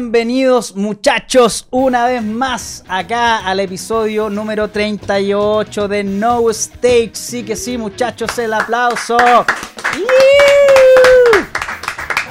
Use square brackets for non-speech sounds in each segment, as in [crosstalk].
Bienvenidos muchachos una vez más acá al episodio número 38 de No Stage. Sí que sí muchachos, el aplauso.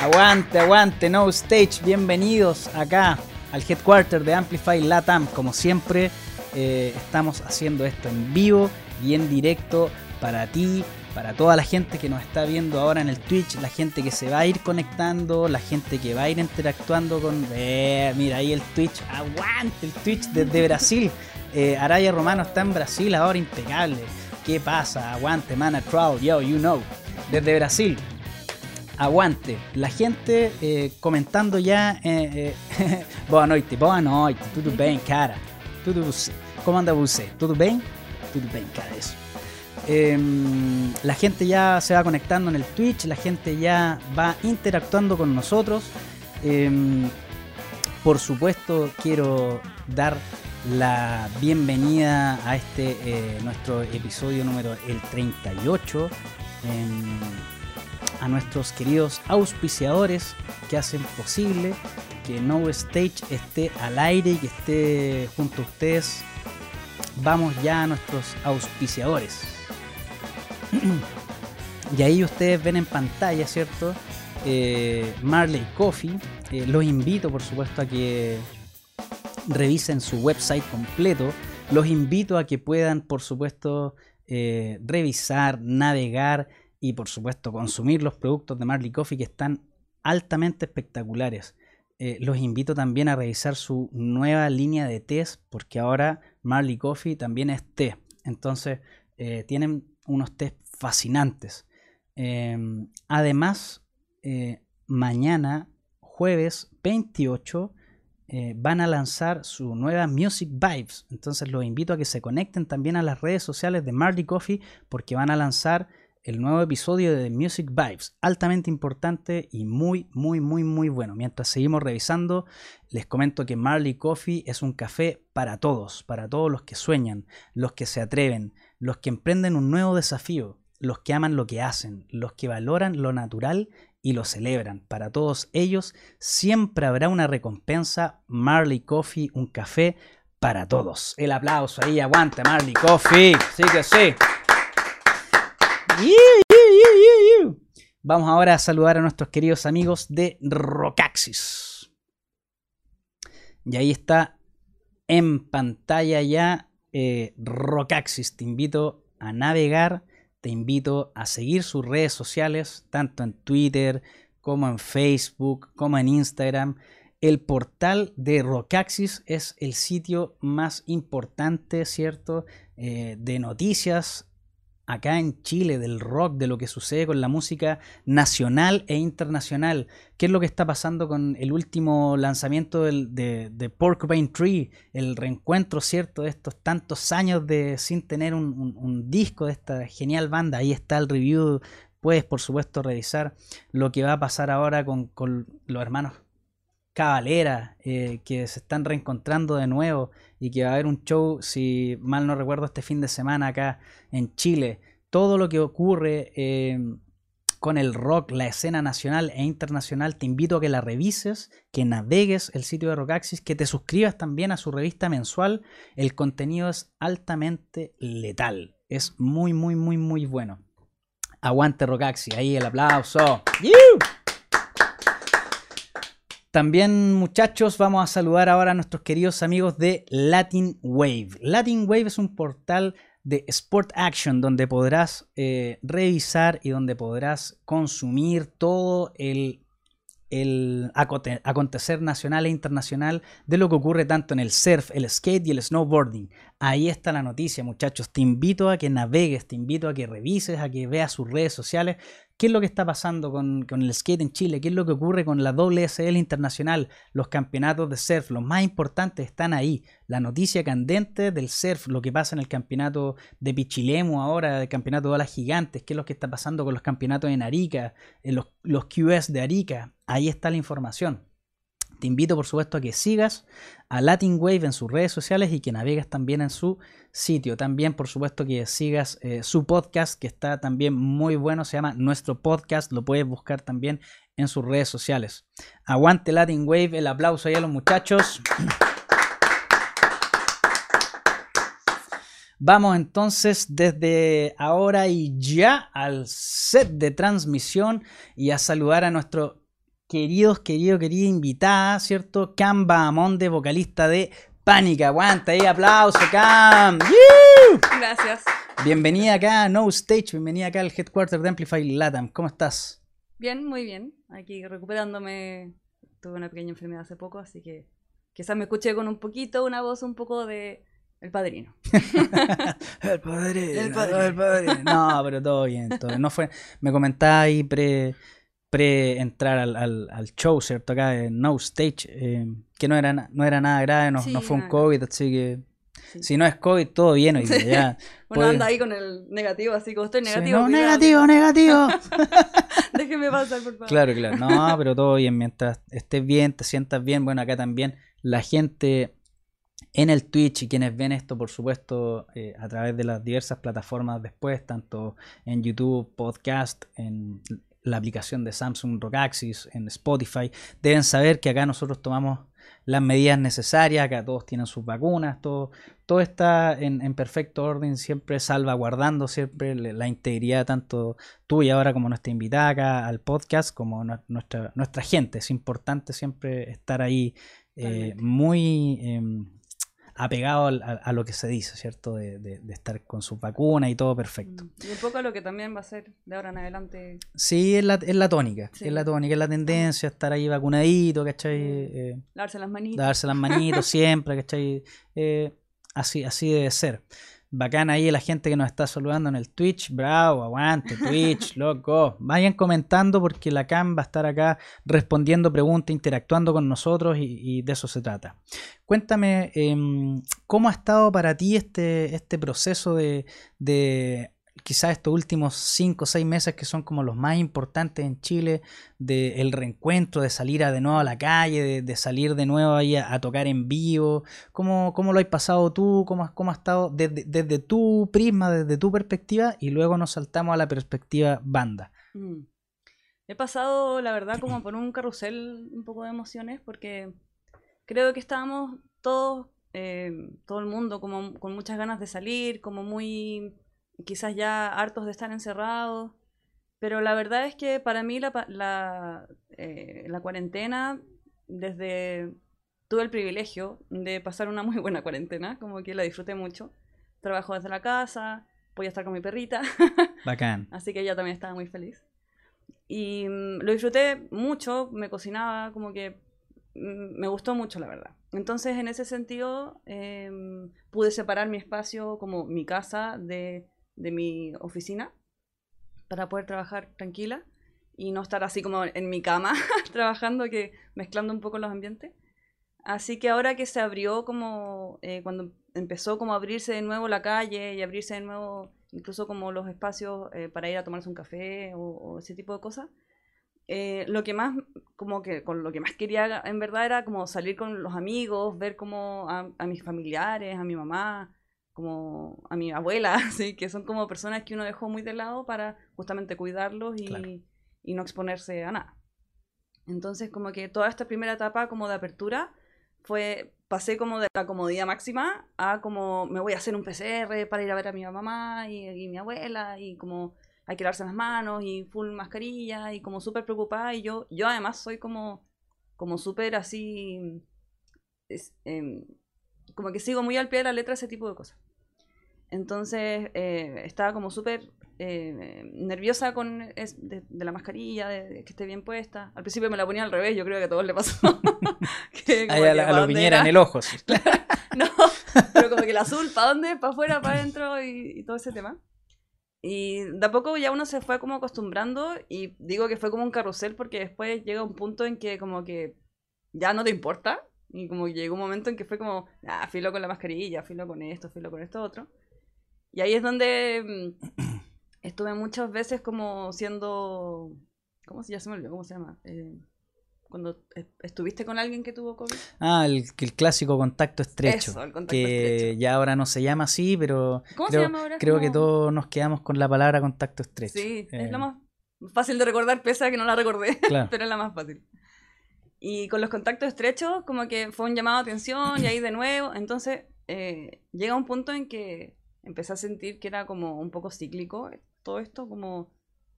Aguante, aguante, No Stage. Bienvenidos acá al headquarter de Amplify Latam. Como siempre, estamos haciendo esto en vivo y en directo para ti, para toda la gente que nos está viendo ahora en el Twitch, la gente que se va a ir conectando, la gente que va a ir interactuando con... Eh, mira ahí el Twitch, aguante el Twitch desde Brasil. [laughs] Eh, Araya Romano está en Brasil ahora, impecable. ¿Qué pasa? Aguante, mana crowd, yo, you know. Desde Brasil. Aguante. La gente eh, comentando ya. Eh, eh, [laughs] boa noite, boa noite. Tudo bem, cara? Tudo você? Anda você? Tudo bem? Tudo bem, cara, eso. Em, la gente ya se va conectando en el Twitch, la gente ya va interactuando con nosotros. Em, por supuesto, quiero dar la bienvenida a este eh, nuestro episodio número el 38 em, a nuestros queridos auspiciadores que hacen posible que No Stage esté al aire y que esté junto a ustedes. Vamos ya a nuestros auspiciadores. [clears throat] y ahí ustedes ven en pantalla, ¿cierto? Eh, Marley Coffee. Eh, los invito, por supuesto, a que revisen su website completo. Los invito a que puedan, por supuesto, eh, revisar, navegar y, por supuesto, consumir los productos de Marley Coffee que están altamente espectaculares. Los invito también a revisar su nueva línea de tés, porque ahora Marley Coffee también es té. Entonces, tienen unos tés fascinantes. Em, además, eh, mañana, jueves 28, eh, van a lanzar su nueva Music Vibes. Entonces los invito a que se conecten también a las redes sociales de Marley Coffee porque van a lanzar el nuevo episodio de Music Vibes, altamente importante y muy, muy, muy, muy bueno. Mientras seguimos revisando, les comento que Marley Coffee es un café para todos, para todos los que sueñan, los que se atreven, los que emprenden un nuevo desafío, los que aman lo que hacen, los que valoran lo natural y lo celebran. Para todos ellos siempre habrá una recompensa. Marley Coffee, un café para todos. El aplauso ahí, aguante Marley Coffee. Sí que sí. Vamos ahora a saludar a nuestros queridos amigos de Rocaxis. Y ahí está en pantalla ya eh, Rocaxis. Te invito a navegar, te invito a seguir sus redes sociales, tanto en Twitter como en Facebook, como en Instagram. El portal de Rocaxis es el sitio más importante, ¿cierto? Eh, de noticias acá en Chile, del rock, de lo que sucede con la música nacional e internacional. ¿Qué es lo que está pasando con el último lanzamiento de, de Porcupine Tree? El reencuentro, ¿cierto? De estos tantos años de sin tener un, disco de esta genial banda. Ahí está el review. Puedes, por supuesto, revisar lo que va a pasar ahora con, con los hermanos Cabalera, eh, que se están reencontrando de nuevo y que va a haber un show, si mal no recuerdo, este fin de semana acá en Chile. Todo lo que ocurre eh, con el rock, la escena nacional e internacional, te invito a que la revises, que navegues el sitio de Rockaxis, que te suscribas también a su revista mensual. El contenido es altamente letal. Es muy, muy, muy, muy bueno. Aguante Rockaxis, ahí el aplauso. También, muchachos, vamos a saludar ahora a nuestros queridos amigos de Latin Wave. Latin Wave es un portal de Sport Action donde podrás eh, revisar y donde podrás consumir todo el, acontecer nacional e internacional de lo que ocurre tanto en el surf, el skate y el snowboarding. Ahí está la noticia, muchachos. Te invito a que navegues, te invito a que revises, a que veas sus redes sociales. ¿Qué es lo que está pasando con, el skate en Chile? ¿Qué es lo que ocurre con la WSL internacional? Los campeonatos de surf, los más importantes están ahí. La noticia candente del surf, lo que pasa en el campeonato de Pichilemu ahora, el campeonato de olas gigantes, qué es lo que está pasando con los campeonatos en Arica, en los, los QS de Arica. Ahí está la información. Te invito, por supuesto, a que sigas a Latin Wave en sus redes sociales y que navegues también en su sitio. También, por supuesto, que sigas eh, su podcast, que está también muy bueno. Se llama Nuestro Podcast. Lo puedes buscar también en sus redes sociales. Aguante Latin Wave, el aplauso ahí a los muchachos. Vamos entonces desde ahora y ya al set de transmisión y a saludar a nuestro queridos, querido, querida invitada, ¿cierto? Cam Bahamonde, vocalista de Pánica. Aguanta ahí, aplauso, Cam. Gracias. Bienvenida acá a No Stage, bienvenida acá al headquarter de Amplify Latam. ¿Cómo estás? Bien, muy bien. Aquí recuperándome. Tuve una pequeña enfermedad hace poco, así que quizás me escuché con un poquito, una voz un poco de el padrino. [laughs] el padrino. El padrino. No, pero todo bien. Todo No fue, me comentaba ahí pre, pre entrar al, al, show, ¿cierto? Acá en No Stage, eh, que no era, no era nada grave, no, no fue un COVID, así que si no es COVID, todo bien hoy día. Ya, [laughs] bueno, anda ahí con el negativo, así como estoy negativo. no, negativo, negativo. [laughs] Déjeme pasar, por favor. Claro, claro. No, [laughs] pero todo bien. Mientras estés bien, te sientas bien. Bueno, acá también la gente en el Twitch y quienes ven esto, por supuesto, eh, a través de las diversas plataformas después, tanto en YouTube, podcast, en la aplicación de Samsung Rockaxis, en Spotify, deben saber que acá nosotros tomamos las medidas necesarias, acá todos tienen sus vacunas, todo, todo está en, perfecto orden, siempre salvaguardando siempre la integridad tanto tuya ahora como nuestra invitada acá al podcast, como nuestra, nuestra gente. Es importante siempre estar ahí eh, muy... Em, apegado a, lo que se dice, ¿cierto? De, estar con su vacuna y todo perfecto. Mm, y un poco lo que también va a ser de ahora en adelante. Sí, es la, es la tónica, es la tónica, es la tendencia, estar ahí vacunadito, ¿cachai? Eh, darse las manitos. Darse las manitos [laughs] siempre, ¿cachai? Eh, así, así debe ser. Bacán ahí la gente que nos está saludando en el Twitch. Bravo, aguante, Twitch, [laughs] loco. Vayan comentando porque la CAM va a estar acá respondiendo preguntas, interactuando con nosotros y, de eso se trata. Cuéntame, em, ¿cómo ha estado para ti este, este proceso de quizás estos últimos 5 o 6 meses que son como los más importantes en Chile, del reencuentro, de salir de nuevo a la calle, de, salir de nuevo ahí a, tocar en vivo. ¿Cómo, ¿Cómo, lo has pasado tú? ¿Cómo, has, cómo has estado desde, tu prisma, desde tu perspectiva? Y luego nos saltamos a la perspectiva banda. Mm. He pasado, la verdad, como por un carrusel un poco de emociones porque creo que estábamos todos, eh, todo el mundo, como con muchas ganas de salir, como muy quizás ya hartos de estar encerrados. Pero la verdad es que para mí la, la, eh, la cuarentena, desde tuve el privilegio de pasar una muy buena cuarentena, como que la disfruté mucho. Trabajo desde la casa, podía estar con mi perrita. [laughs] Bacán. Así que ella también estaba muy feliz. Y mm, lo disfruté mucho, me cocinaba, como que mm, me gustó mucho, la verdad. Entonces, en ese sentido, em, pude separar mi espacio como mi casa de de mi oficina para poder trabajar tranquila y no estar así como en mi cama [laughs] trabajando, que mezclando un poco los ambientes. Así que ahora que se abrió como, eh, cuando empezó como a abrirse de nuevo la calle y abrirse de nuevo incluso como los espacios eh, para ir a tomarse un café o, ese tipo de cosas, eh, lo que más, como que con lo que más quería en verdad era como salir con los amigos, ver como a, a mis familiares, a mi mamá, como a mi abuela, [laughs] así que son como personas que uno dejó muy de lado para justamente cuidarlos y, y, no exponerse a nada. Entonces, como que toda esta primera etapa como de apertura fue, pasé como de la comodidad máxima a como me voy a hacer un PCR para ir a ver a mi mamá y, y mi abuela y como hay que lavarse las manos y full mascarilla y como súper preocupada y yo, yo además soy como, como súper así, em, como que sigo muy al pie de la letra ese tipo de cosas. Entonces eh, estaba como súper eh, nerviosa con de, la mascarilla, de, que esté bien puesta. Al principio me la ponía al revés, yo creo que a todos le pasó. [laughs] que, Ahí a, la, en el ojo. [laughs] no, pero como que el azul, ¿para dónde? ¿Para afuera? ¿Para adentro? Y, todo ese tema. Y de a poco ya uno se fue como acostumbrando y digo que fue como un carrusel porque después llega un punto en que como que ya no te importa. Y como que llegó un momento en que fue como, ah, filo con la mascarilla, filo con esto, filo con esto otro. Y ahí es donde mm, estuve muchas veces como siendo... ¿Cómo se, ya se me olvidó? ¿Cómo se llama? Eh, cuando estuviste con alguien que tuvo COVID. Ah, el, el clásico contacto estrecho. Eso, el contacto que ya ahora no se llama así, pero ¿Cómo creo, se llama ahora? creo que todos nos quedamos con la palabra contacto estrecho. Sí, es eh, más fácil de recordar, pese a que no la recordé, [laughs] Claro. pero es la más fácil. Y con los contactos estrechos, como que fue un llamado de atención y ahí de nuevo. Entonces, eh, llega un punto en que empecé a sentir que era como un poco cíclico todo esto, como,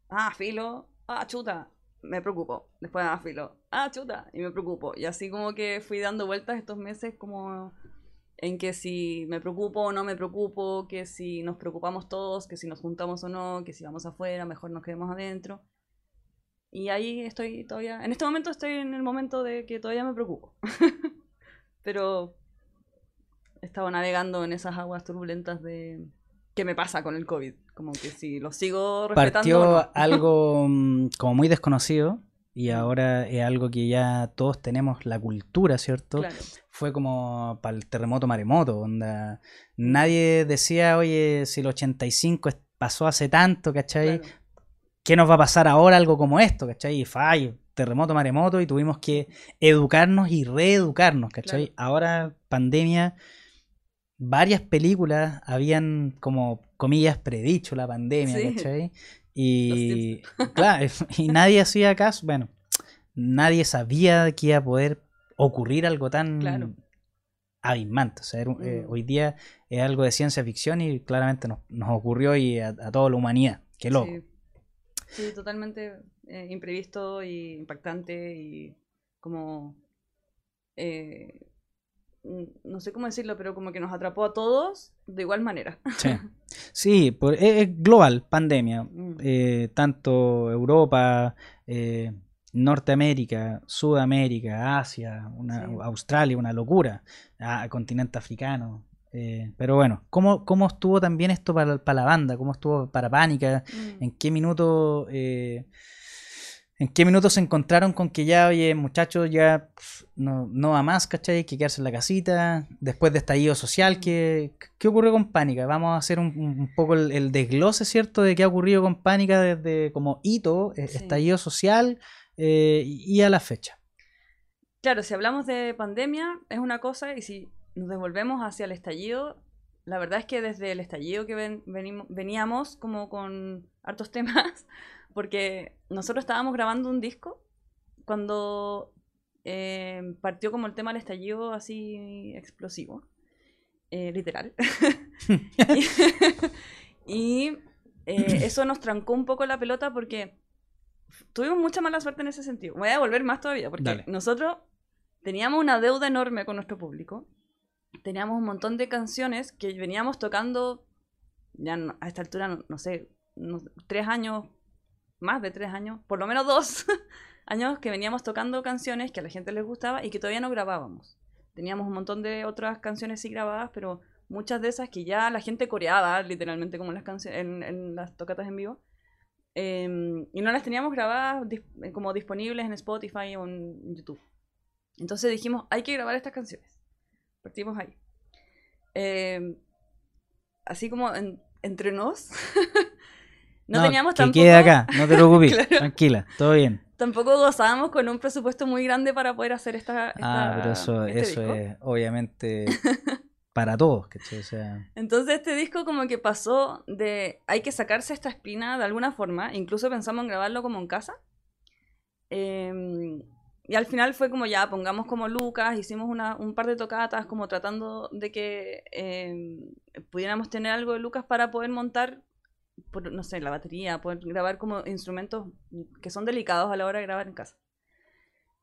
ah, filo, ah, chuta, me preocupo. Después, ah, filo, ah, chuta, y me preocupo. Y así como que fui dando vueltas estos meses como en que si me preocupo o no me preocupo, que si nos preocupamos todos, que si nos juntamos o no, que si vamos afuera, mejor nos quedemos adentro. Y ahí estoy todavía, en este momento estoy en el momento de que todavía me preocupo. [laughs] Pero estaba navegando en esas aguas turbulentas de qué me pasa con el COVID. Como que si lo sigo respetando. Partió o no. [laughs] algo mm, como muy desconocido y ahora es algo que ya todos tenemos la cultura, ¿cierto? Claro. Fue como para el terremoto maremoto, onda. Nadie decía, oye, si el 85 es- pasó hace tanto, ¿cachai? claro. ¿Qué nos va a pasar ahora algo como esto, ¿cachai? Y ay, terremoto maremoto y tuvimos que educarnos y reeducarnos, ¿cachai? Claro. Ahora, pandemia, varias películas habían como comillas predicho la pandemia, Sí. ¿cachai? Y [laughs] claro, y nadie hacía caso, bueno, nadie sabía que iba a poder ocurrir algo tan Claro. abismante. O sea, era eh, Mm. hoy día es algo de ciencia ficción y claramente nos, nos ocurrió y a, a toda la humanidad. Qué loco. Sí, Sí, totalmente eh, imprevisto y impactante y como... eh, no sé cómo decirlo, pero como que nos atrapó a todos de igual manera. [laughs] Sí, Sí, por- es, es global, pandemia. Mm. Eh, tanto Europa, eh, Norteamérica, Sudamérica, Asia, una, Sí. Australia, una locura, ah, continente africano. eh, pero bueno, ¿cómo, ¿cómo estuvo también esto para, para la banda? ¿Cómo estuvo para Pánica? Mm. ¿En qué minuto eh, en qué minuto se encontraron con que ya, oye, muchachos, ya no, no va más, ¿cachai? Hay que quedarse en la casita. Después de estallido social, ¿qué, qué ocurrió con Pánica? Vamos a hacer un, un poco el, el desglose, ¿cierto? De qué ha ocurrido con Pánica desde como hito, eh, Sí. estallido social eh, y a la fecha. Claro, si hablamos de pandemia es una cosa y si nos devolvemos hacia el estallido, la verdad es que desde el estallido que ven- venimo- veníamos como con hartos [laughs] temas, porque nosotros estábamos grabando un disco cuando eh, partió como el tema del estallido así explosivo, eh, literal. [laughs] y y, eh, eso nos trancó un poco la pelota porque tuvimos mucha mala suerte en ese sentido. Voy a devolver más todavía, porque Dale. nosotros teníamos una deuda enorme con nuestro público. Teníamos un montón de canciones que veníamos tocando ya no- a esta altura, no, no sé, no- tres años, más de tres años, por lo menos dos [laughs] años que veníamos tocando canciones que a la gente les gustaba y que todavía no grabábamos. Teníamos un montón de otras canciones sí grabadas, pero muchas de esas que ya la gente coreaba, literalmente como las, cancio- en, las tocatas en vivo, eh, y no las teníamos grabadas como disponibles en Spotify o en YouTube. Entonces dijimos, hay que grabar estas canciones. Partimos ahí. Eh, así como en- entre nos. [laughs] no, teníamos que tampoco, quede [laughs] acá, no te preocupes, Claro. tranquila, todo bien. tampoco gozábamos con un presupuesto muy grande para poder hacer esta. ah, esta- pero eso, este eso disco. es obviamente [laughs] para todos, ¿cachai? O sea, Entonces este disco como que pasó de hay que sacarse esta espina de alguna forma, incluso pensamos en grabarlo como en casa. Em, y al final fue como ya, pongamos como Lucas, hicimos una, un par de tocatas como tratando de que em, pudiéramos tener algo de Lucas para poder montar, por, no sé, la batería, poder grabar como instrumentos que son delicados a la hora de grabar en casa.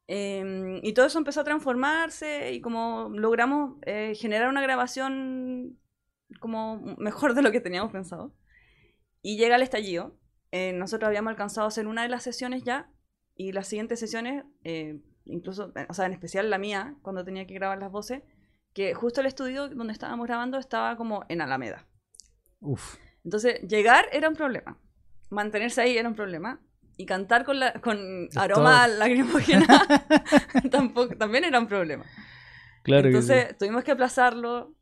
Em, y todo eso empezó a transformarse y como logramos eh, generar una grabación como mejor de lo que teníamos pensado. Y llega el estallido. Eh, nosotros habíamos alcanzado a hacer una de las sesiones ya y las siguientes sesiones, eh, incluso, eh, o sea, en especial la mía, cuando tenía que grabar las voces, que justo el estudio donde estábamos grabando estaba como en Alameda. uff. Entonces, llegar era un problema. Mantenerse ahí era un problema. Y cantar con, la, con aroma lacrimógena [laughs] [laughs] tampoco, también era un problema. Claro Entonces tuvimos que aplazarlo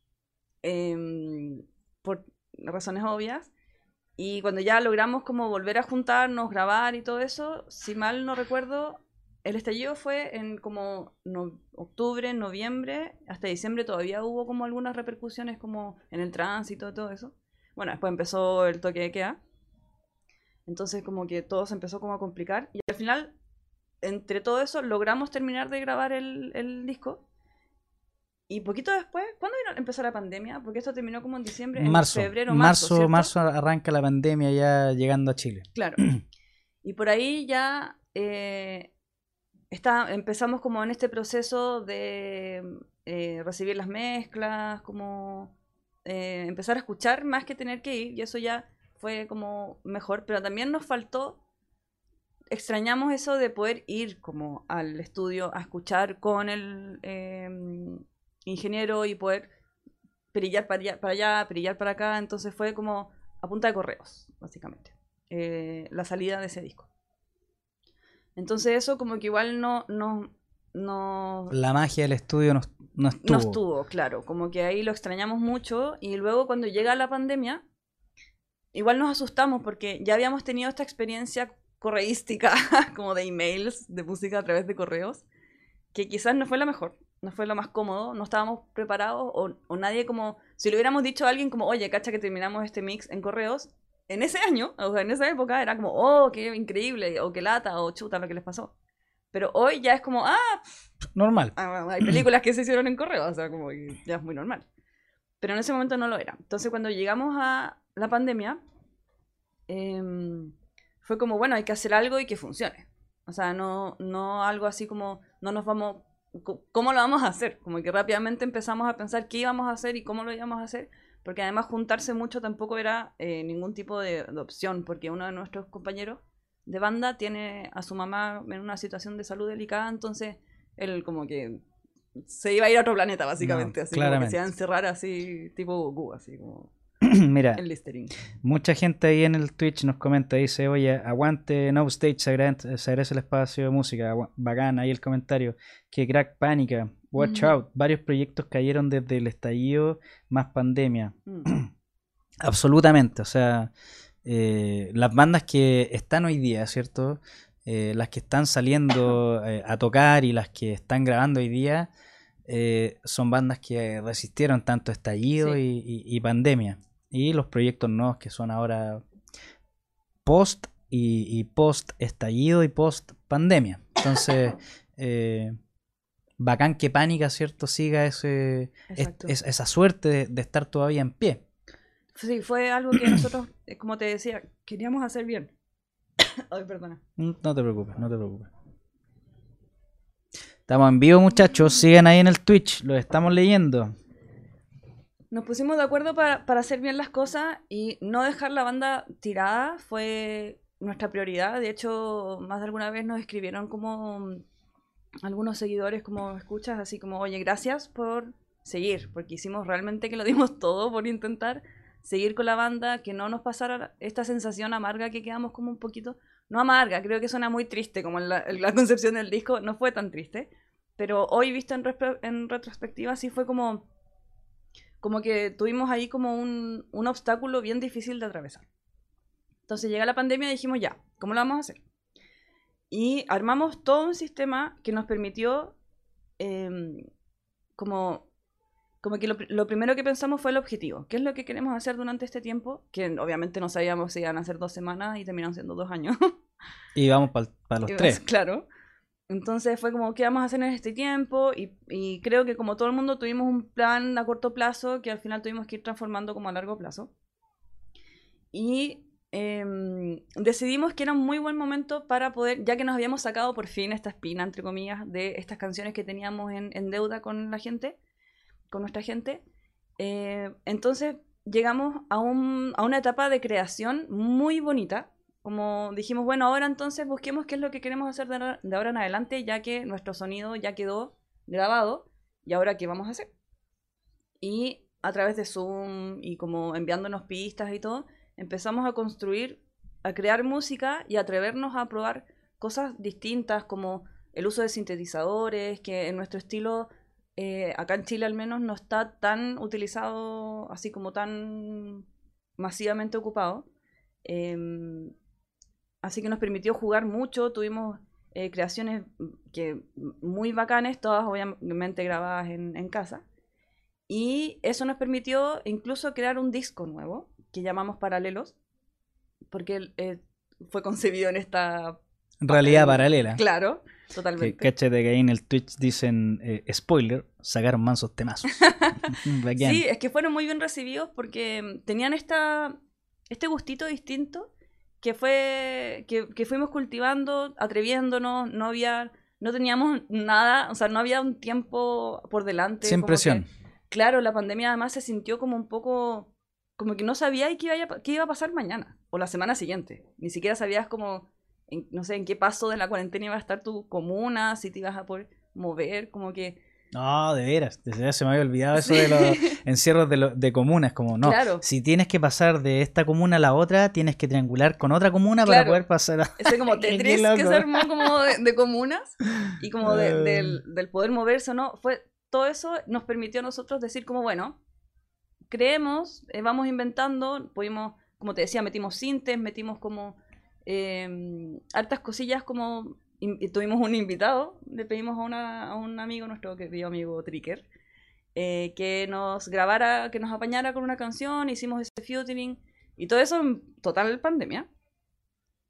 em, por razones obvias. Y cuando ya logramos como volver a juntarnos, grabar y todo eso, si mal no recuerdo, el estallido fue en como no- octubre, noviembre, hasta diciembre todavía hubo como algunas repercusiones como en el tránsito y todo eso. Bueno, después empezó el toque de queda. Entonces como que todo se empezó como a complicar. Y al final, entre todo eso, logramos terminar de grabar el, el disco. Y poquito después, ¿cuándo empezó la pandemia? Porque esto terminó como en diciembre, en Marzo, febrero, marzo. marzo, marzo arranca la pandemia ya llegando a Chile. Claro. Y por ahí ya eh, está, empezamos como en este proceso de eh, recibir las mezclas, como eh, empezar a escuchar más que tener que ir, y eso ya fue como mejor, pero también nos faltó, extrañamos eso de poder ir como al estudio a escuchar con el eh, ingeniero y poder perillar para allá, para perillar para acá, entonces fue como a punta de correos, básicamente eh, la salida de ese disco. Entonces eso como que igual no, no, no, La magia del estudio no, no estuvo. no estuvo, claro, como que ahí lo extrañamos mucho y luego cuando llega la pandemia, igual nos asustamos porque ya habíamos tenido esta experiencia correística, [laughs] como de emails, de música a través de correos, que quizás no fue la mejor, no fue lo más cómodo, no estábamos preparados o, o nadie como, si le hubiéramos dicho a alguien como, oye, cacha que terminamos este mix en correos, en ese año, o sea, en esa época era como, oh, qué increíble, o qué lata, o chuta lo que les pasó. Pero hoy ya es como, ah, Normal. Ah, hay películas que se hicieron en correo, o sea, como que ya es muy normal. Pero en ese momento no lo era. Entonces, cuando llegamos a la pandemia, em, fue como, bueno, hay que hacer algo y que funcione. O sea, no, no algo así como, no nos vamos, ¿cómo lo vamos a hacer? Como que rápidamente empezamos a pensar qué íbamos a hacer y cómo lo íbamos a hacer, porque además juntarse mucho tampoco era eh, ningún tipo de, de opción, porque uno de nuestros compañeros de banda tiene a su mamá en una situación de salud delicada, entonces él como que se iba a ir a otro planeta, básicamente, No, así como que se iba a encerrar así, tipo Goku, así como [clears throat] Mira, Listerine. mucha gente ahí en el Twitch nos comenta, dice, oye, aguante No Stage, se agradece, se agradece el espacio de música, bacán, ahí el comentario, que crack pánica, watch out, varios proyectos cayeron desde el estallido más pandemia. Mm. [clears throat] Absolutamente, o sea, eh, las bandas que están hoy día, ¿cierto? Eh, las que están saliendo eh, a tocar y las que están grabando hoy día son bandas que resistieron tanto estallido Sí. y, y- y pandemia. Y los proyectos nuevos que son ahora post y, y post estallido y post pandemia. Entonces, [laughs] bacán que Pánica, ¿cierto? Siga ese, es- esa suerte de- de estar todavía en pie. Sí, fue algo que nosotros, eh, como te decía, queríamos hacer bien. [coughs] Ay, perdona. Mm, No te preocupes, no te preocupes. Estamos en vivo, muchachos. Sigan ahí en el Twitch, los estamos leyendo. Nos pusimos de acuerdo para, para hacer bien las cosas y no dejar la banda tirada fue nuestra prioridad. De hecho, más de alguna vez nos escribieron como mm, algunos seguidores, como escuchas, así como, oye, gracias por seguir, porque hicimos realmente que lo dimos [laughs] todo por intentar seguir con la banda, que no nos pasara esta sensación amarga que quedamos como un poquito, no amarga, creo que suena muy triste, como en la, [laughs] concepción del disco, no fue tan triste, pero hoy visto en retrospectiva sí fue como como que tuvimos ahí como un, un obstáculo bien difícil de atravesar. Entonces llega la pandemia y dijimos, ya, ¿cómo lo vamos a hacer? Y armamos todo un sistema que nos permitió, em, como, como que lo, lo primero que pensamos fue el objetivo. ¿Qué es lo que queremos hacer durante este tiempo? Que obviamente no sabíamos si iban a ser dos semanas y terminaron siendo dos años. Y vamos para [laughs] los Y tres. Claro. Entonces fue como, ¿qué vamos a hacer en este tiempo? Y, y creo que como todo el mundo tuvimos un plan a corto plazo que al final tuvimos que ir transformando como a largo plazo. Y em, decidimos que era un muy buen momento para poder, ya que nos habíamos sacado por fin esta espina, entre comillas, de estas canciones que teníamos en, en deuda con la gente, con nuestra gente, eh, entonces llegamos a, un- a una etapa de creación muy bonita, como dijimos, bueno, ahora entonces busquemos qué es lo que queremos hacer de de ahora en adelante, ya que nuestro sonido ya quedó grabado, y ahora qué vamos a hacer. Y a través de Zoom y como enviándonos pistas y todo, empezamos a construir, a crear música y atrevernos a probar cosas distintas como el uso de sintetizadores, que en nuestro estilo, eh, acá en Chile al menos, no está tan utilizado, así como tan masivamente ocupado. Em, así que nos permitió jugar mucho, tuvimos eh, creaciones que muy bacanes, todas obviamente grabadas en, en casa. Y eso nos permitió incluso crear un disco nuevo que llamamos Paralelos, porque eh, fue concebido en esta Realidad paralela. Claro, Que, totalmente. cáchate que ahí en el Twitch dicen, eh, spoiler, sacaron mansos temazos. [laughs] [laughs] Sí, es que fueron muy bien recibidos porque mm, tenían esta, este gustito distinto que fue que, que fuimos cultivando, atreviéndonos, no había, no teníamos nada, o sea, no había un tiempo por delante. Sin presión. que- claro, la pandemia además se sintió como un poco, como que no sabía qué iba, a, qué iba a pasar mañana o la semana siguiente. Ni siquiera sabías como, en- no sé, en qué paso de la cuarentena iba a estar tu comuna, si te ibas a poder mover, como que... No, de veras, desde ya se me había olvidado eso Sí. de los [laughs] encierros de, lo- de comunas, como no, Claro. si tienes que pasar de esta comuna a la otra, tienes que triangular con otra comuna para Claro. poder pasar a... [laughs] Ese como [laughs] Tetris que se armó como de, de comunas y como de- Ah. del, del poder moverse o no. Fue, todo eso nos permitió a nosotros decir como, bueno, creemos, eh, vamos inventando, pudimos, como te decía, metimos sintes, metimos como eh, hartas cosillas como... tuvimos un invitado, le pedimos a un amigo, nuestro querido amigo Tricker, eh, que nos grabara, que nos apañara con una canción, hicimos ese featuring y todo eso en total pandemia.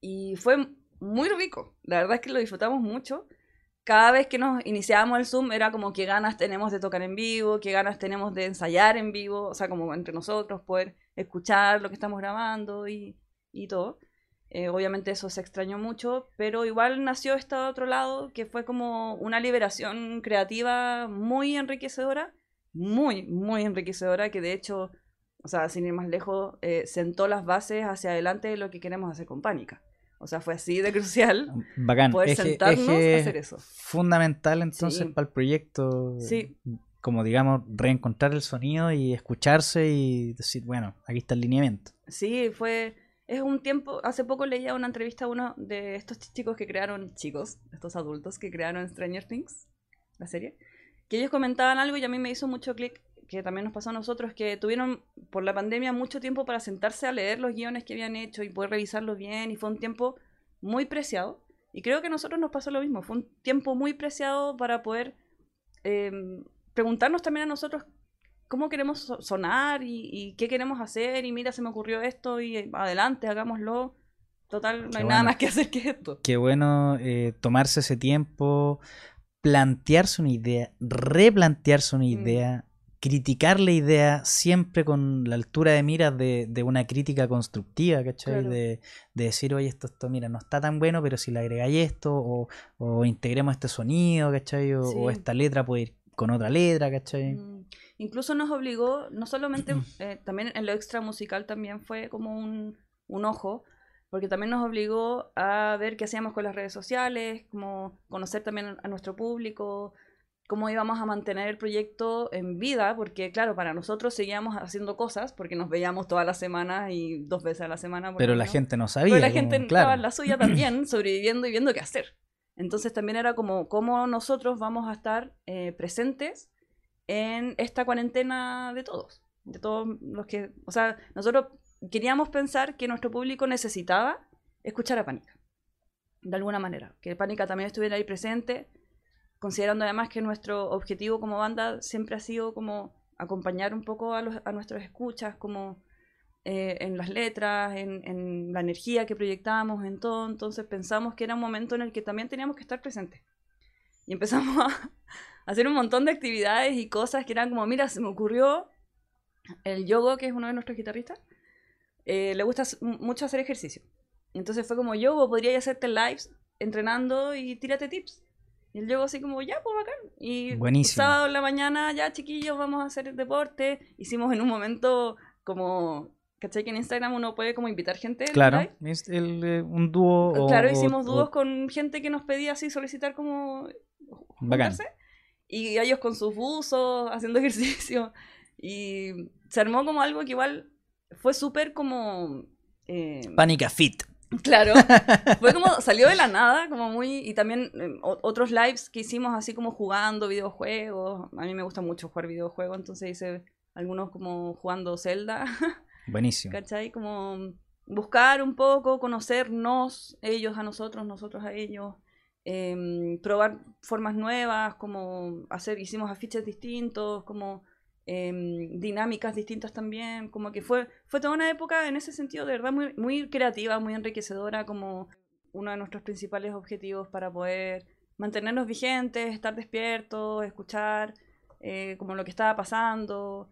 Y fue muy rico. La verdad es que lo disfrutamos mucho. Cada vez que nos iniciábamos el Zoom era como qué ganas tenemos de tocar en vivo, qué ganas tenemos de ensayar en vivo, o sea, como entre nosotros, poder escuchar lo que estamos grabando y, y todo. Eh, obviamente eso se extrañó mucho, pero igual nació este otro lado que fue como una liberación creativa muy enriquecedora, muy, muy enriquecedora, que de hecho, o sea, sin ir más lejos, eh, sentó las bases hacia adelante de lo que queremos hacer con Pánica. O sea, fue así de crucial [laughs] Bacán. poder Eje- sentarnos eje a hacer eso. Fundamental entonces Sí. para el proyecto. Sí. Como digamos, reencontrar el sonido y escucharse y decir, bueno, aquí está el lineamiento. Sí, fue. Es un tiempo. Hace poco leía una entrevista a uno de estos ch- chicos que crearon. Chicos, estos adultos que crearon Stranger Things, la serie. Que ellos comentaban algo y a mí me hizo mucho clic, que también nos pasó a nosotros, que tuvieron por la pandemia mucho tiempo para sentarse a leer los guiones que habían hecho y poder revisarlos bien. Y fue un tiempo muy preciado. Y creo que a nosotros nos pasó lo mismo. Fue un tiempo muy preciado para poder eh, preguntarnos también a nosotros cómo queremos so- sonar y, y qué queremos hacer. Y mira, se me ocurrió esto y adelante, hagámoslo. Total, no Qué hay bueno. nada más que hacer que esto. Qué bueno eh, tomarse ese tiempo, plantearse una idea, replantearse una Mm. idea, criticar la idea siempre con la altura de miras de, de una crítica constructiva, ¿cachai? Claro. De, de decir, oye, esto, esto, mira, no está tan bueno, pero si le agregáis esto, o, o integremos este sonido, ¿cachai? O, Sí. o esta letra puede ir con otra letra, ¿cachai? Mm, Incluso nos obligó, no solamente, [clears throat] eh, también en lo extra musical también fue como un, un ojo, porque también nos obligó a ver qué hacíamos con las redes sociales, como conocer también a nuestro público, cómo íbamos a mantener el proyecto en vida, porque claro, para nosotros seguíamos haciendo cosas, porque nos veíamos todas las semanas y dos veces a la semana. Pero la gente no sabía. Pero la como, gente claro. estaba en la suya también, [clears throat] sobreviviendo y viendo qué hacer. Entonces también era como cómo nosotros vamos a estar eh, presentes en esta cuarentena de todos. De todos los que. O sea, nosotros queríamos pensar que nuestro público necesitaba escuchar a Pánica. De alguna manera. Que Pánica también estuviera ahí presente. Considerando además que nuestro objetivo como banda siempre ha sido como acompañar un poco a, los, a nuestros escuchas, como eh, en las letras, en, en la energía que proyectábamos, en todo. Entonces pensamos que era un momento en el que también teníamos que estar presentes. Y empezamos [laughs] a hacer un montón de actividades y cosas que eran como, mira, se me ocurrió el Yogo, que es uno de nuestros guitarristas, eh, le gusta mucho hacer ejercicio. Entonces fue como, Yogo, podría hacerte lives entrenando y tírate tips. Y el Yogo así como, ya, pues bacán. Y Buenísimo. sábado en la mañana, ya chiquillos, vamos a hacer deporte. Hicimos en un momento como, ¿cachai? Que en Instagram uno puede como invitar gente. Claro, el, eh, un dúo. o- Claro, o- hicimos o- dúos con gente que nos pedía así solicitar como Bacán. Y ellos con sus buzos, haciendo [laughs] ejercicio. Y se armó como algo que igual fue súper como... eh, Pánica Fit. Claro, [laughs] fue como salió de la nada, como muy y también eh, otros lives que hicimos así como jugando videojuegos. A mí me gusta mucho jugar videojuegos, entonces hice algunos como jugando Zelda, [laughs] Buenísimo. ¿cachai? Como buscar un poco, conocernos ellos a nosotros, nosotros a ellos, em, probar formas nuevas, como hacer, hicimos afiches distintos, como em, dinámicas distintas también, como que fue, fue toda una época en ese sentido de verdad muy, muy creativa, muy enriquecedora, como uno de nuestros principales objetivos para poder mantenernos vigentes, estar despiertos, escuchar eh, como lo que estaba pasando.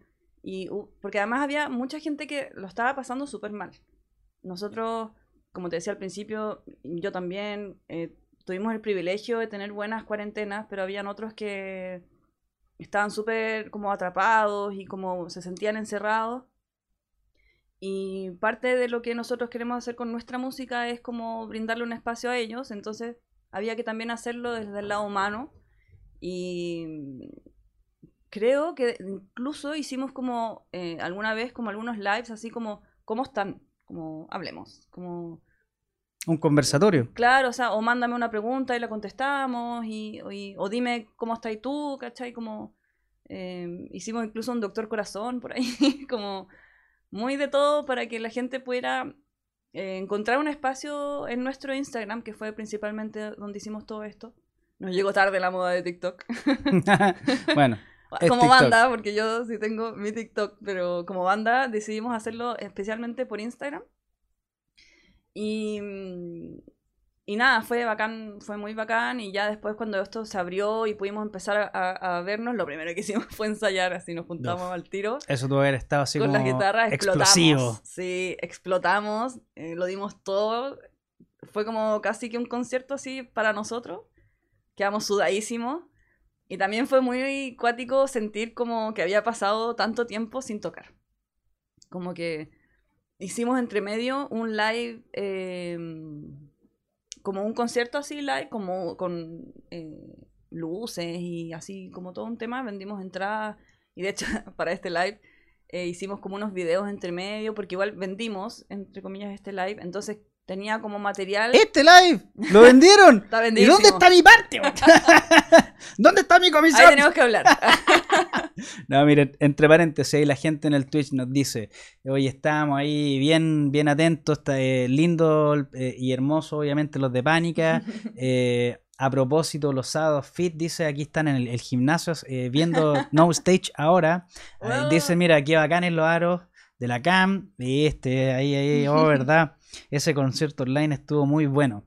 Y, porque además había mucha gente que lo estaba pasando súper mal. Nosotros, como te decía al principio, yo también eh, tuvimos el privilegio de tener buenas cuarentenas, pero habían otros que estaban súper como atrapados y como se sentían encerrados. Y parte de lo que nosotros queremos hacer con nuestra música es como brindarle un espacio a ellos, entonces había que también hacerlo desde el lado humano. Y creo que incluso hicimos como eh, alguna vez como algunos lives así como, ¿cómo están? Como hablemos, como... Un conversatorio. Claro, o sea, o mándame una pregunta y la contestamos, y, o dime cómo estás tú, ¿cachai? Como eh, hicimos incluso un doctor corazón por ahí, [laughs] como muy de todo para que la gente pudiera eh, encontrar un espacio en nuestro Instagram, que fue principalmente donde hicimos todo esto. Nos llegó tarde la moda de TikTok. [laughs] bueno. Como banda, porque yo sí tengo mi TikTok, pero como banda decidimos hacerlo especialmente por Instagram. Y, mm, y nada, fue bacán, fue muy bacán. Y ya después, cuando esto se abrió y pudimos empezar a, vernos, lo primero que hicimos [laughs] fue ensayar, así nos juntamos al tiro. Eso tuvo que haber estado así con como las guitarras, explosivo. Sí, explotamos, eh, lo dimos todo. Fue como casi que un concierto así para nosotros. Quedamos sudadísimos. Y también fue muy cuático sentir como que había pasado tanto tiempo sin tocar. Como que hicimos entre medio un live, em, como un concierto así live, como con eh, luces y así como todo un tema. Vendimos entradas y de hecho [laughs] para este live eh, hicimos como unos videos entre medio porque igual vendimos, entre comillas, este live. Entonces tenía como material. ¡Este live! ¡Lo vendieron! [laughs] está ¿Y dónde está mi parte? [laughs] [laughs] ¿Dónde está mi comisión? Ahí tenemos que hablar. no, miren, entre paréntesis, la gente en el Twitch nos dice, oye, estamos ahí bien, bien atentos, está eh, lindo eh, y hermoso, obviamente, los de Pánica. Eh, a propósito, los sábados fit, dice, aquí están en el, gimnasio viendo No Stage ahora. dice, mira, aquí bacanes los aros de la CAM, y este, ahí, ahí, oh, verdad. Ese concierto online estuvo muy bueno.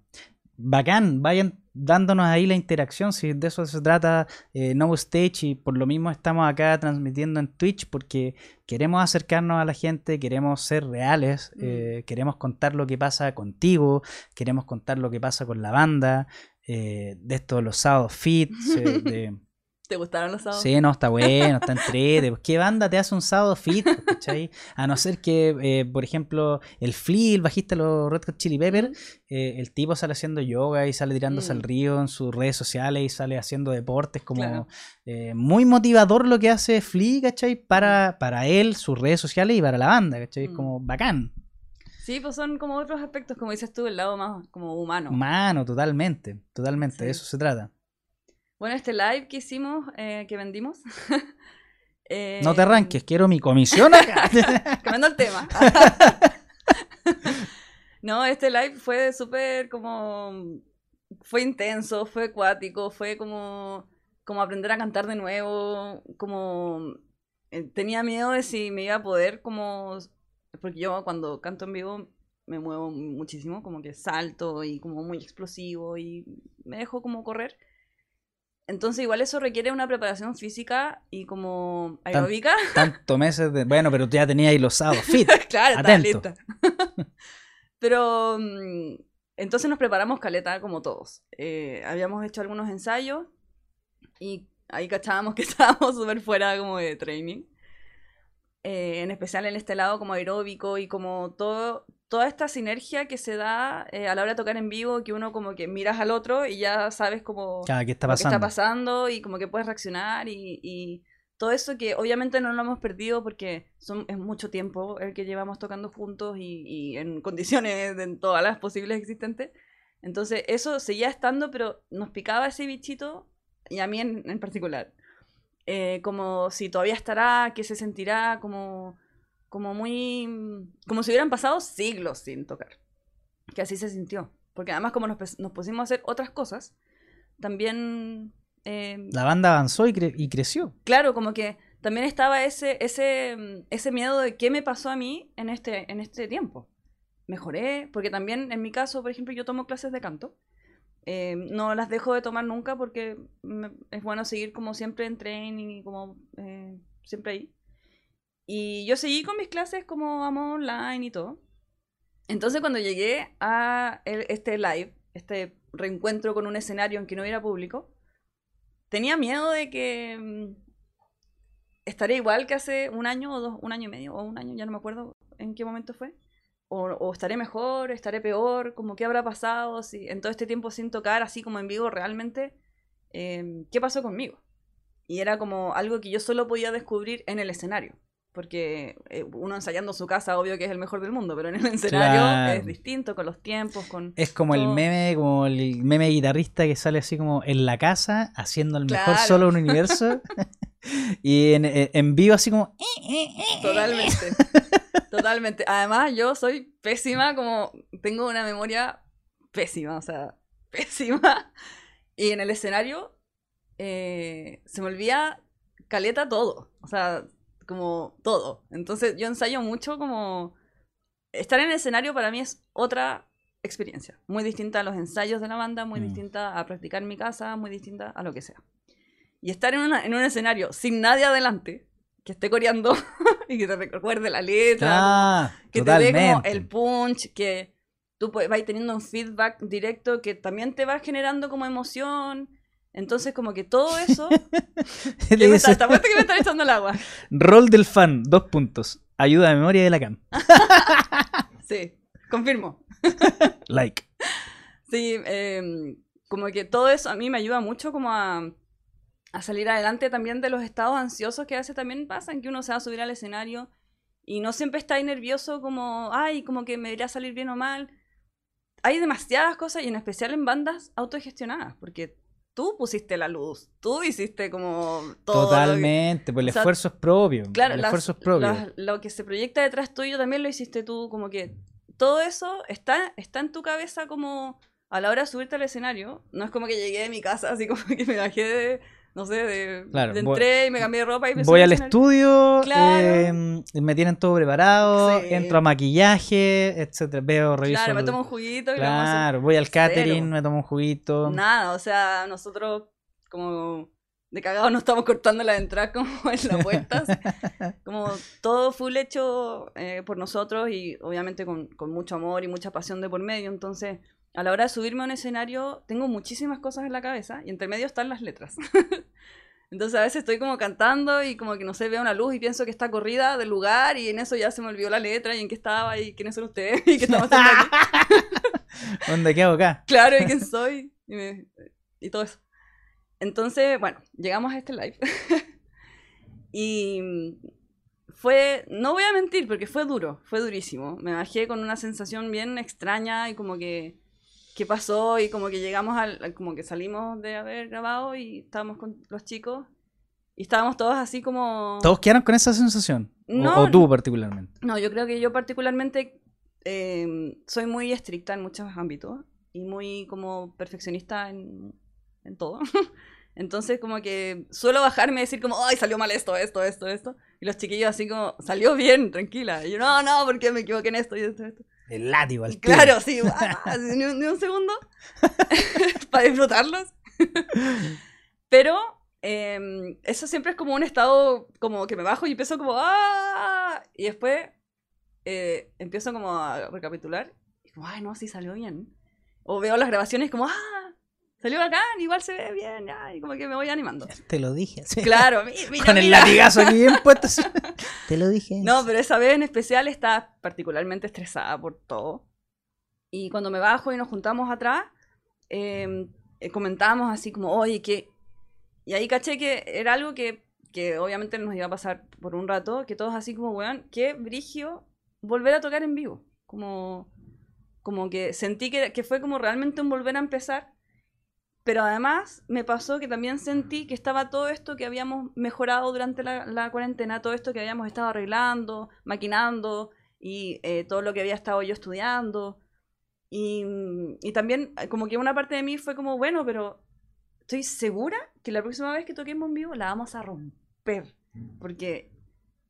Bacán, vayan dándonos ahí la interacción, si de eso se trata eh, No Stage y por lo mismo estamos acá transmitiendo en Twitch porque queremos acercarnos a la gente, queremos ser reales, mm. eh, queremos contar lo que pasa contigo, queremos contar lo que pasa con la banda, eh, de estos los sábados fit, de [laughs] ¿Te gustaron los sábados? Sí, no, está bueno, está entrete. ¿Qué banda te hace un sábado fit? ¿cachai? A no ser que, eh, por ejemplo, el Flea, el bajista de los Red Hot Chili Peppers, eh, el tipo sale haciendo yoga y sale tirándose al mm. río en sus redes sociales y sale haciendo deportes como eh, muy motivador lo que hace Flea, ¿cachai? Para, mm. para él, sus redes sociales y para la banda, ¿cachai? Mm. Como bacán. Sí, pues son como otros aspectos, como dices tú, el lado más como humano. Humano, totalmente, totalmente, de eso se trata. Bueno, este live que hicimos, eh, que vendimos. [laughs] no te arranques, quiero mi comisión acá. [laughs] Cambiando el tema. [laughs] no, este live fue súper como. Fue intenso, fue acuático, fue como, como aprender a cantar de nuevo. Como. Eh, tenía miedo de si me iba a poder, como. Porque yo cuando canto en vivo me muevo muchísimo, como que salto y como muy explosivo y me dejo como correr. Entonces igual eso requiere una preparación física y como aeróbica. [laughs] tanto meses de... Bueno, pero tú ya tenías ahí los sábados fit. [laughs] claro, estaba lista. [laughs] pero mm, entonces nos preparamos caleta como todos. Eh, habíamos hecho algunos ensayos y ahí cachábamos que estábamos súper fuera como de training. Eh, en especial en este lado como aeróbico y como todo, toda esta sinergia que se da eh, a la hora de tocar en vivo, que uno como que miras al otro y ya sabes cómo qué está pasando. está pasando y como que puedes reaccionar y, todo eso que obviamente no lo hemos perdido porque son, es mucho tiempo el que llevamos tocando juntos y, en [laughs] condiciones de todas las posibles existentes. Entonces eso seguía estando, pero nos picaba ese bichito y a mí en, particular. Eh, como si todavía estará, qué se sentirá, como como muy... como si hubieran pasado siglos sin tocar. Que así se sintió. Porque además como nos, nos pusimos a hacer otras cosas, también... Em, la banda avanzó y, creció. Claro, como que también estaba ese, ese, mm, ese miedo de qué me pasó a mí en este, en este tiempo. Mejoré, porque también en mi caso, por ejemplo, yo tomo clases de canto. Eh, no las dejo de tomar nunca porque me- es bueno seguir como siempre en training y como eh, siempre ahí. Y yo seguí con mis clases como amo online y todo. Entonces cuando llegué a el- este live, este reencuentro con un escenario en que no hubiera público, tenía miedo de que mm, estaré igual que hace un año o dos, un año y medio o un año, ya no me acuerdo en qué momento fue. O, o estaré mejor, estaré peor, como qué habrá pasado si en todo este tiempo sin tocar así como en vivo realmente, eh, qué pasó conmigo. Y era como algo que yo solo podía descubrir en el escenario. Porque eh, uno ensayando su casa, obvio que es el mejor del mundo, pero en el escenario Claro. es distinto, con los tiempos, con... Es como el meme, como el meme guitarrista que sale así como en la casa, haciendo el mejor solo un universo. [laughs] [laughs] y en, en vivo así como... Totalmente. Totalmente. Además, yo soy pésima, como tengo una memoria pésima, o sea, [laughs] pésima. Y en el escenario eh, se me olvida caleta todo. O sea, como todo. Entonces yo ensayo mucho como... Estar en el escenario para mí es otra experiencia. Muy distinta a los ensayos de la banda, muy Mm. distinta a practicar en mi casa, muy distinta a lo que sea. Y estar en, una- en un escenario sin nadie adelante, que esté coreando [laughs] y que te recuerde la letra, Ah, que te dé como totalmente. el punch, que tú pues, vas teniendo un feedback directo que también te va generando como emoción. Entonces, como que todo eso. [laughs] Que me está, que me están echando el agua. [laughs] Rol del fan, dos puntos. Ayuda de memoria de la cam. [laughs] Sí, confirmo. Like. Sí, eh, como que todo eso a mí me ayuda mucho como a, a salir adelante también de los estados ansiosos que a veces también pasan, que uno se va a subir al escenario y no siempre está ahí nervioso como, ay, como que me irá a salir bien o mal. Hay demasiadas cosas y en especial en bandas autogestionadas, porque tú pusiste la luz, tú hiciste como todo. lo que- Totalmente, pues el o sea, esfuerzo es propio. Claro, el las- esfuerzo es propio. las- lo que se proyecta detrás tuyo también lo hiciste tú, como que todo eso está, está en tu cabeza como a la hora de subirte al escenario. No es como que llegué de mi casa, así como [laughs] que me bajé de, no sé, de, Claro, de voy- entré y me cambié de ropa y me Voy al estudio, Claro. eh, me tienen todo preparado, Sí. entro a maquillaje, etcétera. Veo, reviso. Claro, me tomo un juguito y. Claro, voy al catering, Cero. me tomo un juguito. Nada, o sea, nosotros como de cagados nos estamos cortando la entrada como [laughs] en la puerta. así. [laughs] como todo full hecho eh, por nosotros y obviamente con, con mucho amor y mucha pasión de por medio. Entonces, a la hora de subirme a un escenario, tengo muchísimas cosas en la cabeza y entre medio están las letras. [laughs] Entonces a veces estoy como cantando y como que no sé, veo una luz y pienso que está corrida del lugar y en eso ya se me olvidó la letra y en qué estaba y quiénes son ustedes [laughs] y qué estamos haciendo aquí. [laughs] ¿Dónde qué hago acá? claro, y quién [laughs] soy, y, me- y todo eso. Entonces, bueno, llegamos a este live. y fue, no voy a mentir, porque fue duro, fue durísimo. Me bajé con una sensación bien extraña y como que, ¿qué pasó? Y como que llegamos al, como que salimos de haber grabado y estábamos con los chicos y estábamos todos así como... ¿Todos quedaron con esa sensación? O- No, o, tú particularmente. No, yo creo que yo particularmente eh, soy muy estricta en muchos ámbitos y muy como perfeccionista en, en todo. [laughs] Entonces como que suelo bajarme y decir como, ay, salió mal esto, esto, esto, esto. Y los chiquillos así como, salió bien, tranquila. Y yo, no, no, porque me equivoqué en esto y esto, esto. El látigo al tiro. Claro, sí, [laughs] ni, un, ni un segundo [laughs] para disfrutarlos. [laughs] Pero eh, eso siempre es como un estado como que me bajo y empiezo como ¡ah! Y después eh, empiezo como a recapitular y como, ay, no, sí salió bien. O veo las grabaciones como, ¡ah! Salió bacán, igual se ve bien, ya, y como que me voy animando. Te lo dije. sí. [laughs] Claro, mi- mira, Con el mira. latigazo aquí bien puesto. [laughs] Te lo dije. No, pero esa vez en especial estaba particularmente estresada por todo. Y cuando me bajo y nos juntamos atrás, eh, eh, comentábamos así como, oye, que... Y ahí caché que era algo que, que obviamente nos iba a pasar por un rato, que todos así como, weón, qué brigio volver a tocar en vivo. Como, como que sentí que, que fue como realmente un volver a empezar. Pero además me pasó que también sentí que estaba todo esto que habíamos mejorado durante la, la cuarentena, todo esto que habíamos estado arreglando, maquinando y eh, todo lo que había estado yo estudiando. Y, y también eh, como que una parte de mí fue como, bueno, pero estoy segura que la próxima vez que toquemos en vivo la vamos a romper. porque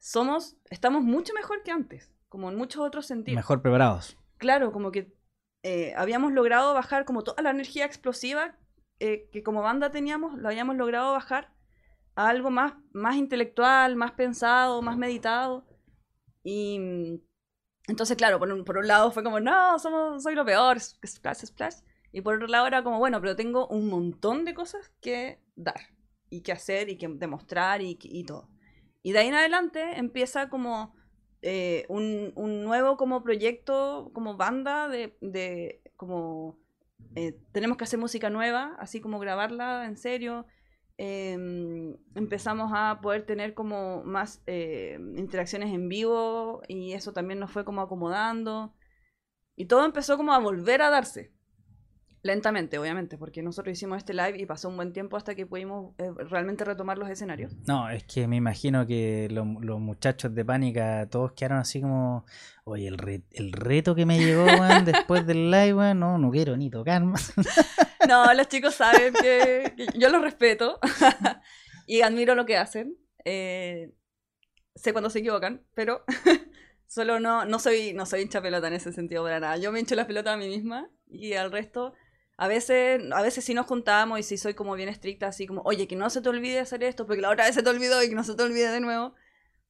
somos, estamos mucho mejor que antes, como en muchos otros sentidos. Mejor preparados. Claro, como que eh, habíamos logrado bajar como toda la energía explosiva eh, que como banda teníamos, lo habíamos logrado bajar a algo más, más intelectual, más pensado, más meditado. Y mm, entonces, claro, por un, por un lado fue como, no, somos, soy lo peor, splash, splash. Y por otro lado era como, bueno, pero tengo un montón de cosas que dar y que hacer y que demostrar y, y todo. Y de ahí en adelante empieza como eh, un, un, nuevo como proyecto, como banda de, de como eh, tenemos que hacer música nueva, así como grabarla en serio. Em, empezamos a poder tener como más eh, interacciones en vivo y eso también nos fue como acomodando. Y todo empezó como a volver a darse. Lentamente, obviamente, porque nosotros hicimos este live y pasó un buen tiempo hasta que pudimos eh, realmente retomar los escenarios. No, es que me imagino que los muchachos de Pánica todos quedaron así como, oye, el, el reto que me llegó [laughs] después del live, no, no quiero ni tocar más. [laughs] no, los chicos saben que, yo los respeto [laughs] y admiro lo que hacen. Eh, sé cuando se equivocan, pero solo no, no, soy, no soy hincha pelota en ese sentido para nada. Yo me hincho la pelota a mí misma y al resto a veces, a veces sí nos juntamos y sí soy como bien estricta, así como, oye, que no se te olvide hacer esto, porque la otra vez se te olvidó y que no se te olvide de nuevo.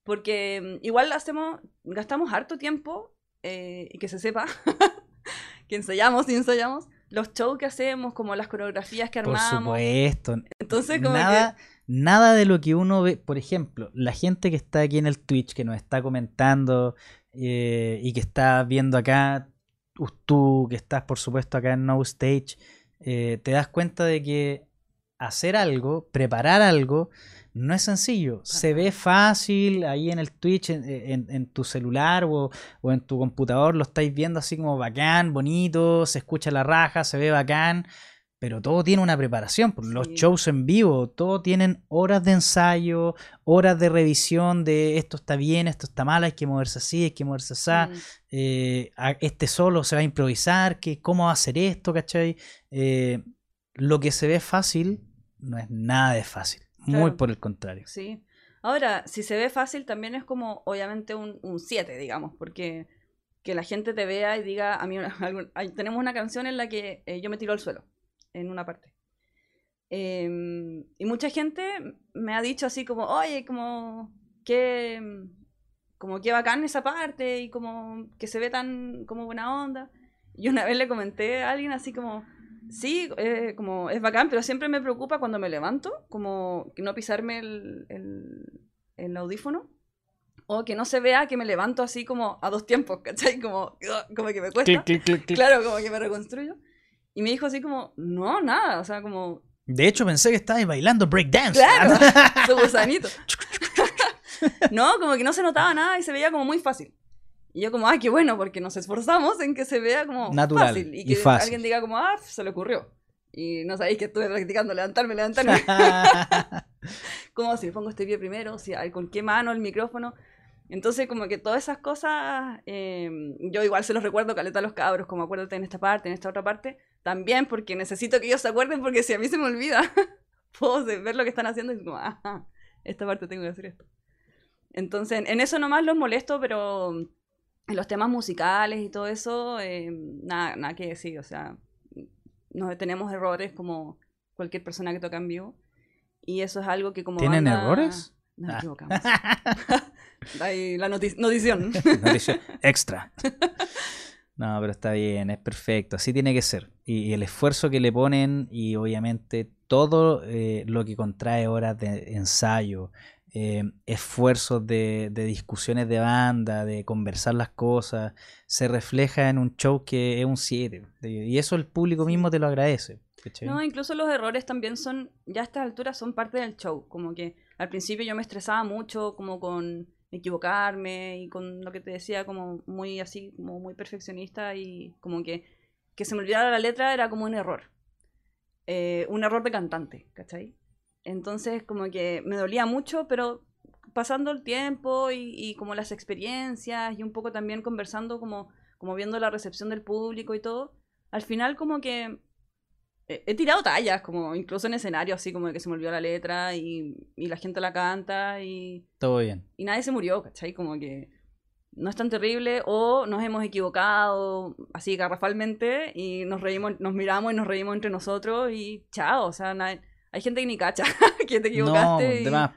Porque mm, igual hacemos, gastamos harto tiempo, eh, y que se sepa, [laughs] que ensayamos y ensayamos, los shows que hacemos, como las coreografías que armamos. Por supuesto. Entonces, como nada, nada de lo que uno ve, por ejemplo, la gente que está aquí en el Twitch, que nos está comentando eh, y que está viendo acá tú que estás por supuesto acá en No Stage, eh, te das cuenta de que hacer algo, preparar algo, no es sencillo. Se ve fácil ahí en el Twitch, en, tu celular o, o, en tu computador, lo estáis viendo así como bacán, bonito, se escucha la raja, se ve bacán, pero todo tiene una preparación. Pues, los shows en vivo, todo tienen horas de ensayo, horas de revisión de esto está bien, esto está mal, hay que moverse así, hay que moverse así. Mm. Eh, este solo se va a improvisar, que, ¿cómo va a hacer esto? ¿Cachai? Eh, lo que se ve fácil no es nada de fácil. Muy por el contrario. Sí. Ahora, si se ve fácil, también es como, obviamente, un 7, digamos, porque que la gente te vea y diga, a mí, [laughs] tenemos una canción en la que eh, yo me tiro al suelo en una parte. Em, y mucha gente me ha dicho así como, oye, como que, como que bacán esa parte y como que se ve tan como buena onda. Y una vez le comenté a alguien así como, sí, eh, como es bacán, pero siempre me preocupa cuando me levanto, como que no pisarme el, el, audífono. O que no se vea que me levanto así como a dos tiempos, [laughs] ¿cachai? Como, como que me cuesta. Claro, como que me reconstruyo. Y me dijo así como, no, nada, o sea, como... De hecho, pensé que estabas bailando breakdance. Claro, [laughs] [laughs] su gusanito. [laughs] no, como que no se notaba nada y se veía como muy fácil. Y yo como, ah, qué bueno, porque nos esforzamos en que se vea como Natural fácil. Y que alguien diga como, ah, se le ocurrió. Y no sabéis que estuve practicando levantarme, levantarme. como si pongo este pie primero, si, con qué mano el micrófono. Entonces, como que todas esas cosas, em, yo igual se los recuerdo caleta a los cabros, como acuérdate en esta parte, en esta otra parte, también porque necesito que ellos se acuerden, porque si a mí se me olvida, [laughs] puedo ver lo que están haciendo y como, ajá, esta parte tengo que hacer esto. Entonces, en eso nomás los molesto, pero en los temas musicales y todo eso, em, nada, nada que decir, o sea, no tenemos errores como cualquier persona que toca en vivo. Y eso es algo que como... ¿Tienen errores? Nos ah. equivocamos. [laughs] Ahí la notición. [laughs] notición extra. No, pero está bien, es perfecto, así tiene que ser. Y, el esfuerzo que le ponen y obviamente todo eh, lo que contrae horas de ensayo, eh, esfuerzos de, discusiones de banda, de conversar las cosas, se refleja en un show que es un 7. Y eso el público mismo te lo agradece. No, incluso los errores también son, ya a estas alturas son parte del show. Como que al principio yo me estresaba mucho, como con equivocarme y con lo que te decía como muy así, como muy perfeccionista y como que, que se me olvidara la letra era como un error. Eh, un error de cantante, ¿cachai? Entonces como que me dolía mucho, pero pasando el tiempo y, y, como las experiencias y un poco también conversando como, como viendo la recepción del público y todo, al final como que he tirado tallas, como incluso en escenario, así como de que se me olvidó la letra y, y la gente la canta y, Todo bien. y nadie se murió, ¿cachai? Como que no es tan terrible o nos hemos equivocado así garrafalmente y nos reímos, nos miramos y nos reímos entre nosotros y chao, o sea, nadie- hay gente que ni cacha [laughs] que te No, equivocaste y- de más.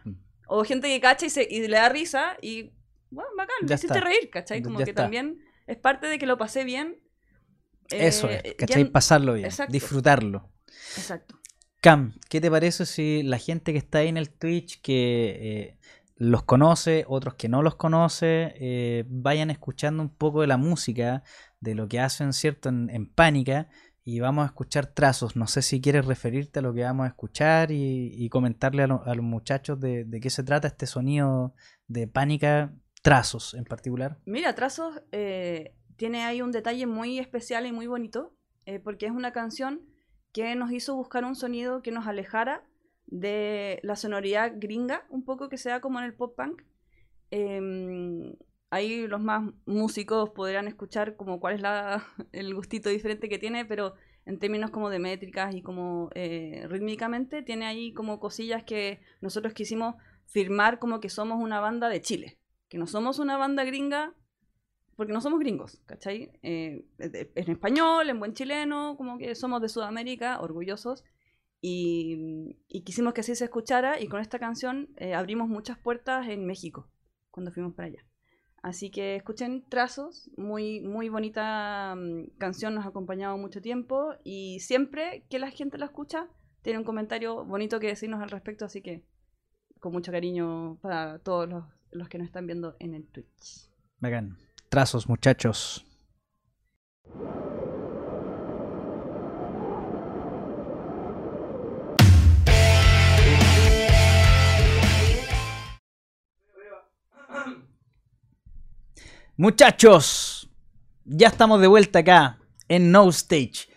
o gente que cacha y, se, y le da risa y bueno, bacán, Ya me hiciste está. reír, ¿cachai? Como Ya que está. también es parte de que lo pasé bien. Eso Eh, es, ¿cachai? ya- Pasarlo bien, exacto. disfrutarlo. Exacto. Cam, ¿qué te parece si la gente que está ahí en el Twitch, que eh, los conoce, otros que no los conoce, eh, vayan escuchando un poco de la música, de lo que hacen, ¿cierto? En, en Pánica, y vamos a escuchar trazos. No sé si quieres referirte a lo que vamos a escuchar y, y comentarle a, lo- a los muchachos de, de qué se trata este sonido de Pánica, trazos en particular. Mira, Trazos eh, tiene ahí un detalle muy especial y muy bonito, eh, porque es una canción que nos hizo buscar un sonido que nos alejara de la sonoridad gringa, un poco que sea como en el pop punk. Em, ahí los más músicos podrán escuchar como cuál es la, [laughs] el gustito diferente que tiene, pero en términos como de métricas y como eh, rítmicamente, tiene ahí como cosillas que nosotros quisimos firmar como que somos una banda de Chile, que no somos una banda gringa porque no somos gringos, ¿cachai? Eh, en español, en buen chileno, como que somos de Sudamérica, orgullosos. Y, y quisimos que así se escuchara y con esta canción eh, abrimos muchas puertas en México cuando fuimos para allá. Así que escuchen Trazos, muy, muy bonita mm, canción, nos ha acompañado mucho tiempo y siempre que la gente la escucha tiene un comentario bonito que decirnos al respecto, así que con mucho cariño para todos los, los que nos están viendo en el Twitch. Bacán. Trazos, muchachos. Muchachos, ya estamos de vuelta acá en No Stage,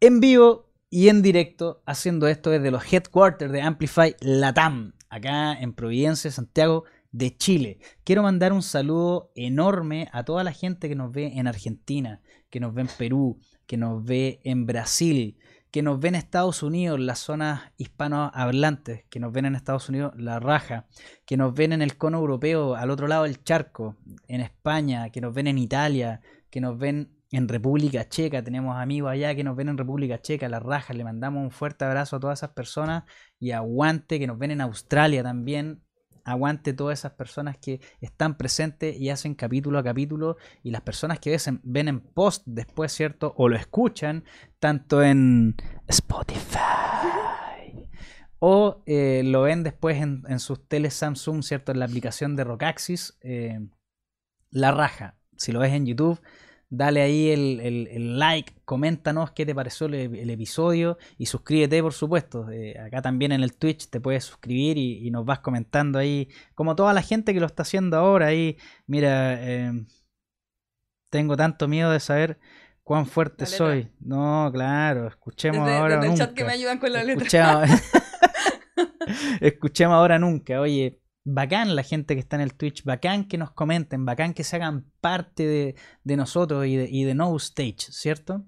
en vivo y en directo, haciendo esto desde los headquarters de Amplify Latam, acá en Providencia, Santiago de Chile. Quiero mandar un saludo enorme a toda la gente que nos ve en Argentina, que nos ve en Perú, que nos ve en Brasil, que nos ve en Estados Unidos, las zonas hispanohablantes, que nos ven en Estados Unidos, la raja, que nos ven en el cono europeo, al otro lado del charco, en España, que nos ven en Italia, que nos ven en República Checa, tenemos amigos allá que nos ven en República Checa, la raja, le mandamos un fuerte abrazo a todas esas personas y aguante que nos ven en Australia también, aguante todas esas personas que están presentes y hacen capítulo a capítulo y las personas que ves en- ven en post después, ¿cierto? O lo escuchan tanto en Spotify o eh, lo ven después en, sus teles Samsung, ¿cierto? En la aplicación de Rockaxis, eh, la raja. Si lo ves en YouTube, dale ahí el, el- el like, coméntanos qué te pareció el, el episodio y suscríbete, por supuesto. Eh, acá también en el Twitch te puedes suscribir y, y nos vas comentando ahí, como toda la gente que lo está haciendo ahora. Ahí, mira, eh, tengo tanto miedo de saber cuán fuerte soy. No, claro, escuchemos Desde, ahora. desde el chat nunca. que me ayudan con la letra. Escuchemos, [laughs] escuchemos ahora nunca. Oye, bacán la gente que está en el Twitch, bacán que nos comenten, bacán que se hagan parte de, de nosotros y de, y de No Stage, ¿cierto?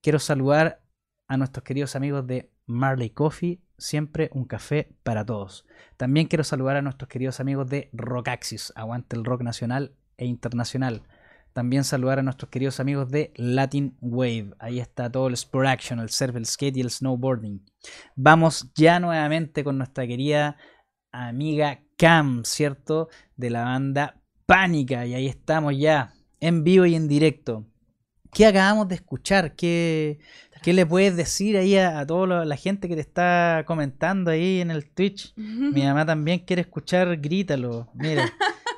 Quiero saludar a nuestros queridos amigos de Marley Coffee, siempre un café para todos. También quiero saludar a nuestros queridos amigos de Rockaxis, aguante el rock nacional e internacional. También saludar a nuestros queridos amigos de Latin Wave. Ahí está todo el Sport Action, el surf, el skate y el snowboarding. Vamos ya nuevamente con nuestra querida amiga Cam, ¿cierto? De la banda Pánica. Y ahí estamos ya, en vivo y en directo. ¿Qué acabamos de escuchar? ¿Qué, qué le puedes decir ahí a, a toda la gente que te está comentando ahí en el Twitch? [laughs] Mi mamá también quiere escuchar Grítalo. Mira,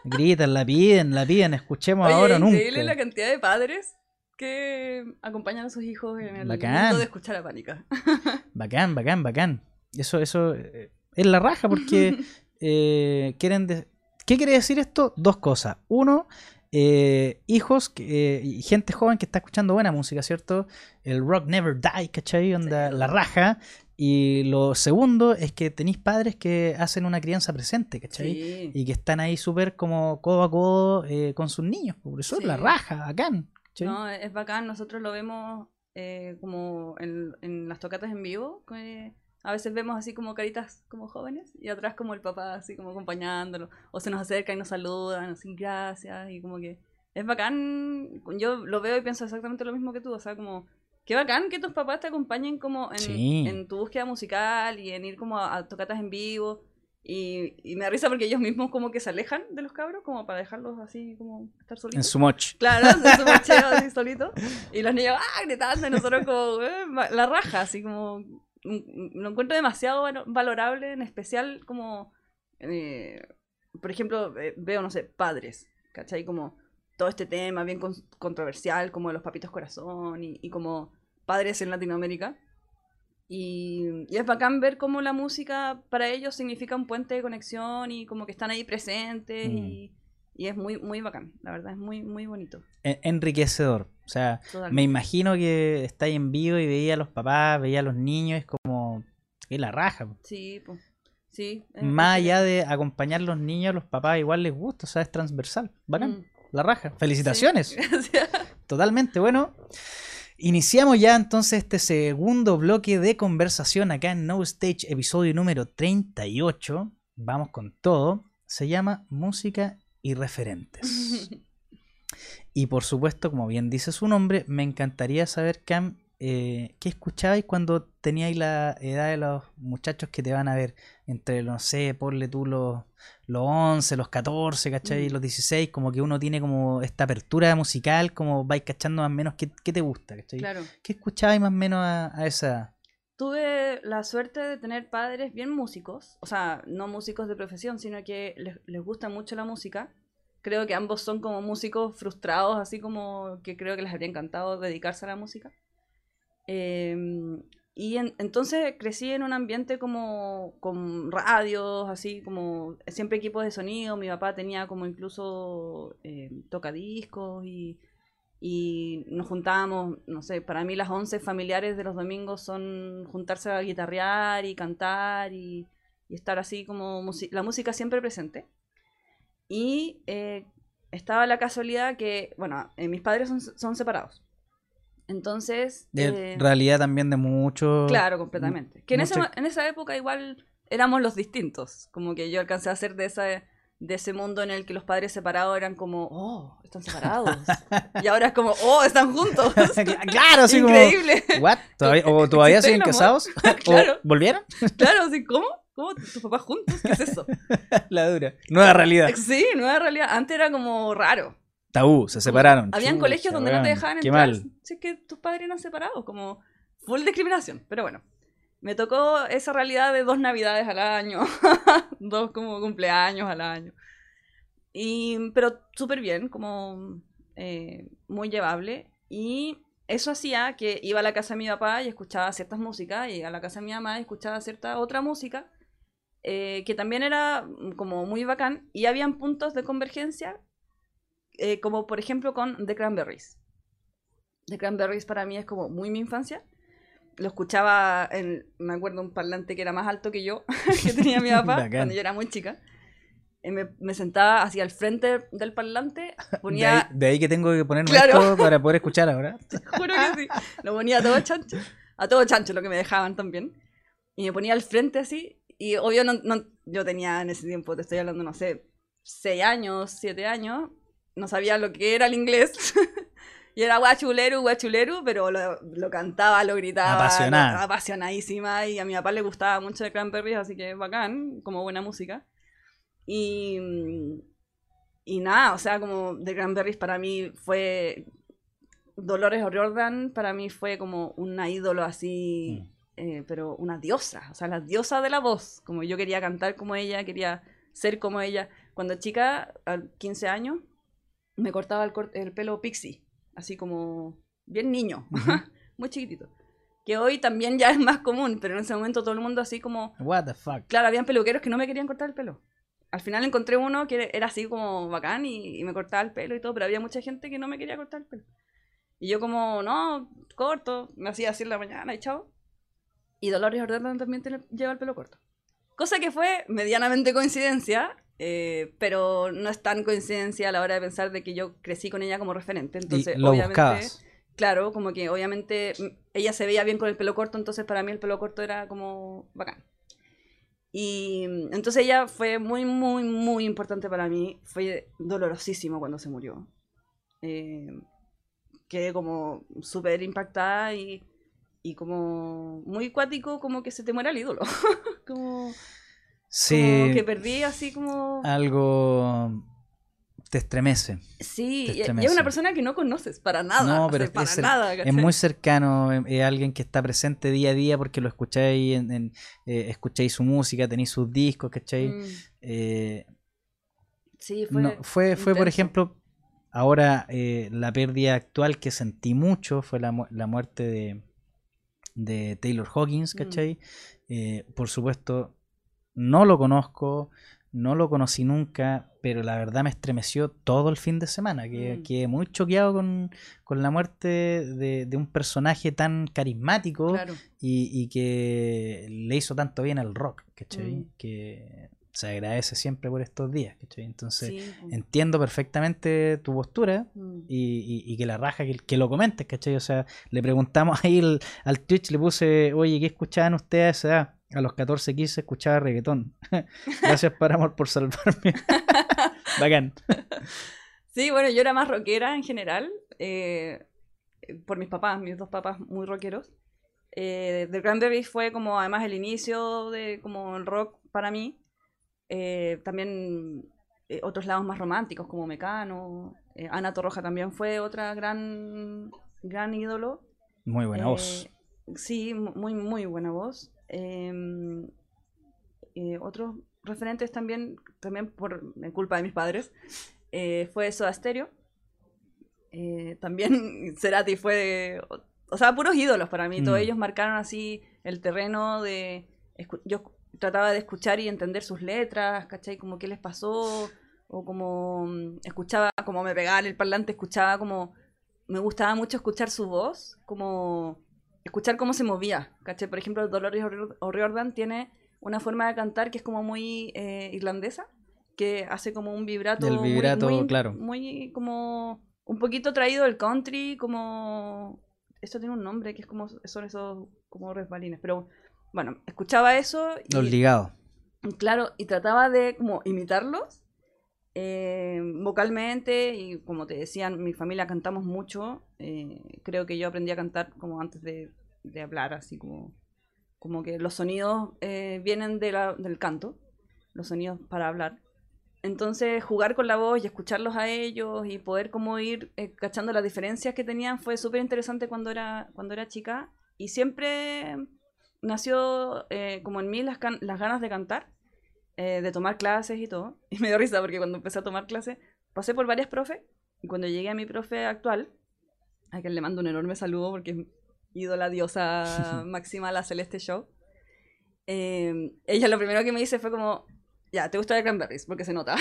gritan, la piden, la piden. Escuchemos Oye, ahora o nunca. increíble la cantidad de padres que acompañan a sus hijos en el Bacán. mundo de escuchar a Pánica. [laughs] Bacán, bacán, bacán. Eso, eso eh, es la raja porque [laughs] eh, quieren... de- ¿Qué quiere decir esto? Dos cosas. Uno, eh, hijos que, eh, y gente joven que está escuchando buena música, ¿cierto? El rock never die, ¿cachai? Onda, Sí. la raja. Y lo segundo es que tenéis padres que hacen una crianza presente, ¿cachai? Sí. Y que están ahí súper como codo a codo eh, con sus niños. Por eso es la raja, bacán. ¿cachai? No, es bacán, nosotros lo vemos eh, como en, en las tocatas en vivo. que a veces vemos así como caritas como jóvenes y atrás como el papá así como acompañándolo. O se nos acerca y nos saludan, así gracias y como que es bacán. Yo lo veo y pienso exactamente lo mismo que tú. O sea, como qué bacán que tus papás te acompañen como en, Sí. en tu búsqueda musical y en ir como a, a tocatas en vivo. Y, y me da risa porque ellos mismos como que se alejan de los cabros como para dejarlos así como estar solitos. En su moch. Claro, en su mocheo así [laughs] solito. Y los niños, ¡ah! gritando. Y nosotros como, eh, la raja, así como. Lo encuentro demasiado valo- valorable, en especial como. eh, por ejemplo, veo, no sé, padres, ¿cachai? Como todo este tema bien con- controversial, como de los papitos corazón y, y como padres en Latinoamérica. Y, y es bacán ver cómo la música para ellos significa un puente de conexión y como que están ahí presentes Mm. y, y es muy, muy bacán, la verdad, es muy, muy bonito. En- enriquecedor. O sea, me imagino que estáis en vivo y veía a los papás, veía a los niños, es como. Es la raja. Sí, pues. Sí. Más allá de acompañar a los niños, a los papás igual les gusta, o sea, es transversal. Bacán. Mm. La raja. Felicitaciones. Sí, [laughs] gracias. Totalmente. Bueno, iniciamos ya entonces este segundo bloque de conversación acá en No Stage, episodio número 38. Vamos con todo. Se llama Música y Referentes. [laughs] Y por supuesto, como bien dice su nombre, me encantaría saber, Cam, eh, ¿qué escuchabais cuando teníais la edad de los muchachos que te van a ver? Entre, no sé, ponle tú los, los 11, los 14, ¿cachai? Mm. Los 16, como que uno tiene como esta apertura musical, como vais cachando más o menos qué, qué te gusta, ¿cachai? Claro. ¿Qué escuchabais más o menos a, a esa edad? Tuve la suerte de tener padres bien músicos, o sea, no músicos de profesión, sino que les, les gusta mucho la música. Creo que ambos son como músicos frustrados, así como que creo que les habría encantado dedicarse a la música. Eh, y en- entonces crecí en un ambiente como con radios, así como siempre equipos de sonido. Mi papá tenía como incluso eh, tocadiscos y, y nos juntábamos, no sé, para mí las once familiares de los domingos son juntarse a guitarrear y cantar y, y estar así como la música siempre presente. Y eh, estaba la casualidad que, bueno, eh, mis padres son, son separados. Entonces... De eh, realidad también de mucho... Claro, completamente. Que en, esa, en esa época igual éramos los distintos. Como que yo alcancé a ser de, esa, de ese mundo en el que los padres separados eran como, oh, están separados. [laughs] y ahora es como, oh, están juntos. [laughs] claro, como... Increíble. ¿What? ¿Todavía, ¿O todavía ¿Existe siguen casados? [laughs] Claro. ¿O volvieron? claro, así, ¿cómo? ¿Cómo? ¿Tus papás juntos? ¿Qué es eso? La dura. Nueva realidad. Sí, nueva realidad. Antes era como raro. Tabú, se separaron. Habían colegios donde no te dejaban Qué entrar. mal. Si es que tus padres eran separados, como full discriminación. Pero bueno, me tocó esa realidad de dos navidades al año, [laughs] dos como cumpleaños al año. Y, pero súper bien, como eh, muy llevable. Y eso hacía que iba a la casa de mi papá y escuchaba ciertas músicas, y a la casa de mi mamá y escuchaba cierta otra música, eh, que también era como muy bacán. Y habían puntos de convergencia eh, como por ejemplo con The Cranberries. The Cranberries para mí es como muy mi infancia. Lo escuchaba en, me acuerdo, un parlante que era más alto que yo, [laughs] que tenía mi [laughs] papá cuando yo era muy chica. Eh, me, me sentaba hacia el frente del parlante, [laughs] De ahí, ponía, de ahí que tengo que ponerme Claro. esto para poder escuchar ahora. juro que sí, lo ponía a todo chancho, a todo chancho lo que me dejaban también. Y me ponía al frente así, y obvio no, no- yo tenía en ese tiempo, te estoy hablando, no sé, 6 años, 7 años, no sabía lo que era el inglés. Y era guachuleru, guachuleru, pero lo, lo cantaba, lo gritaba. Apasionada. lo- apasionadísima. Y a mi papá le gustaba mucho de Cranberries, así que bacán, como buena música. Y, y nada, o sea, como The Cranberries para mí fue. Dolores O'Riordan para mí fue como una ídolo así, eh, pero una diosa, o sea, la diosa de la voz. Como yo quería cantar como ella, quería ser como ella. Cuando chica, a 15 años, me cortaba el, el pelo pixie, así como bien niño, [laughs] muy chiquitito. Que hoy también ya es más común, pero en ese momento todo el mundo así como What the fuck. Claro, habían peluqueros que no me querían cortar el pelo. Al final encontré uno que era así como bacán y, y me cortaba el pelo y todo, pero había mucha gente que no me quería cortar el pelo. Y yo como, no, corto, me hacía así en la mañana y chao. Y Dolores O'Riordan también tiene- lleva el pelo corto. Cosa que fue medianamente coincidencia, eh, pero no es tan coincidencia a la hora de pensar de que yo crecí con ella como referente. Entonces, y lo obviamente, buscabas. claro, como que obviamente mm, ella se veía bien con el pelo corto, entonces para mí el pelo corto era como bacán. Y mm, entonces ella fue muy, muy, muy importante para mí. Fue dolorosísimo cuando se murió. Eh, quedé como súper impactada y, y como muy cuático, como que se te muera el ídolo. [laughs] como, Sí. como que perdí así como... Algo te estremece. Sí, te y es una persona que no conoces para nada. No, o pero sea, es- para es cer- nada. Es ¿cachai? muy cercano, es, es alguien que está presente día a día porque lo escucháis, en, en- eh, escucháis su música, tenéis sus discos, ¿cachai? Mm, Eh, sí, fue. no, fue, fue, por ejemplo, ahora eh, la pérdida actual que sentí mucho fue la, mu- la muerte de, de Taylor Hawkins, Mm. ¿cachai? Por supuesto, no lo conozco, no lo conocí nunca, pero la verdad me estremeció todo el fin de semana. Que, Mm. Quedé muy choqueado con, con la muerte de, de un personaje tan carismático Claro. y, y que le hizo tanto bien al rock, ¿cachai? Mm. Que se agradece siempre por estos días, ¿cachai? Entonces, Sí, entiendo perfectamente tu postura Mm. y, y- y que la raja que, que lo comentes, ¿cachai? O sea, le preguntamos [laughs] ahí el- al Twitch, le puse, oye, ¿qué escuchaban ustedes a esa edad? A los 14, 15 escuchaba reggaetón. [laughs] Gracias para amor por salvarme. [laughs] Bacán. Sí, bueno, yo era más rockera en general, eh, por mis papás, mis dos papás muy rockeros. Eh, The Cranberries fue como además el inicio de como el rock para mí. Eh, también eh, otros lados más románticos como Mecano. eh, Ana Torroja también fue otra gran, gran ídolo. Muy buena voz. Sí, mu- muy, muy buena voz. Em, eh, otros referentes también, también por culpa de mis padres, eh, fue Soda Stereo. Eh, también [laughs] Cerati fue, o, o sea, puros ídolos para mí. Todos Mm. ellos marcaron así el terreno de... Yo trataba de escuchar y entender sus letras, ¿cachai? Como qué les pasó, o como mm, escuchaba, como me pegaba en el parlante, escuchaba como... Me gustaba mucho escuchar su voz, como escuchar cómo se movía, ¿cachai? Por ejemplo, Dolores O'Rior- O'Riordan tiene una forma de cantar que es como muy eh, irlandesa, que hace como un vibrato. El muy- vibrato, muy, claro. Muy como un poquito traído del country, como... Esto tiene un nombre, que es como son esos como resbalines, pero bueno, escuchaba eso y, Los ligados. Claro, y trataba de como imitarlos eh, vocalmente y como te decía, mi familia cantamos mucho. eh, creo que yo aprendí a cantar como antes de, hablar, así como, como que los sonidos eh, vienen del canto, los sonidos para hablar. Entonces jugar con la voz y escucharlos a ellos y poder como ir cachando las diferencias que tenían fue súper interesante cuando era, cuando era chica y siempre nació como en mí las ganas de cantar, eh, de tomar clases y todo. [laughs] Y me dio risa porque cuando empecé a tomar clases pasé por varias profes y cuando llegué a mi profe actual, a quien le mando un enorme saludo porque es ídola diosa [laughs] máxima la Celeste Show, eh, ella lo primero que me dice fue como, ya, ¿te gusta de Cranberries? Porque se nota.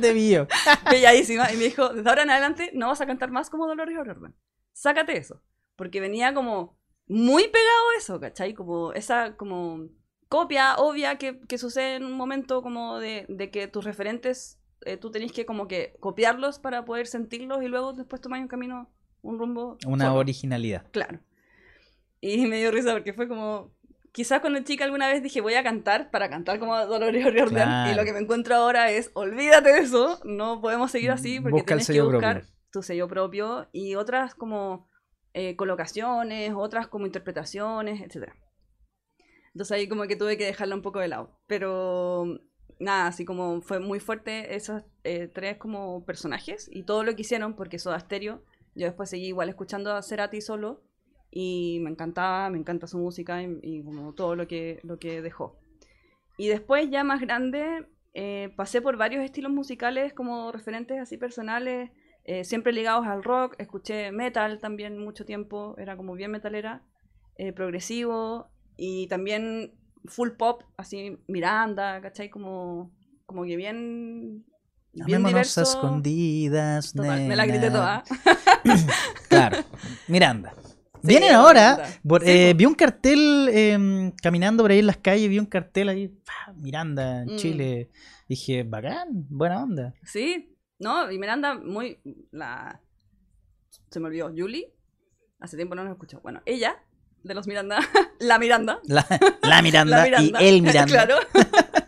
Te pillo. belladísima y me dijo, desde ahora en adelante no vas a cantar más como Dolores O'Riordan. Sácate eso. Porque venía como muy pegado eso, ¿cachai? Como esa como copia obvia que, que sucede en un momento como de, de que tus referentes eh, tú tenés que como que copiarlos para poder sentirlos y luego después tomar un camino, un rumbo. Una solo. originalidad. Claro. Y [laughs] me dio risa porque fue como. Quizás cuando chica alguna vez dije voy a cantar para cantar como Dolores O'Riordan Claro. y lo que me encuentro ahora es olvídate de eso, no podemos seguir así porque Busca tienes que buscar propio. tu sello propio y otras como eh, colocaciones, otras como interpretaciones, etcétera. Entonces ahí como que tuve que dejarla un poco de lado. Pero nada, así como fue muy fuerte esos eh, tres como personajes y todo lo que hicieron, porque Soda Stereo, yo después seguí igual escuchando a Cerati solo y me encantaba, me encanta su música y, y como todo lo que, lo que dejó. Y después ya más grande eh, pasé por varios estilos musicales como referentes así personales, eh, siempre ligados al rock, escuché metal también mucho tiempo, era como bien metalera, eh, progresivo y también full pop, así Miranda, ¿cachai? Como, como que bien... bien diverso. a escondidas. Total, me la grité toda. [laughs] Claro. Miranda. [laughs] Sí, Vienen ahora. Miranda. por- Sí, eh, vi un cartel eh, caminando por ahí en las calles, vi un cartel ahí, ¡pah! Miranda, en Mm. Chile. Dije, bacán, buena onda. Sí, no, y Miranda muy... La... Se me olvidó, Julie. Hace tiempo no los escucho. Bueno, ella, de los Miranda, [laughs] la Miranda. La, la Miranda, La Miranda, y el Miranda. [laughs] claro. [laughs]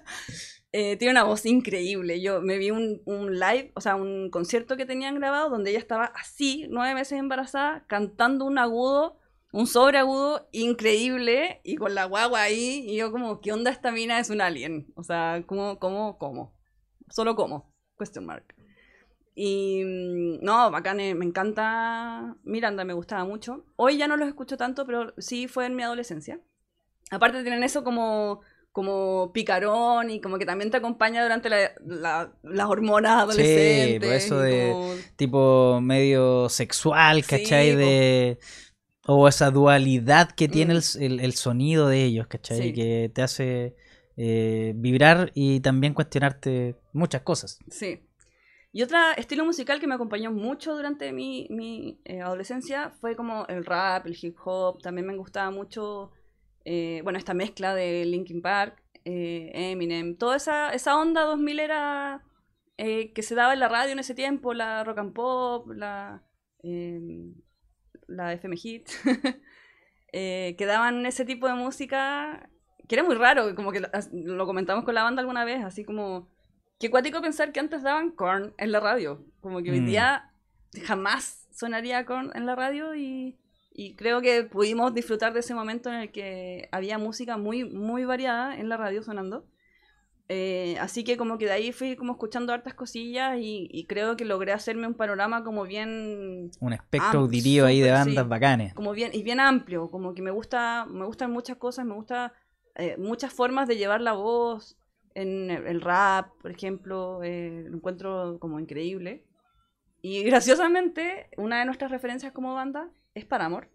Eh, tiene una voz increíble. Yo me vi un, un live, o sea, un concierto que tenían grabado donde ella estaba así, nueve meses embarazada, cantando un agudo, un sobreagudo increíble y con la guagua ahí. Y yo, como, ¿qué onda esta mina? Es un alien. O sea, ¿cómo, cómo, cómo? Solo cómo. Question mark. Y mm, no, bacán, eh, me encanta Miranda, me gustaba mucho. Hoy ya no los escucho tanto, pero sí fue en mi adolescencia. Aparte tienen eso como, como picarón y como que también te acompaña durante la- la- las hormonas adolescentes. pues eso de- como- Tipo medio sexual, Sí, ¿cachai? de... O esa dualidad que tiene Mm. el- el sonido de ellos, ¿cachai? Sí. Que te hace eh, vibrar y también cuestionarte muchas cosas. Sí. Y otro estilo musical que me acompañó mucho durante mi, mi, eh, adolescencia fue como el rap, el hip hop. También me gustaba mucho, eh, bueno, esta mezcla de Linkin Park, eh, Eminem. Toda esa, esa onda 2000 era que se daba en la radio en ese tiempo, la rock and pop, la, [laughs] eh, la FM Hit. que daban ese tipo de música que era muy raro, como que lo comentamos con la banda alguna vez, así como Qué cuático pensar que antes daban Korn en la radio. Como que hoy Mm. día jamás sonaría Korn en la radio y, y creo que pudimos disfrutar de ese momento en el que había música muy, muy variada en la radio sonando. Eh, así que como que de ahí fui como escuchando hartas cosillas y, y creo que logré hacerme un panorama como bien Un espectro auditivo ahí de bandas sí. bacanes. como bien y bien amplio, como que me gusta, me gustan muchas cosas, me gusta eh, muchas formas de llevar la voz en el, rap, por ejemplo, eh, lo encuentro como increíble. Y [laughs] graciosamente, una de nuestras referencias como banda es Paramore,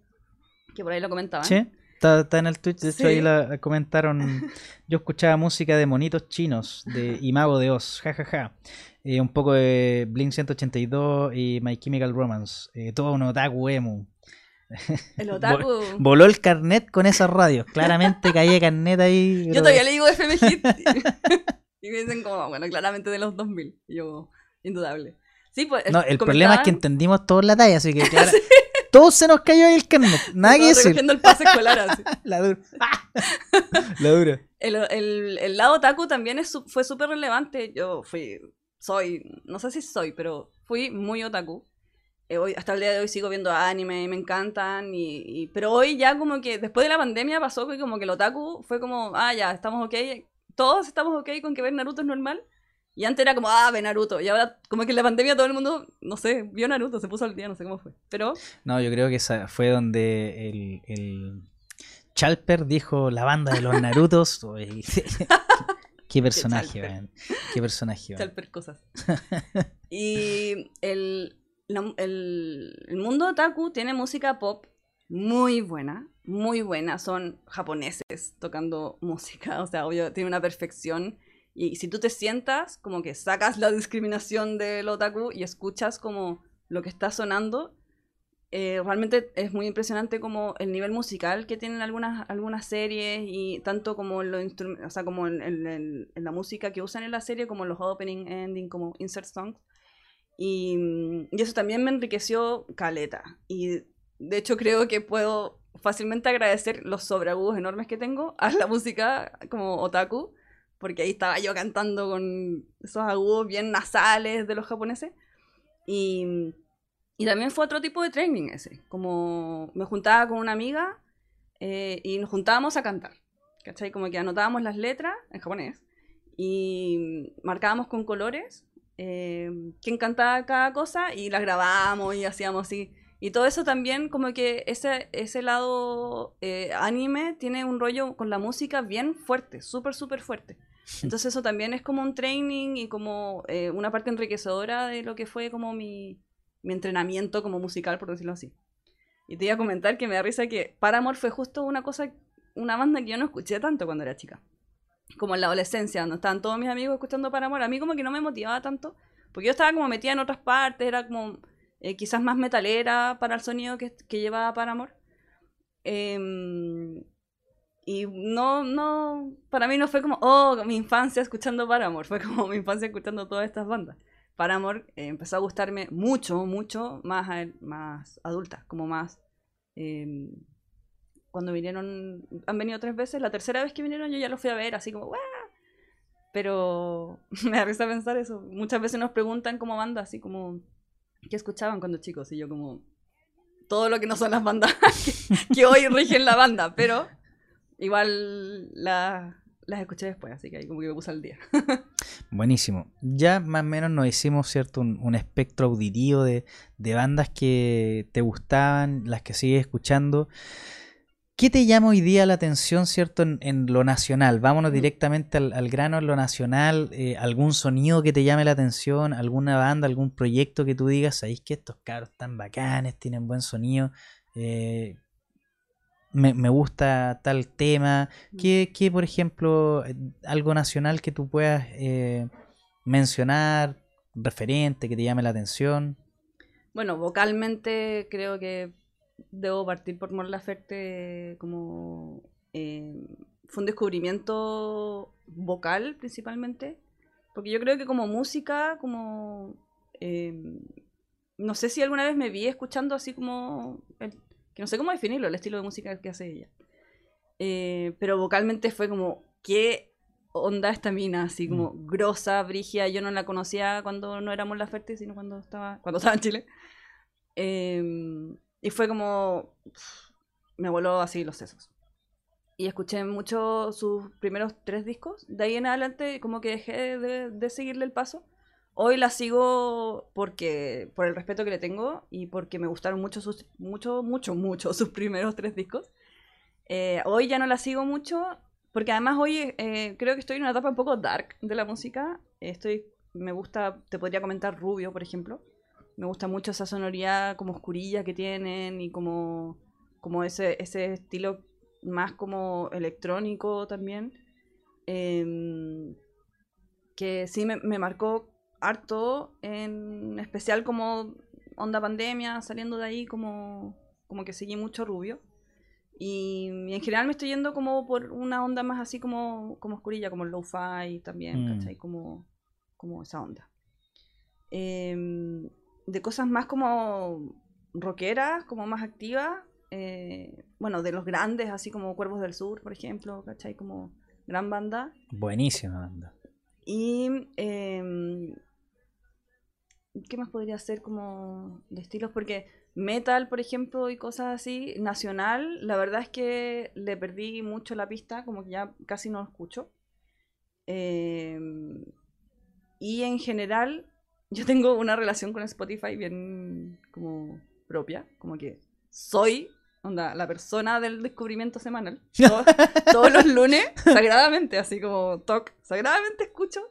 que por ahí lo comentaban. Sí, está, está en el Twitch. De hecho, Sí. ahí la comentaron. [laughs] Yo escuchaba música de monitos chinos de, [laughs] y Mago de Oz. jajaja Eh, un poco de Blink 182 y My Chemical Romance. Eh, todo un otaku emo. El otaku. Voló el carnet con esas radios. Claramente caía carnet ahí. Yo todavía le digo FM Hit. [laughs] y me dicen como, bueno, claramente de los 2000. Y yo, indudable. Sí, pues. No, el problema es que entendimos todos la talla, así que [laughs] claro, todos se nos cayó ahí el carnet. Nada que decir. el pase escolar así. [laughs] La dura. La dura. El, el, el lado otaku también es, fue súper relevante. Yo fui, soy, no sé si soy, pero fui muy otaku. Eh, hoy, hasta el día de hoy sigo viendo anime y me encantan. Y, y- pero hoy ya como que después de la pandemia pasó que como que el otaku fue como, ah, ya, estamos ok. Todos estamos ok con que ver Naruto es normal. Y antes era como, ah, ve Naruto. Y ahora como que en la pandemia todo el mundo, no sé, vio Naruto, se puso al día, no sé cómo fue. Pero No, yo creo que esa fue donde el, el Chalper dijo la banda de los Narutos. [laughs] Qué personaje, man. Qué personaje. Chalper cosas. y el, el, mundo otaku tiene música pop muy buena, muy buena. Son japoneses tocando [laughs] música, o sea, obvio, tiene una perfección. Y si tú te sientas, como que sacas la discriminación del otaku y escuchas como lo que está sonando, eh, realmente es muy impresionante como el nivel musical que tienen algunas, algunas series y tanto como, lo o sea, como en- en la música que usan en la serie, como los opening, ending, como insert songs. Y, mm, y eso también me enriqueció caleta. Y de hecho creo que puedo fácilmente agradecer los sobreagudos enormes que tengo a la música como otaku, porque ahí estaba yo cantando con esos agudos bien nasales de los japoneses. Y, y también fue otro tipo de training ese, como me juntaba con una amiga eh, y nos juntábamos a cantar, ¿cachai? Como que anotábamos las letras en japonés y marcábamos con colores eh, quién cantaba cada cosa y las grabábamos y hacíamos así. Y todo eso también, como que ese, ese lado eh, anime tiene un rollo con la música bien fuerte, súper, súper fuerte. [laughs] Entonces eso también es como un training y como eh, una parte enriquecedora de lo que fue como mi, mi entrenamiento como musical, por decirlo así. Y te iba a comentar que me da risa que Paramore fue justo una cosa, una banda que yo no escuché tanto cuando era chica. Como en la adolescencia, donde estaban todos mis amigos escuchando Paramore. A mí como que no me motivaba tanto, porque yo estaba como metida en otras partes, era como eh, quizás más metalera para el sonido que, que llevaba Paramore. Em, y no, no, para mí no fue como, oh, mi infancia escuchando Paramore, fue como [laughs] mi infancia escuchando todas estas bandas. Paramore eh, empezó a gustarme mucho, mucho más, más adulta, como más Em, cuando vinieron, han venido tres veces, la tercera vez que vinieron yo ya los fui a ver, así como, ¡Wah! Pero [laughs] me da risa pensar eso. Muchas veces nos preguntan como banda, así como, ¿qué escuchaban cuando chicos? Y yo como, todo lo que no son las bandas [laughs] que, que hoy rigen la banda, pero igual la, las escuché después, así que ahí como que me puse al día. [laughs] Buenísimo. Ya más o menos nos hicimos, ¿cierto? Un, un espectro auditivo de, de, bandas que te gustaban, las que sigues escuchando. ¿Qué te llama hoy día la atención, ¿cierto? En, en lo nacional. Vámonos directamente al, al grano en lo nacional. Eh, ¿Algún sonido que te llame la atención? ¿Alguna banda, algún proyecto que tú digas? ¿Sabéis que estos cabros están bacanes, tienen buen sonido? Eh, me, me, gusta tal tema. ¿Qué, qué, por ejemplo, algo nacional que tú puedas eh, mencionar, referente, que te llame la atención? Bueno, vocalmente creo que debo partir por Mon Laferte como... Eh, fue un descubrimiento vocal principalmente, porque yo creo que como música, como... Eh, no sé si alguna vez me vi escuchando así como el, que no sé cómo definirlo, el estilo de música que hace ella. Eh, pero vocalmente fue como, ¿qué onda esta mina? Así como mm. grosa, brigia. Yo no la conocía cuando no éramos la Fértil, sino cuando estaba, cuando estaba en Chile. Eh, y fue como, me voló así los sesos. Y escuché mucho sus primeros tres discos. De ahí en adelante como que dejé de, de seguirle el paso. Hoy la sigo porque por el respeto que le tengo y porque me gustaron mucho sus mucho mucho mucho sus primeros tres discos. Eh, hoy ya no la sigo mucho porque además hoy eh, creo que estoy en una etapa un poco dark de la música. Estoy me gusta te podría comentar Rubio por ejemplo. Me gusta mucho esa sonoridad como oscurilla que tienen y como como ese ese estilo más como electrónico también. Eh, que sí me, me marcó harto, en especial como onda pandemia, saliendo de ahí como, como que seguí mucho rubio. Y, en general me estoy yendo como por una onda más así como, como oscurilla, como lo-fi también, mm. ¿cachai? Como, como esa onda. Em, de cosas más como rockeras, como más activas, eh, bueno, de los grandes, así como Cuervos del Sur, por ejemplo, ¿cachai? Como gran banda. Buenísima banda. Y eh, ¿qué más podría ser como de estilos? Porque metal, por ejemplo, y cosas así, nacional, la verdad es que le perdí mucho la pista, como que ya casi no lo escucho. Eh, y en general, yo tengo una relación con Spotify bien como propia, como que soy onda, la persona del descubrimiento semanal. Todos, [laughs] todos los lunes, sagradamente, así como talk, sagradamente escucho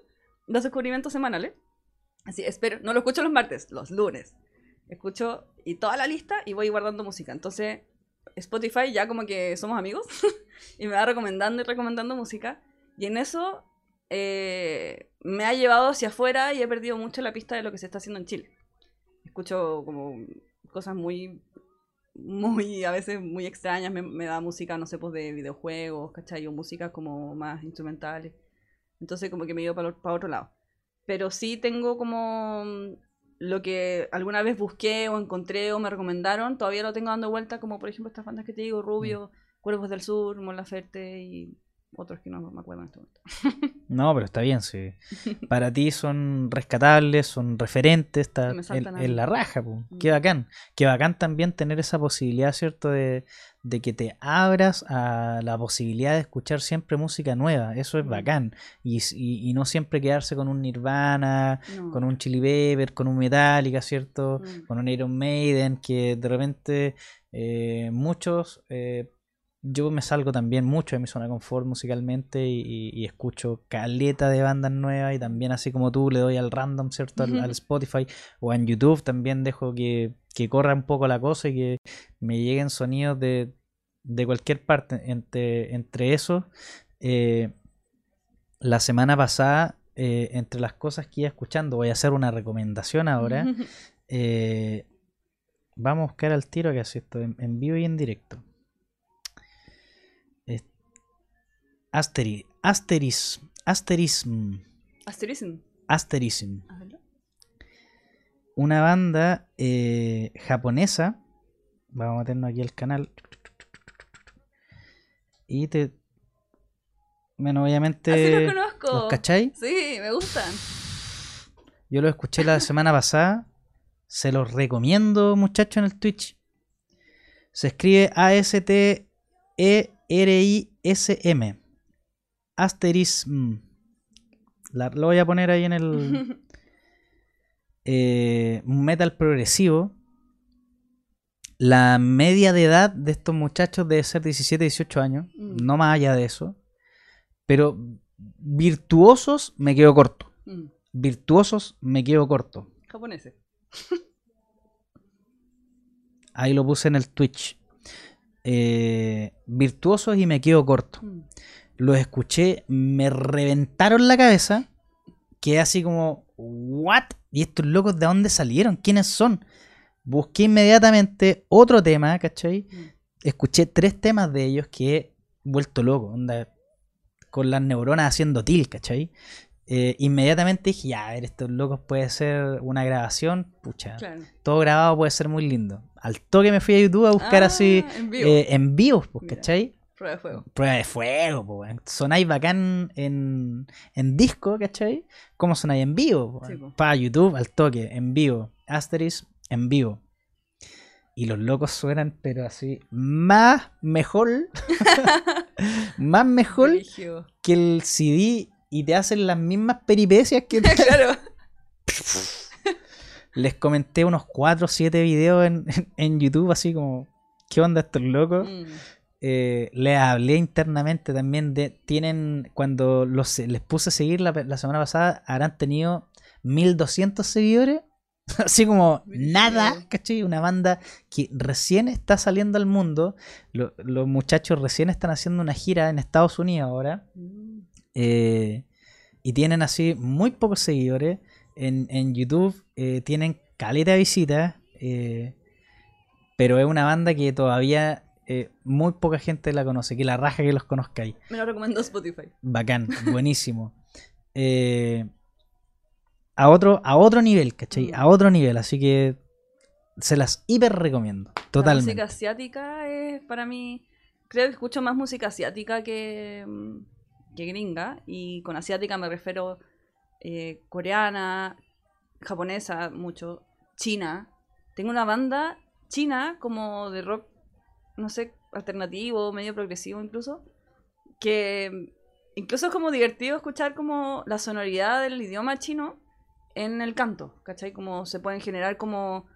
los descubrimientos semanales. Así, espero, no lo escucho los martes, los lunes. Escucho y toda la lista y voy guardando música. Entonces, Spotify ya como que somos amigos [laughs] y me va recomendando y recomendando música. Y en eso eh, me ha llevado hacia afuera y he perdido mucho la pista de lo que se está haciendo en Chile. Escucho como cosas muy, muy, a veces muy extrañas. Me, me da música, no sé, pues de videojuegos, ¿cachai? O música como más instrumentales. Entonces como que me he ido para, para otro lado pero sí tengo como mm, lo que alguna vez busqué o encontré o me recomendaron, todavía lo tengo dando vuelta, como por ejemplo estas bandas que te digo, Rubio, mm. Cuervos del Sur, Mon Laferte y otros que no me acuerdo en este momento. [laughs] No, pero está bien, sí. Para ti son rescatables, son referentes, está en, la raja, pues. qué bacán. Qué bacán también tener esa posibilidad, ¿cierto? De, de que te abras a la posibilidad de escuchar siempre música nueva, eso es mm. bacán. Y, y, no siempre quedarse con un Nirvana, con un Chili Pepper, con un Metallica, ¿cierto? Mm. Con un Iron Maiden, que de repente eh, muchos... Eh, yo me salgo también mucho de mi zona de confort musicalmente y, escucho caleta de bandas nuevas y también así como tú le doy al random, ¿cierto? Al, Spotify o en YouTube también dejo que, corra un poco la cosa y que me lleguen sonidos de, cualquier parte. Entre, entre eso, eh, la semana pasada, eh, entre las cosas que iba escuchando, voy a hacer una recomendación ahora. [laughs] Eh, vamos a buscar al tiro que hace esto en vivo y en directo. Asteri, asteris, asterism. Asterism. Asterism. Una banda eh, japonesa Vamos a meternos aquí al canal. Y te. Bueno, obviamente. Así los conozco. ¿Los cachai? Sí, me gustan. Yo los escuché la [laughs] semana pasada. Se los recomiendo, muchachos, en el Twitch. Se escribe A-S-T-E-R-I-S-M. Asterism. La- lo voy a poner ahí en el. [laughs] eh, metal progresivo. La media de edad de estos muchachos debe ser 17, 18 años. Mm. No más allá de eso. Pero virtuosos me quedo corto. Mm, Virtuosos me quedo corto. Japoneses. Ahí lo puse en el Twitch. Eh, virtuosos y me quedo corto. Mm. Los escuché, me reventaron la cabeza. Quedé así como, ¿what? ¿Y estos locos de dónde salieron? ¿Quiénes son? Busqué inmediatamente otro tema, ¿cachai? Mm. Escuché tres temas de ellos que he vuelto loco, onda, con las neuronas haciendo til, ¿cachai? Eh, inmediatamente dije, ya, a ver, estos locos puede ser una grabación, pucha, Claro. todo grabado puede ser muy lindo. Al toque me fui a YouTube a buscar Ah, así En vivo. eh, en vivo, pues. ¿cachai? Prueba de fuego. Prueba de fuego, weón. Sonáis bacán en, en disco, ¿cachai? ¿Cómo sonáis en vivo? Sí, po. Para YouTube, al toque, en vivo. Asteris, en vivo. Y los locos suenan, pero así, más mejor, [laughs] más mejor que el CD y te hacen las mismas peripecias que [laughs] claro. les comenté unos 4 o 7 videos en, en YouTube, así como, ¿qué onda estos locos? Mm. Eh, les hablé internamente también de, tienen, cuando los, les puse a seguir la, la semana pasada, habrán tenido 1200 seguidores. [laughs] Así como nada, ¿cachai? Una banda que recién está saliendo al mundo. Lo- los muchachos recién están haciendo una gira en Estados Unidos ahora. Mm. eh, y tienen así muy pocos seguidores. En, en YouTube eh, tienen caleta de visitas. eh, pero es una banda que todavía eh, muy poca gente la conoce. Que la raja que los conozcáis. Me lo recomendó Spotify. Bacán, buenísimo. [laughs] Eh, a, otro, a otro nivel, ¿cachai? A otro nivel. Así que se las hiper recomiendo. La Totalmente. música asiática es para mí. Creo que escucho más música asiática que, mm, que gringa. Y con asiática me refiero eh, coreana, japonesa, mucho, china. Tengo una banda china como de rock, no sé, alternativo, medio progresivo incluso. Que incluso es como divertido escuchar como la sonoridad del idioma chino en el canto, ¿cachai? Como se pueden generar como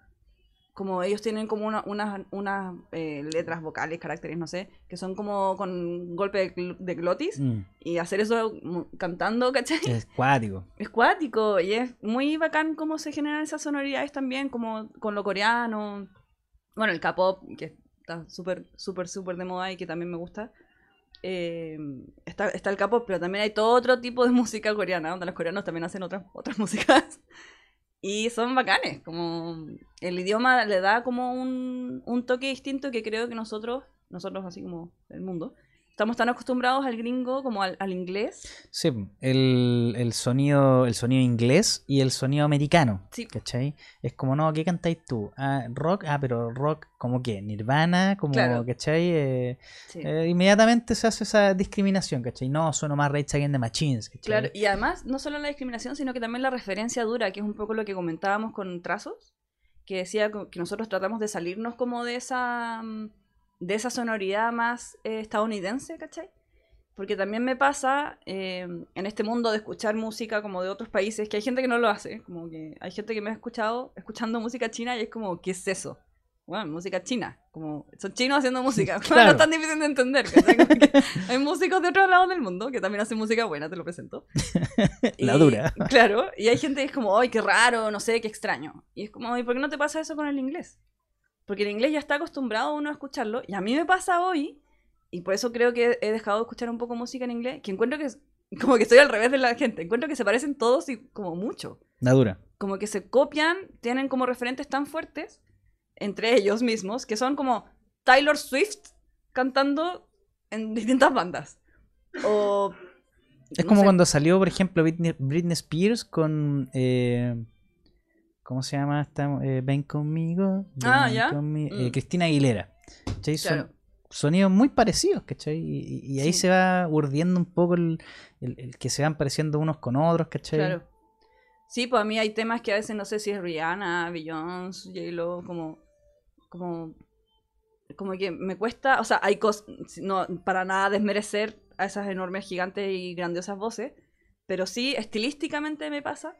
como ellos tienen como una- unas unas, eh, letras vocales, caracteres, no sé, que son como con golpe de, de glotis. Mm, Y hacer eso cantando, ¿cachai? es cuático. [laughs] Es cuático y es muy bacán cómo se generan esas sonoridades también, como con lo coreano. Bueno, el K-pop, que está súper, súper, súper de moda y que también me gusta. Eh, está, está el K-pop, pero también hay todo otro tipo de [laughs] música coreana, donde los coreanos también hacen otras, otras músicas. Y son bacanes, como el idioma le da como un, un toque distinto que creo que nosotros, nosotros así como el mundo, estamos tan acostumbrados al gringo como al, al inglés. Sí, el, el sonido, el sonido inglés y el sonido americano. Sí. ¿Cachai? Es como, no, ¿qué cantáis tú? Ah, rock, ah, pero rock, como qué? Nirvana, como, Claro. ¿cachai? Eh, Sí. eh, inmediatamente se hace esa discriminación, ¿cachai? No, sueno más Rage Against the Machines, ¿cachai? Claro, y además, no solo la discriminación, sino que también la referencia dura, que es un poco lo que comentábamos con Trazos, que decía que nosotros tratamos de salirnos como de esa, mm, de esa sonoridad más eh, estadounidense, ¿cachai? Porque también me pasa eh, en este mundo de escuchar música como de otros países, que hay gente que no lo hace, como que hay gente que me ha escuchado escuchando música china y es como, ¿qué es eso? Bueno, música china, como son chinos haciendo música, [laughs] Claro. no es tan difícil de entender, [laughs] hay músicos de otros lados del mundo que también hacen música buena, te lo presento. [laughs] La Y- dura. Claro, y hay gente que es como, ay, qué raro, no sé, qué extraño. Y es como, ¿y por qué no te pasa eso con el inglés? Porque el inglés ya está acostumbrado uno a escucharlo, y a mí me pasa hoy, y por eso creo que he dejado de escuchar un poco música en inglés, que encuentro que como que estoy al revés de la gente, encuentro que se parecen todos y como mucho. La dura. Como que se copian, tienen como referentes tan fuertes entre ellos mismos, que son como Taylor Swift cantando en distintas bandas. O... Es no como sé, cuando salió, por ejemplo, Britney, Britney Spears con. eh, ¿Cómo se llama esta? Eh, ven conmigo. Ah, ¿ya? eh, Mm. Cristina Aguilera. ¿Cachai? Son Claro. sonidos muy parecidos, ¿cachai? Y, y ahí Sí. se va urdiendo un poco el, el- el que se van pareciendo unos con otros, ¿cachai? Claro. Sí, pues a mí hay temas que a veces no sé si es Rihanna, Beyoncé, J-Lo, como, como, como que me cuesta, o sea, hay cosas, no, para nada desmerecer a esas enormes, gigantes y grandiosas voces, pero sí, estilísticamente me pasa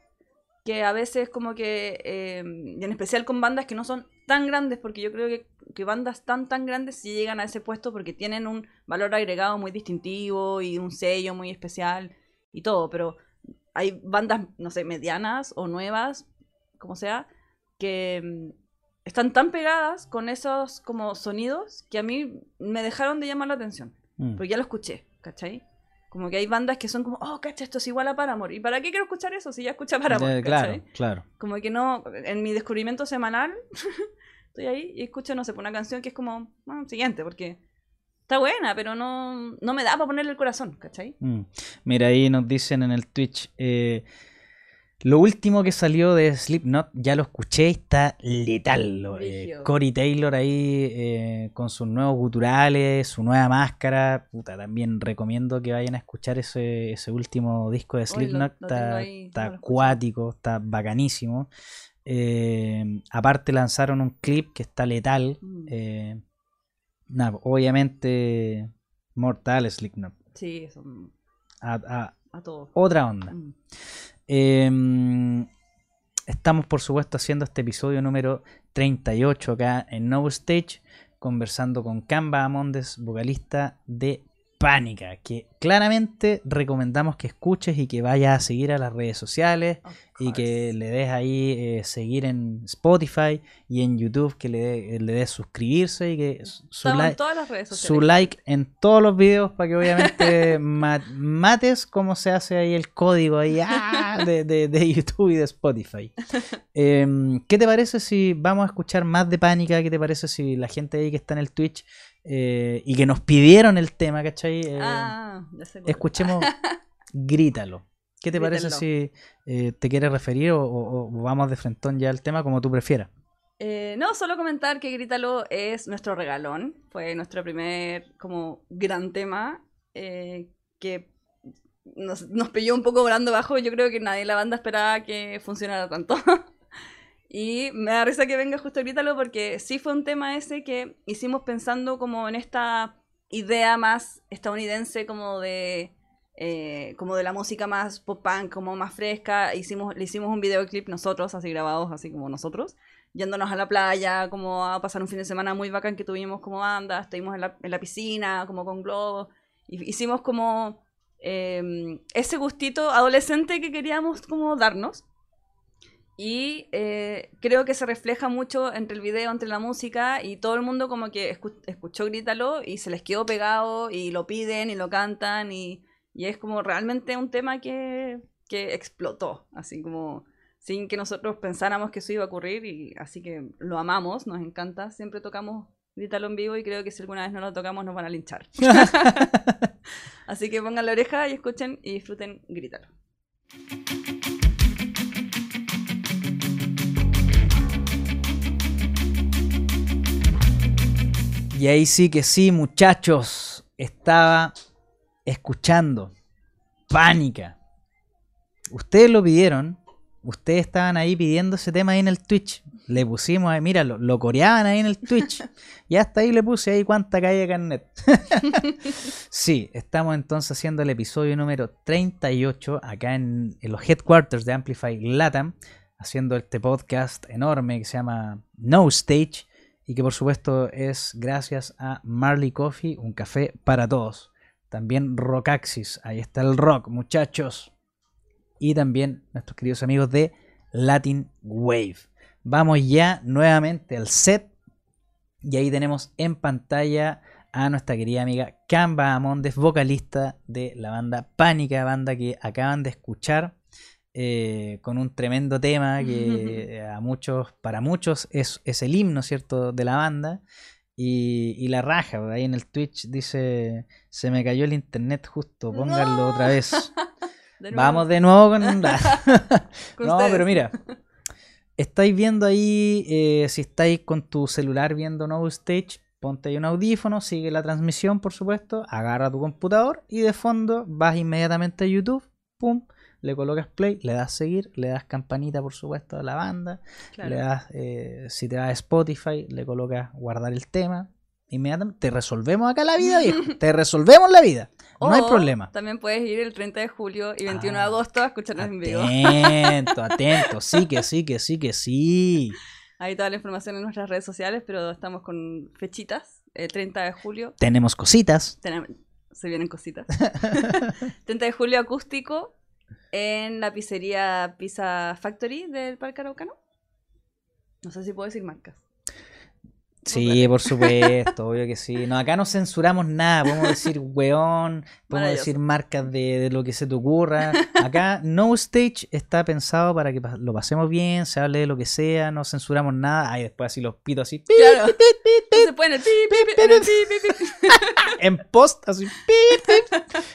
que a veces como que, eh, y en especial con bandas que no son tan grandes, porque yo creo que, que bandas tan, tan grandes sí llegan a ese puesto porque tienen un valor agregado muy distintivo y un sello muy especial y todo, pero hay bandas, no sé, medianas o nuevas, como sea, que mm, están tan pegadas con esos como sonidos que a mí me dejaron de llamar la atención, Mm. porque ya lo escuché, ¿cachai? Como que hay bandas que son como, oh, cacha, esto es igual a Paramore. ¿Y para qué quiero escuchar eso si ya escucha Paramore? Eh, claro, claro. Como que no, en mi descubrimiento semanal, [laughs] estoy ahí y escucho, no sé, una canción que es como, bueno, siguiente, porque está buena, pero no, no me da para ponerle el corazón, ¿cachai? Mm. Mira, ahí nos dicen en el Twitch. eh, lo último que salió de Slipknot, ya lo escuché, está letal. eh. Corey Taylor ahí eh, con sus nuevos guturales, su nueva máscara. Puta, también recomiendo que vayan a escuchar ese, ese último disco de Slipknot. lo está ahí, no acuático, está bacanísimo. Eh, aparte lanzaron un clip que está letal. Mm. eh, nada, obviamente mortal Slipknot. Sí, mm, A- a- a todo. otra onda. Mm. Eh, estamos, por supuesto, haciendo este episodio número 38 acá en No Stage, conversando con Camba Amondes, vocalista de Pánica, que claramente recomendamos que escuches y que vayas a seguir a las redes sociales y que le des ahí eh, seguir en Spotify y en YouTube, que le, de- le des suscribirse y que su, like- en todas las redes su sociales. like en todos los videos para que obviamente [laughs] ma- mates cómo se hace ahí el código ahí ¡ah! de, de- de YouTube y de Spotify. [laughs] Em, ¿Qué te parece si vamos a escuchar más de Pánica? ¿Qué te parece si la gente ahí que está en el Twitch eh, y que nos pidieron el tema, ¿cachai? Eh, Ah, ya sé escuchemos [laughs] Grítalo. ¿Qué te parece si eh, te quieres referir o, o- o vamos de frentón ya al tema como tú prefieras? Eh, no, solo comentar que Grítalo es nuestro regalón. Fue nuestro primer como gran tema eh, que nos, nos pilló un poco volando bajo. Yo creo que nadie en la banda esperaba que funcionara tanto. [laughs] y me da risa que venga justo Grítalo porque sí fue un tema ese que hicimos pensando como en esta idea más estadounidense como de... eh, como de la música más pop punk, como más fresca, hicimos, le hicimos un videoclip nosotros, así grabados, así como nosotros, yéndonos a la playa, como a pasar un fin de semana muy bacán que tuvimos como banda, estuvimos en la, en la piscina, como con globos, hicimos como eh, ese gustito adolescente que queríamos como darnos. Y eh, creo que se refleja mucho entre el video, entre la música, y todo el mundo como que escu- escuchó Grítalo y se les quedó pegado y lo piden y lo cantan y, y es como realmente un tema que, que explotó, así como sin que nosotros pensáramos que eso iba a ocurrir y así que lo amamos, nos encanta, siempre tocamos Grítalo en vivo y creo que si alguna vez no lo tocamos nos van a linchar. [laughs] así que pongan la oreja y escuchen y disfruten Grítalo. Y ahí sí que sí, muchachos. Estaba escuchando. Pánica. Ustedes lo pidieron. Ustedes estaban ahí pidiendo ese tema ahí en el Twitch. Le pusimos ahí, mira, lo, lo coreaban ahí en el Twitch. Y hasta ahí le puse ahí cuánta calle carnet. [laughs] sí, estamos entonces haciendo el episodio número 38 acá en, en los headquarters de Amplify Latam. Haciendo este podcast enorme que se llama No Stage y que por supuesto es gracias a Marley Coffee, un café para todos. También Rockaxis, ahí está el rock, muchachos. Y también nuestros queridos amigos de Latin Wave. Vamos ya nuevamente al set. Y ahí tenemos en pantalla a nuestra querida amiga Camba Amondes, vocalista de la banda Pánica, banda que acaban de escuchar. Eh, con un tremendo tema que [laughs] a muchos, para muchos es, es el himno, ¿cierto?, de la banda. Y, y la raja, ahí en el Twitch dice, se me cayó el internet justo, pónganlo No. otra vez. [laughs] [laughs] De Vamos de nuevo con... con no, ustedes. pero mira, estáis viendo ahí, eh, si estáis con tu celular viendo No Stage, ponte ahí un audífono, sigue la transmisión, por supuesto, agarra tu computador y de fondo vas inmediatamente a YouTube, pum, le colocas play, le das seguir, le das campanita, por supuesto, a la banda, Claro. le das, eh, si te vas a Spotify, le colocas guardar el tema, inmediatamente te resolvemos acá la vida, viejo, [laughs] te resolvemos la vida, no hay problema. También puedes ir el 30 de julio y 21 de Ah, agosto a escucharnos en vivo. Atento, [laughs] atento, sí que sí, que sí, que sí. Hay toda la información en nuestras redes sociales, pero estamos con fechitas. El 30 de julio Tenemos cositas. tenem- se vienen cositas. [laughs] 30 de julio acústico en la pizzería Pizza Factory del Parque Araucano. No sé si puedo decir marcas. Sí, por supuesto, obvio que sí. No, acá no censuramos nada. Podemos [laughs] decir weón, podemos decir marcas de, de lo que se te ocurra. Acá No Stage está pensado para que lo pasemos bien, se hable de lo que sea, no censuramos nada. Ay, después así los pito así. Claro. pi, pi, pi, Se puede en post, así.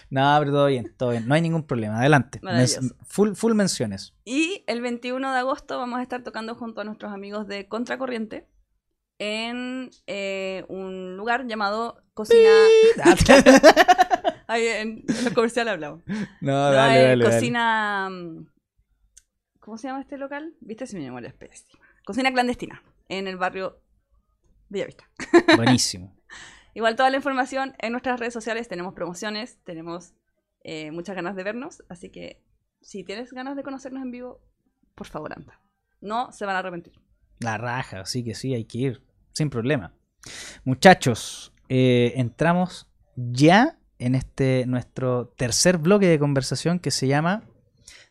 No, pero todo bien, todo bien. No hay ningún problema. Adelante. Full, full menciones. Y el 21 de agosto vamos a estar tocando junto a nuestros amigos de Contracorriente en eh, un lugar llamado Cocina. Ahí en, en los comerciales hablamos. no, No, dale, eh, dale, dale. Cocina. mm, ¿Cómo se llama este local? ¿Viste si mi memoria es pésima? Cocina clandestina en el barrio Bellavista. [laughs] Buenísimo. Igual toda la información en nuestras redes sociales. Tenemos promociones, tenemos eh, muchas ganas de vernos. Así que si tienes ganas de conocernos en vivo, por favor anda. No se van a arrepentir. La raja, así que sí, hay que ir, sin problema. Muchachos, eh, entramos ya en este nuestro tercer bloque de conversación que se llama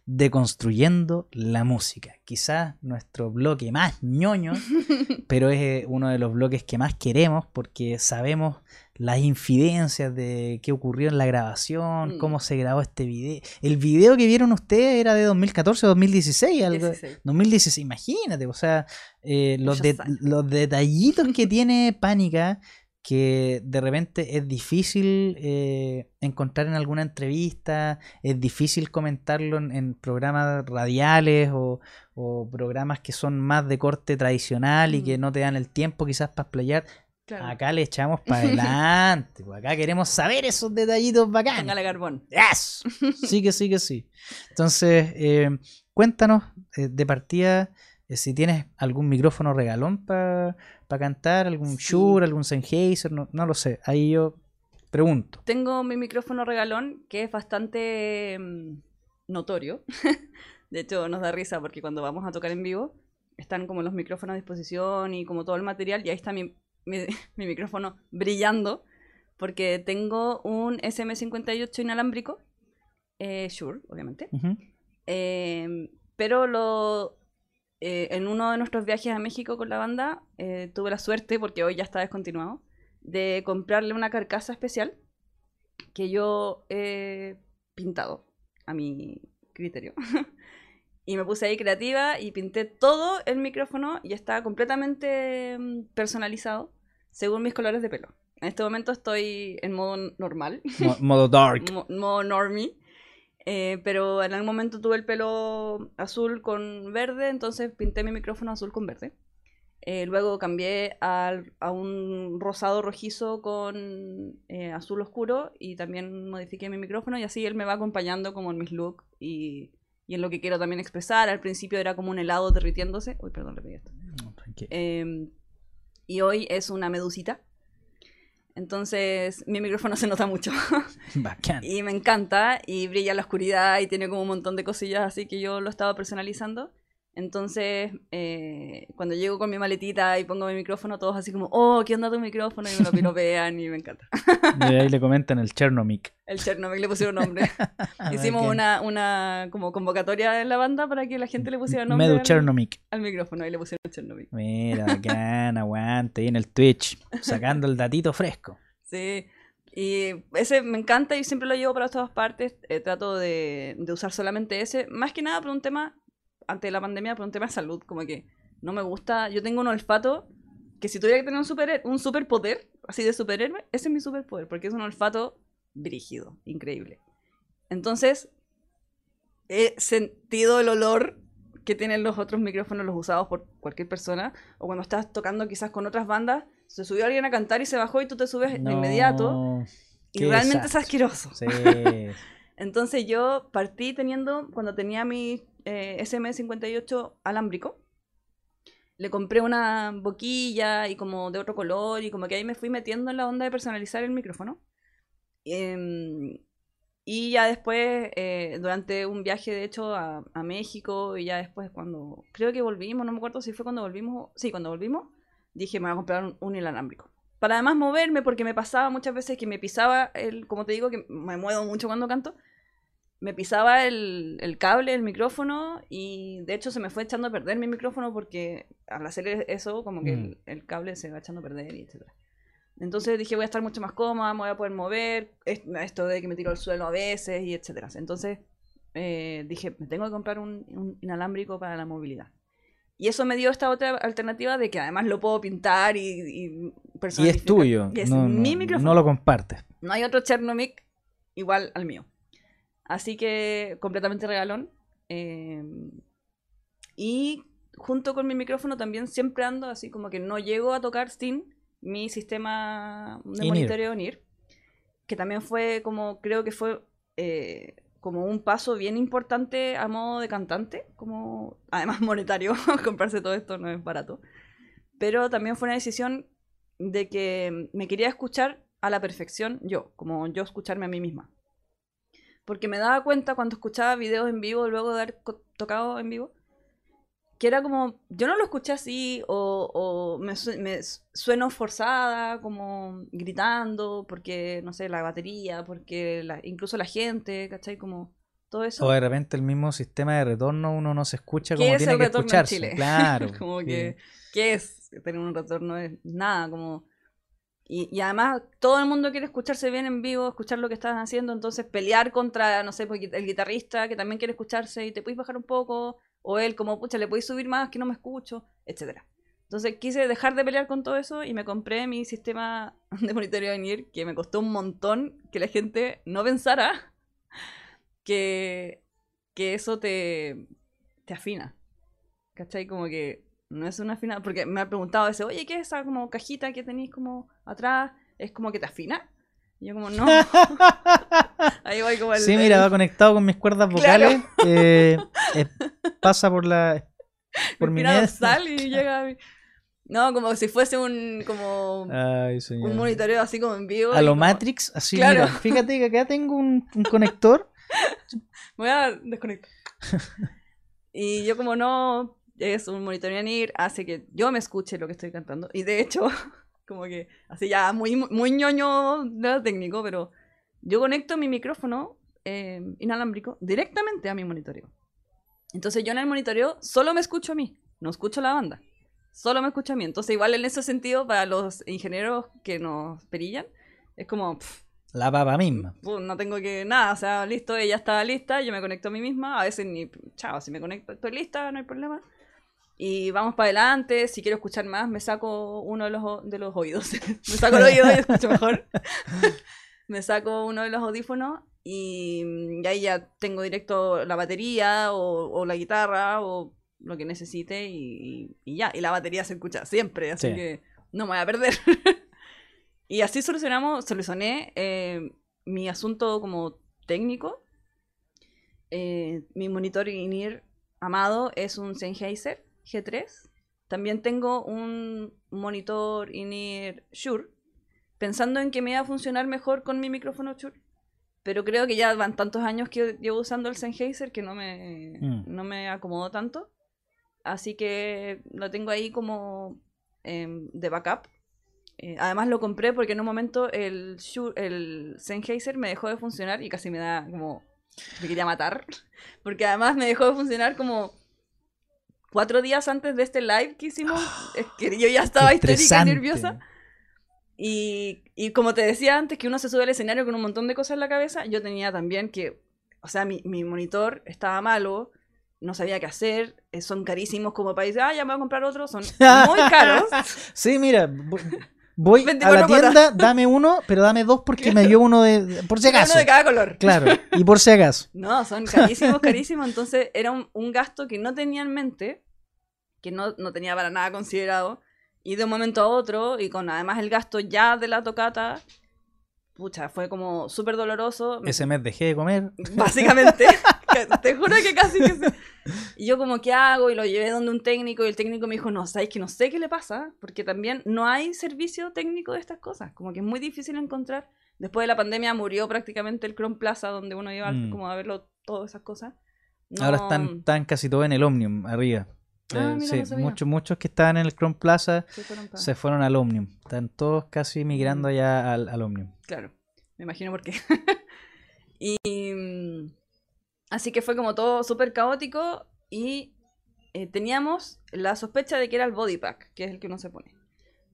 Deconstruyendo la música. Quizás nuestro bloque más ñoño, [laughs] pero es eh, uno de los bloques que más queremos porque sabemos las infidencias de qué ocurrió en la grabación, Mm. cómo se grabó este video. El video que vieron ustedes era de 2014 o 2016, algo, 16. 2016, imagínate, o sea, eh, los, de- los detallitos que [laughs] tiene Pánica, que de repente es difícil eh, encontrar en alguna entrevista, es difícil comentarlo en, en programas radiales o, o programas que son más de corte tradicional y Mm. que no te dan el tiempo quizás para explayar. Claro. Acá le echamos [laughs] para adelante, pues acá queremos saber esos detallitos bacanos. Póngale carbón. Yes. [laughs] Sí que sí que sí. Entonces, eh, cuéntanos eh, de partida eh, si tienes algún micrófono regalón para cantar, algún Sí. Shure, algún Sennheiser, no, no lo sé. Ahí yo pregunto. Tengo mi micrófono regalón que es bastante mm, notorio. [laughs] De hecho, nos da risa porque cuando vamos a tocar en vivo están como los micrófonos a disposición y como todo el material y ahí está mi, mi- [laughs] mi micrófono brillando porque tengo un SM58 inalámbrico, eh, Shure, obviamente. Eh, pero lo, eh, en uno de nuestros viajes a México con la banda eh, tuve la suerte, porque hoy ya está descontinuado, de comprarle una carcasa especial que yo he pintado a mi criterio. [laughs] y me puse ahí creativa y pinté todo el micrófono y está completamente mm, personalizado según mis colores de pelo. En este momento estoy en modo normal, Mo- modo dark. mo- modo normie. eh, pero en algún momento tuve el pelo azul con verde, entonces pinté mi micrófono azul con verde. Eh, luego cambié al- a un rosado rojizo con eh, azul oscuro y también modifiqué mi micrófono y así él me va acompañando como en mis looks y, y en lo que quiero también expresar. Al principio era como un helado derritiéndose. Uy, perdón, le esto. No, Eh, y hoy es una medusita. Entonces mi micrófono se nota mucho. [laughs] Bacán. Y me encanta y brilla en la oscuridad y tiene como un montón de cosillas así que yo lo estaba personalizando. Entonces, eh, cuando llego con mi maletita y pongo mi micrófono, todos así como, oh, ¿qué onda tu micrófono? Y me lo [laughs] piropean y me encanta. Y ahí le comentan el Chernomic. El Chernobyl le pusieron nombre. [laughs] Hicimos Bacán. una, una como convocatoria en la banda para que la gente le pusiera nombre Medu al, Chernomic. al micrófono y le pusieron Chernobyl. Mira, bacán, aguante ahí en el Twitch, sacando el datito fresco. Sí, y ese me encanta y siempre lo llevo para todas partes. eh, trato de, de usar solamente ese, más que nada por un tema, ante la pandemia, por un tema de salud, como que no me gusta. Yo tengo un olfato que si tuviera que tener un, super, un superpoder, así de superhéroe, ese es mi superpoder, porque es un olfato brígido, increíble. Entonces, he sentido el olor que tienen los otros micrófonos, los usados por cualquier persona, o cuando estás tocando quizás con otras bandas, se subió alguien a cantar y se bajó y tú te subes de inmediato. Y realmente es asqueroso. Sí. Entonces yo partí teniendo, cuando tenía mi eh, SM58 alámbrico, le compré una boquilla y como de otro color y como que ahí me fui metiendo en la onda de personalizar el micrófono. Em, y ya después, eh, durante un viaje de hecho a, a México y ya después cuando, creo que volvimos, no me acuerdo si fue cuando volvimos, sí, cuando volvimos, dije me voy a comprar un, un inalámbrico. Para además moverme, porque me pasaba muchas veces que me pisaba el, como te digo, que me muevo mucho cuando canto, me pisaba el, el cable, el micrófono, y de hecho se me fue echando a perder mi micrófono porque al hacer eso, como que Mm. el, el cable se va echando a perder y etcétera. Entonces dije, voy a estar mucho más cómoda, me voy a poder mover, es- esto de que me tiro al suelo a veces y etcétera. Entonces eh, dije, me tengo que comprar un, un inalámbrico para la movilidad. Y eso me dio esta otra alternativa de que además lo puedo pintar y, y Y es tuyo. Y es no, mi no- micrófono. no lo compartes. No hay otro Chernomic igual al mío. Así que completamente regalón. Eh, y junto con mi micrófono también siempre ando así como que no llego a tocar sin mi sistema de monitoreo NIR. Que también fue como, creo que fue eh, como un paso bien importante a modo de cantante. Como, además [laughs] monetario, [laughs] comprarse todo esto no es barato. Pero también fue una decisión de que me quería escuchar a la perfección yo, como yo escucharme a mí misma. Porque me daba cuenta cuando escuchaba videos en vivo, luego de haber tocado en vivo, que era como, yo no lo escuché así, o, o me, su- me sueno forzada, como gritando, porque, no sé, la batería, porque la- incluso la gente, ¿cachai? Como todo eso. O de repente el mismo sistema de retorno uno no se escucha ¿Qué como es tiene el que en escucharse. Chile? Claro. [laughs] como sí. que, ¿qué es tener un retorno? Es nada, como... Y, además todo el mundo quiere escucharse bien en vivo, escuchar lo que estás haciendo, entonces pelear contra, no sé, pues, el guitarrista que también quiere escucharse y te puedes bajar un poco, o él como, pucha, le podéis subir más que no me escucho, etcétera. Entonces quise dejar de pelear con todo eso y me compré mi sistema [laughs] de monitoreo de NIR, que me costó un montón que la gente no pensara [laughs] que, que eso te, te afina. ¿Cachai? Como que no es una afina. Porque me ha preguntado veces, oye, ¿qué es esa como cajita que tenéis como atrás? ¿Es como que te afina? Y yo como, no. [laughs] Ahí voy como el... Sí, mira, va conectado con mis cuerdas [laughs] Claro. vocales. eh, eh, pasa por la. [laughs] Por mi dorsal y llega a No, como si fuese un... Como... Ay, señor. un monitoreo así como en vivo. A lo como- Matrix, así, Claro. mira. Fíjate que acá tengo un, un conector. Voy a desconectar. y yo como no, es un monitoreo hace que yo me escuche lo que estoy cantando. Y de hecho, [laughs] como que así ya muy, muy ñoño de lo técnico, pero yo conecto mi micrófono eh, inalámbrico directamente a mi monitoreo. Entonces yo en el monitoreo solo me escucho a mí, no escucho a la banda. Solo me escucho a mí. Entonces igual en ese sentido, para los ingenieros que nos perillan, es como... pff, La papa misma. Pu, no tengo que nada, o sea, listo, ella estaba lista, yo me conecto a mí misma, a veces ni, chao, si me conecto, estoy lista, no hay problema. Y vamos para adelante, si quiero escuchar más, me saco uno de los, de los oídos, [laughs] me saco el oído y escucho mejor. [laughs] me saco uno de los audífonos y, mm, y ahí ya tengo directo la batería o, o la guitarra o lo que necesite y, y ya, y la batería se escucha siempre, así Sí. que no me voy a perder. [laughs] y así solucionamos, solucioné eh, mi asunto como técnico. Eh, mi monitor in-ear amado es un Sennheiser G3. También tengo un monitor in-ear Shure, pensando en que me iba a funcionar mejor con mi micrófono Shure. Pero creo que ya van tantos años que llevo usando el Sennheiser que no me, Mm. no me acomodó tanto. Así que lo tengo ahí como em, de backup. Eh, además lo compré porque en un momento el, Shure- el Sennheiser me dejó de funcionar y casi me da como... Me quería matar. [laughs] Porque además me dejó de funcionar como cuatro días antes de este live que hicimos. [gasps] Es que yo ya estaba histérica nerviosa. Y, y como te decía antes, que uno se sube al escenario con un montón de cosas en la cabeza, yo tenía también que, o sea, mi, mi monitor estaba malo, no sabía qué hacer, eh, son carísimos como decir, ah, ya me voy a comprar otro, son [laughs] muy caros. Sí, mira, Voy a 24 la tienda, dame uno, pero dame dos porque me dio uno de. Por si acaso. Uno de cada color. Claro, y por si acaso. [laughs] No, son carísimos, carísimos. Entonces era un, un gasto que no tenía en mente, que no, no tenía para nada considerado. Y de un momento a otro, y con además el gasto ya de la tocata, pucha, fue como súper doloroso. Ese mes dejé de comer. Básicamente. [laughs] Te juro que casi que sí. Y yo como, ¿qué hago? Y lo llevé donde un técnico y el técnico me dijo, no, sabes que no sé qué le pasa, porque también no hay servicio técnico de estas cosas, como que es muy difícil encontrar. Después de la pandemia murió prácticamente el Chrome Plaza, donde uno iba Mm. como a verlo, todas esas cosas. No- Ahora están, están casi todos en el Omnium, arriba. Ah, Eh, mira, sí, no muchos, muchos que estaban en el Chrome Plaza Sí, fueron se fueron al Omnium. Están todos casi migrando Mm. ya al, al Omnium. Claro, me imagino por qué. [laughs] y mm, así que fue como todo súper caótico y eh, teníamos la sospecha de que era el body pack, que es el que uno se pone.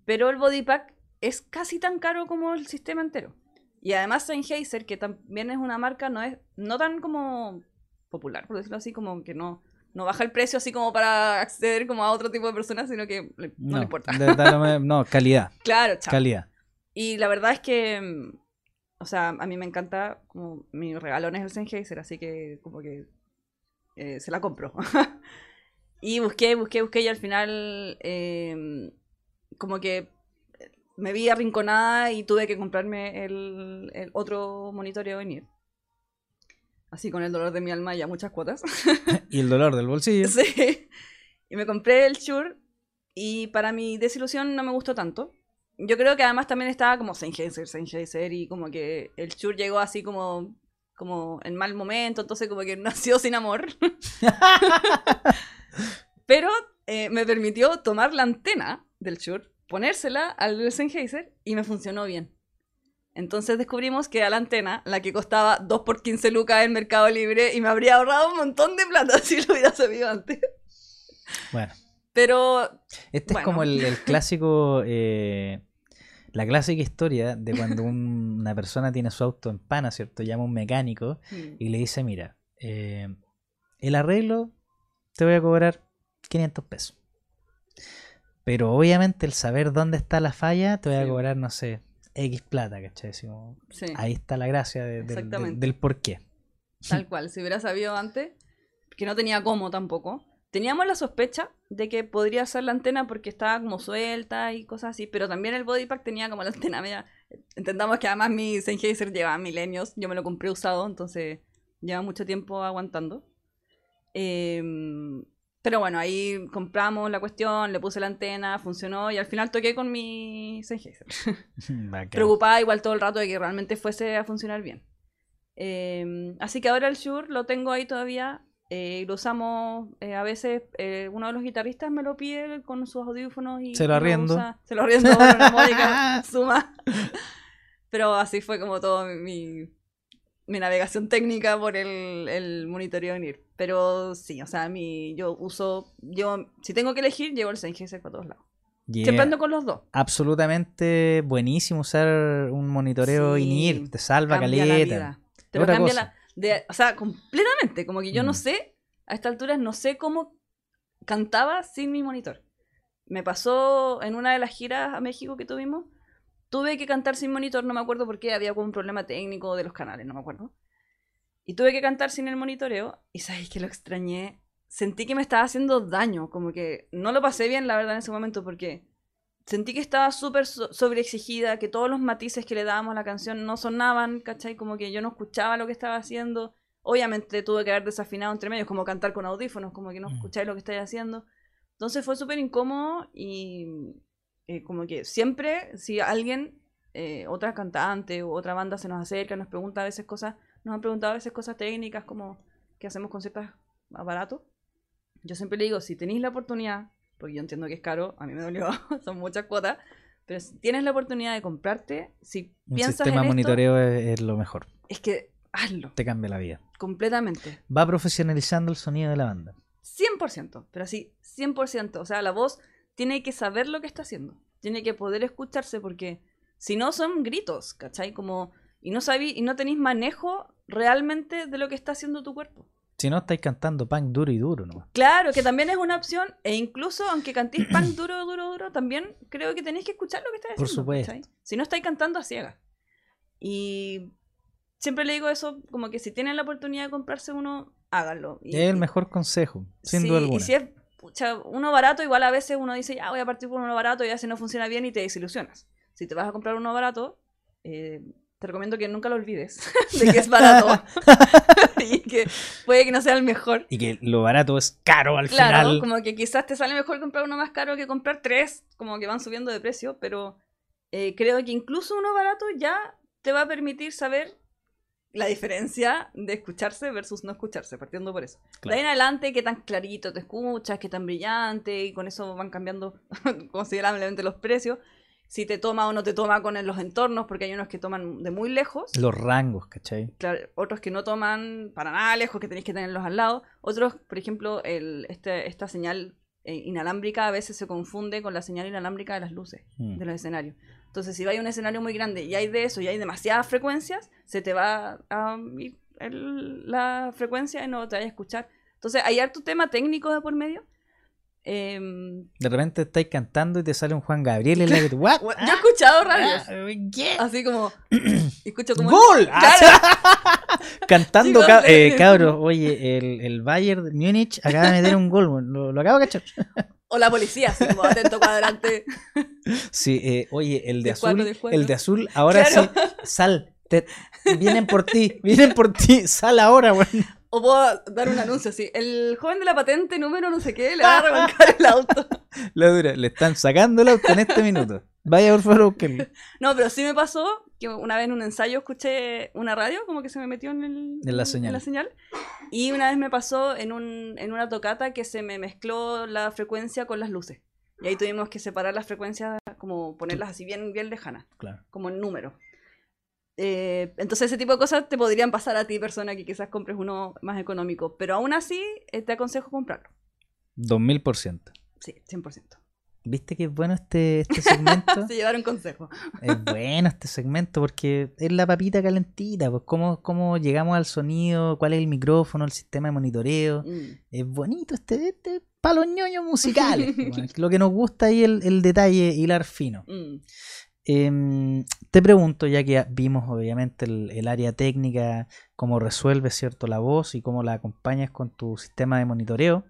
Pero el body pack es casi tan caro como el sistema entero. Y además Sennheiser, que también es una marca, no es no tan como popular, por decirlo así, como que no, no baja el precio así como para acceder como a otro tipo de personas, sino que le- no, le importa. de no, calidad. [laughs] claro, chao. Calidad. Y la verdad es que, o sea, a mí me encanta, como mi regalón es el Sennheiser, así que como que eh, se la compro. [laughs] y busqué, busqué, busqué y al final eh, como que me vi arrinconada y tuve que comprarme el, el otro monitoreo venir. Así con el dolor de mi alma y a muchas cuotas. [laughs] Y el dolor del bolsillo. Sí. Y me compré el Shure y para mi desilusión no me gustó tanto. Yo creo que además también estaba como Sennheiser, Sennheiser y como que el Shure llegó así como como en mal momento, entonces como que [laughs] nació sin amor. [laughs] Pero eh, me permitió tomar la antena del Shure, ponérsela al Sennheiser y me funcionó bien. Entonces descubrimos que a la antena, la que costaba 2 por 15 lucas en Mercado Libre, y me habría ahorrado un montón de plata [laughs] si lo hubiera sabido antes. Bueno, Pero este es como el, el clásico. eh, la clásica historia de cuando un- una persona tiene su auto en pana, ¿cierto? Llama a un mecánico y le dice: Mira, eh, el arreglo te voy a cobrar 500 pesos. Pero obviamente el saber dónde está la falla te voy a cobrar, no sé, X plata, ¿cachai? Sí, ahí está la gracia de- del por qué. tal cual. Si hubiera sabido antes, que no tenía cómo tampoco. Teníamos la sospecha de que podría ser la antena porque estaba como suelta y cosas así, pero también el body pack tenía como la antena media. Entendamos que además mi Sennheiser lleva milenios, yo me lo compré usado, entonces lleva mucho tiempo aguantando. Em, pero bueno, ahí compramos la cuestión, le puse la antena, funcionó y al final toqué con mi Sennheiser. [laughs] Preocupada igual todo el rato de que realmente fuese a funcionar bien. Eh, así que ahora el Shure lo tengo ahí todavía. Eh, lo usamos eh, a veces. eh, uno de los guitarristas me lo pide con sus audífonos y. Se lo arriendo. usa. Se lo arriendo por una módica [laughs] suma. [laughs] Pero así fue como todo mi, mi navegación técnica por el, el monitoreo INIR. Pero sí, o sea, mi, yo uso. Yo, si tengo que elegir, llevo el Sennheiser para todos lados. Yeah. Siempre ando con los dos. absolutamente buenísimo usar un monitoreo Sí, INIR, te salva cambia la caleta. vida. Te lo cambia la. De- o sea, completamente. Como que yo no Mm. sé, a esta altura no sé cómo cantaba sin mi monitor. Me pasó en una de las giras a México que tuvimos. Tuve que cantar sin monitor, no me acuerdo por qué, había un problema técnico de los canales, no me acuerdo. Y tuve que cantar sin el monitoreo, y sabéis que lo extrañé. Sentí que me estaba haciendo daño, como que no lo pasé bien, la verdad, en ese momento, porque sentí que estaba súper so- sobreexigida, que todos los matices que le dábamos a la canción no sonaban, ¿cachai? Como que yo no escuchaba lo que estaba haciendo. Obviamente tuve que haber desafinado entre medios, como cantar con audífonos, como que no Mm. escucháis lo que estáis haciendo. Entonces fue súper incómodo y eh, como que siempre, si alguien, eh, otra cantante o otra banda se nos acerca, nos pregunta a veces cosas, nos han preguntado a veces cosas técnicas como qué hacemos con ciertos aparatos. Yo siempre le digo, si tenéis la oportunidad, porque yo entiendo que es caro, a mí me dolió, [laughs] son muchas cuotas, pero si tienes la oportunidad de comprarte, si Un piensas sistema en esto, monitoreo es, es lo mejor, es que hazlo, te cambia la vida. completamente. Va profesionalizando el sonido de la banda. 100%, pero así, 100%. O sea, la voz tiene que saber lo que está haciendo. Tiene que poder escucharse porque si no son gritos, ¿cachai? Como, y no sabí, y no tenéis manejo realmente de lo que está haciendo tu cuerpo. Si no, estáis cantando punk duro y duro, ¿no? Claro, que también es una opción, e incluso aunque cantéis punk [clears throat] duro, duro, duro, también creo que tenéis que escuchar lo que estáis Por haciendo. supuesto. ¿cachai? Si no estáis cantando a ciegas. Y siempre le digo eso, como que si tienen la oportunidad de comprarse uno, háganlo. Y, es el mejor consejo, sin sí, duda Y alguna. si es pucha, uno barato, igual a veces uno dice, ya voy a partir por uno barato y a veces no funciona bien y te desilusionas. Si te vas a comprar uno barato, eh, te recomiendo que nunca lo olvides [laughs] de que es barato [laughs] y que puede que no sea el mejor. Y que lo barato es caro al Claro, final. como que quizás te sale mejor comprar uno más caro que comprar tres, como que van subiendo de precio, pero eh, creo que incluso uno barato ya te va a permitir saber la diferencia de escucharse versus no escucharse, partiendo por eso. Claro. De ahí en adelante, qué tan clarito te escuchas, qué tan brillante, y con eso van cambiando [laughs] considerablemente los precios. Si te toma o no te toma con los entornos, porque hay unos que toman de muy lejos, Los rangos, ¿cachai? claro, otros que no toman para nada lejos, que tenéis que tenerlos al lado. Otros, por ejemplo, el, este, esta señal eh, inalámbrica a veces se confunde con la señal inalámbrica de las luces Mm. de los escenarios. Entonces, si hay un escenario muy grande y hay de eso y hay demasiadas frecuencias, se te va a ir el- la frecuencia y no te vaya a escuchar. Entonces, hay harto tema técnico de por medio. Em, De repente estáis cantando y te sale un Juan Gabriel en la que tú, ¿what? yo he escuchado radios, Ah, ¿Qué? así como, [clears throat] escucho como... ¡Gol! [laughs] Claro. [laughs] Cantando, Chicos, ca- eh, sí. cabros, oye, el, el Bayern de Múnich acaba de meter un gol, lo, lo acabo de cachar. O la policía, así como atento cuadrante. [laughs] Sí, eh, oye, el de cuatro, azul, cuatro. el de azul, ahora Claro. sí, sal, te- vienen por ti, vienen por ti, sal ahora, weón. O puedo dar un anuncio así. El joven de la patente número no sé qué le va a [laughs] arrancar el auto. La dura, le están sacando el auto en este minuto. Vaya por favor buscarlo. No, pero sí me pasó que una vez en un ensayo escuché una radio, como que se me metió en, el, En la señal. Y una vez me pasó en, un, en una tocata que se me mezcló la frecuencia con las luces. Y ahí tuvimos que separar las frecuencias, como ponerlas así bien, bien lejanas, Claro. como en número. Eh, entonces ese tipo de cosas te podrían pasar a ti, persona que quizás compres uno más económico. Pero aún así, eh, te aconsejo comprarlo. 2000%. Sí, 100%. ¿Viste que es bueno este, este segmento? [laughs] Se llevaron consejo. Es bueno este segmento porque es la papita calentita, pues cómo, cómo llegamos al sonido, cuál es el micrófono, el sistema de monitoreo. Mm. Es bonito este, este palo ñoño musicales. [laughs] pues, bueno, Lo que nos gusta ahí el, el detalle hilar fino. Mm. Em, te pregunto, ya que vimos obviamente el, el área técnica, cómo resuelves cierto la voz y cómo la acompañas con tu sistema de monitoreo,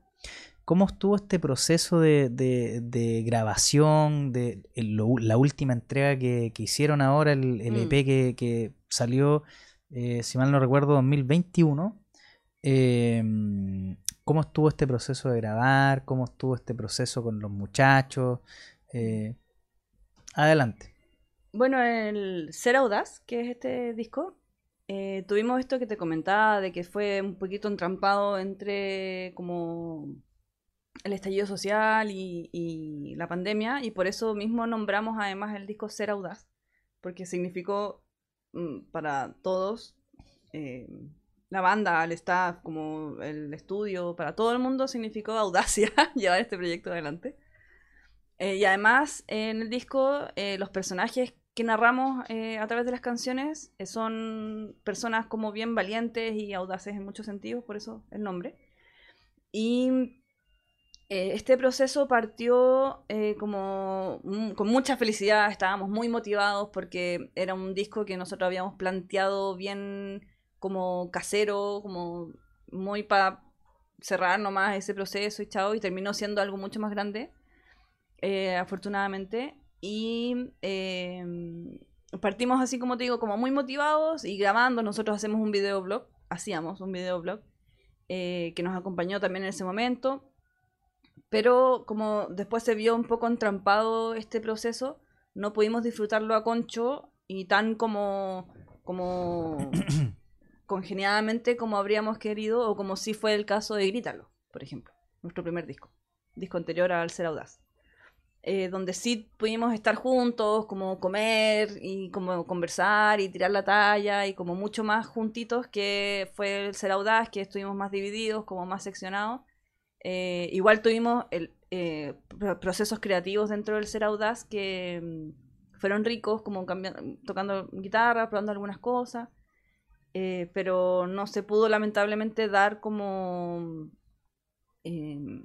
¿cómo estuvo este proceso de, de- de grabación, de lo- la última entrega que, que hicieron ahora, el, el Mm. EP que, que salió, eh, si mal no recuerdo, 2021? Em, ¿Cómo estuvo este proceso de grabar? ¿Cómo estuvo este proceso con los muchachos? Eh, adelante. Bueno, el Ser Audaz, que es este disco, eh, tuvimos esto que te comentaba, de que fue un poquito entrampado entre como el estallido social y, la pandemia, y por eso mismo nombramos además el disco Ser Audaz, porque significó mm, para todos, eh, la banda, el staff, como el estudio, para todo el mundo significó audacia [laughs] llevar este proyecto adelante. Eh, y además, en el disco, eh, los personajes que narramos eh, a través de las canciones eh, son personas como bien valientes y audaces en muchos sentidos, por eso el nombre. Y eh, este proceso partió eh, como mm, con mucha felicidad, estábamos muy motivados porque era un disco que nosotros habíamos planteado bien como casero, como muy para cerrar nomás ese proceso y chao, y terminó siendo algo mucho más grande eh, afortunadamente. Y eh, partimos así como te digo, como muy motivados y grabando. Nosotros hacemos un videoblog, hacíamos un videoblog eh, que nos acompañó también en ese momento. Pero como después se vio un poco entrampado este proceso, no pudimos disfrutarlo a concho y tan como, como [coughs] congeniadamente como habríamos querido o como si fue el caso de Grítalo, por ejemplo, nuestro primer disco, disco anterior al Ser Audaz eh, donde sí pudimos estar juntos, como comer y como conversar y tirar la talla y como mucho más juntitos que fue el ser audaz, que estuvimos más divididos, como más seccionados. Eh, igual tuvimos el, eh, pro- procesos creativos dentro del ser audaz que mm, fueron ricos, como tocando guitarra, probando algunas cosas. eh, pero no se pudo lamentablemente dar como em,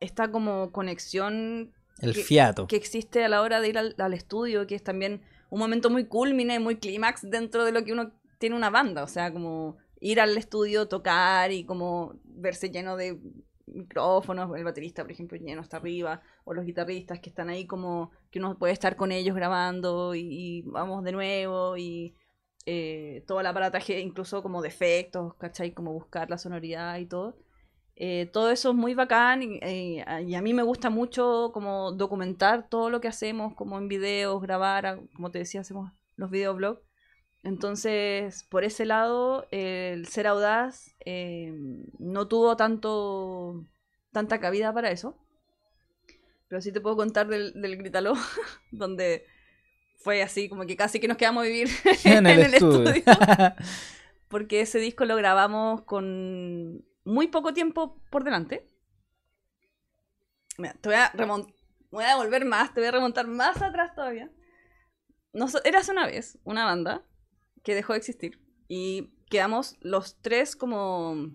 esta como conexión El que- fiato. que existe a la hora de ir al, al estudio, que es también un momento muy culmine, muy clímax dentro de lo que uno tiene una banda, o sea, como ir al estudio, tocar y como verse lleno de micrófonos, el baterista, por ejemplo, lleno hasta arriba, o los guitarristas que están ahí como que uno puede estar con ellos grabando y, y vamos de nuevo y eh, todo el aparataje, incluso como de efectos, ¿cachai? Como buscar la sonoridad y todo. Eh, todo eso es muy bacán y, eh, a- y a mí me gusta mucho como documentar todo lo que hacemos, como en videos, grabar, como te decía, hacemos los videoblogs. Entonces, por ese lado, eh, el ser audaz eh, no tuvo tanto tanta cabida para eso. Pero sí te puedo contar del, del Gritalo, [laughs] donde fue así, como que casi que nos quedamos a vivir [laughs] [laughs] en el, estudio. porque ese disco lo grabamos con muy poco tiempo por delante. Mira, te voy a remon- voy a volver más, te voy a remontar más atrás todavía. Nos, eras una vez una banda que dejó de existir y quedamos los tres como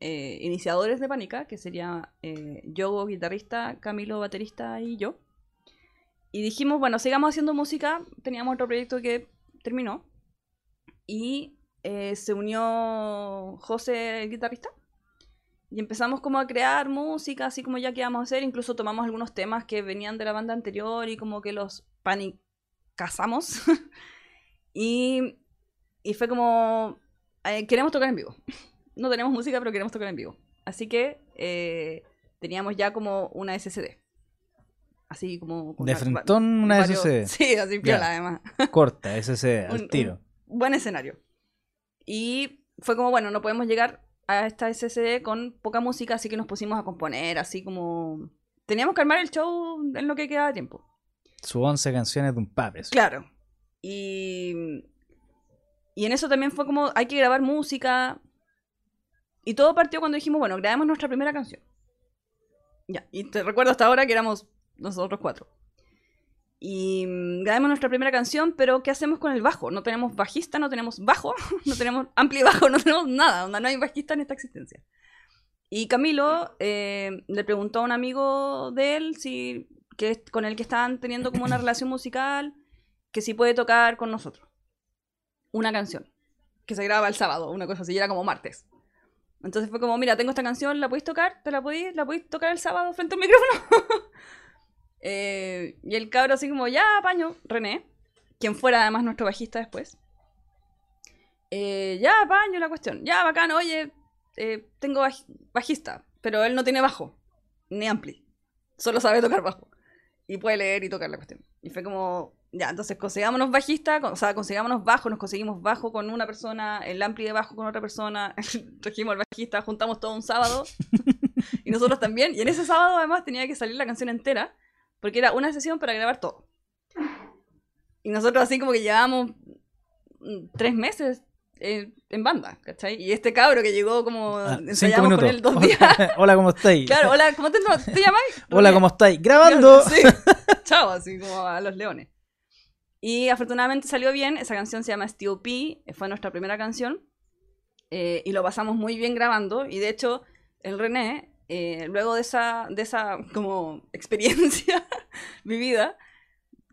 eh, iniciadores de Pánica, que sería eh, yo, guitarrista, Camilo, baterista y yo. Y dijimos, bueno, sigamos haciendo música. Teníamos otro proyecto que terminó. Y eh, se unió José, el guitarrista. Y empezamos como a crear música, así como ya que íbamos a hacer. Incluso tomamos algunos temas que venían de la banda anterior y como que los panicasamos. [laughs] y, y fue como, eh, queremos tocar en vivo. [laughs] No tenemos música, pero queremos tocar en vivo. Así que eh, teníamos ya como una SSD. Así como... De frentón una varios- SSD. [laughs] Sí, así piola Ya. además Corta, ese al Un- tiro. buen escenario. Y fue como, bueno, no podemos llegar a esta SSD con poca música, así que nos pusimos a componer, así como... Teníamos que armar el show en lo que quedaba tiempo. Sus 11 canciones de un papes. Claro. Y... Y en eso también fue como, hay que grabar música. Y todo partió cuando dijimos, bueno, grabemos nuestra primera canción. Ya, y te recuerdo hasta ahora que éramos nosotros cuatro. Y mm, grabamos nuestra primera canción, pero ¿qué hacemos con el bajo? No tenemos bajista, no tenemos bajo, [laughs] no tenemos amplio bajo, no tenemos nada, onda, no hay bajista en esta existencia. Y Camilo eh, le preguntó a un amigo de él si, que, con el que estaban teniendo como una [clears throat] relación musical, que si puede tocar con nosotros. Una canción, que se graba el sábado, una cosa así, y era como martes. Entonces fue como, mira, tengo esta canción, ¿la podéis tocar? ¿Te la podéis, la podéis tocar el sábado frente al micrófono? [laughs] Eh, y el cabro así como, ya, paño, René, quien fuera además nuestro bajista después. Eh, ya, paño, la cuestión. Ya, bacán, oye, eh, tengo baj- bajista, pero él no tiene bajo, ni ampli. Solo sabe tocar bajo. Y puede leer y tocar la cuestión. Y fue como, ya, entonces consigámonos bajista, con- o sea, consigámonos bajo, nos conseguimos bajo con una persona, el ampli de bajo con otra persona, [laughs] trajimos el bajista, juntamos todo un sábado. [laughs] y nosotros también. Y en ese sábado además tenía que salir la canción entera, porque era una sesión para grabar todo. Y nosotros así como que llevábamos mm, tres meses eh, en banda, ¿cachai? Y este cabro que llegó como Ah, cinco ensayamos con minutos. él dos [laughs] días. Hola, ¿cómo estáis? claro, hola, ¿cómo te, te llamas? [laughs] Hola, ¿cómo estáis? Grabando. [laughs] Sí, chao, así como a los leones. Y afortunadamente salió bien, esa canción se llama S.T.O.P., fue nuestra primera canción, eh, y lo pasamos muy bien grabando, y de hecho, el René, eh, luego de esa, de esa como [laughs] experiencia vivida,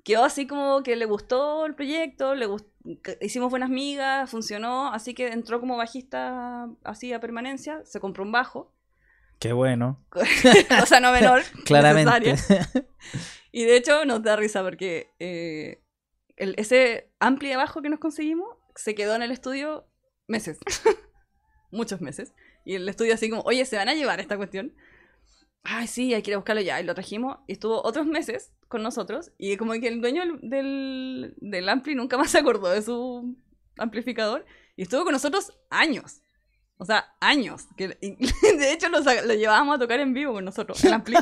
quedó así como que le gustó el proyecto, le gust- que hicimos buenas migas, funcionó, así que entró como bajista así a permanencia, se compró un bajo, Qué bueno. [laughs] cosa no menor, [laughs] Claramente. necesaria. Y de hecho nos da risa porque eh, el- ese ampli de bajo que nos conseguimos se quedó en el estudio meses. Muchos meses. Y el estudio así como, oye, ¿se van a llevar esta cuestión? Ay, sí, hay que ir a buscarlo ya. Y lo trajimos y estuvo otros meses con nosotros. Y como que el dueño del, del, ampli nunca más se acordó de su amplificador. Y estuvo con nosotros años. O sea, años. Que, y [laughs] de hecho, lo, lo llevábamos a tocar en vivo con nosotros, el ampli.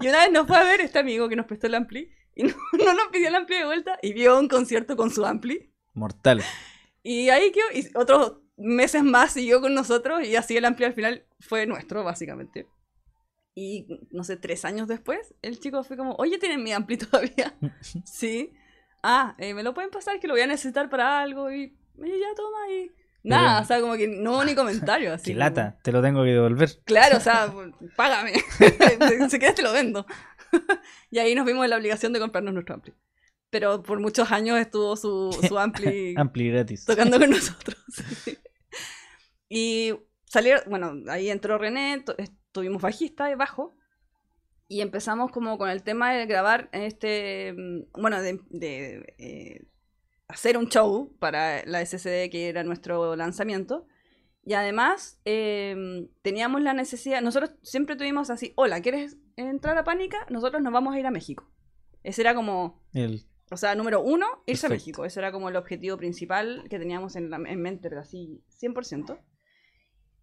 Y una vez nos fue a ver este amigo que nos prestó el ampli y [laughs] no, no nos pidió el ampli de vuelta y vio un concierto con su ampli. Mortal. Y ahí quedó, y otros meses más siguió con nosotros y así el ampli al final fue nuestro, básicamente. Y no sé, tres años después, el chico fue como, oye, ¿tienen mi ampli [laughs] todavía? [laughs] sí. Ah, eh, ¿me lo pueden pasar? Que lo voy a necesitar para algo. Y, ya toma y Nada, o sea, como que no hubo ni comentario. [laughs] Así Qué como- lata, te lo tengo que devolver. Claro, o sea, págame. si quieres te lo vendo. y ahí nos vimos en la obligación de comprarnos nuestro ampli. Pero por muchos años estuvo su, su ampli Ampli gratis. tocando con nosotros. sí. Y salieron, bueno, ahí entró René, tu- tuvimos bajista y bajo. Y empezamos como con el tema de grabar este, mm, bueno, de, de, eh, hacer un show para la SCD que era nuestro lanzamiento. Y además eh, teníamos la necesidad, nosotros siempre tuvimos así, hola, ¿quieres entrar a Pánica? Nosotros nos vamos a ir a México. Ese era como El, o sea, número uno, irse a. México. Ese era como el objetivo principal que teníamos en, la, en mente, así 100%.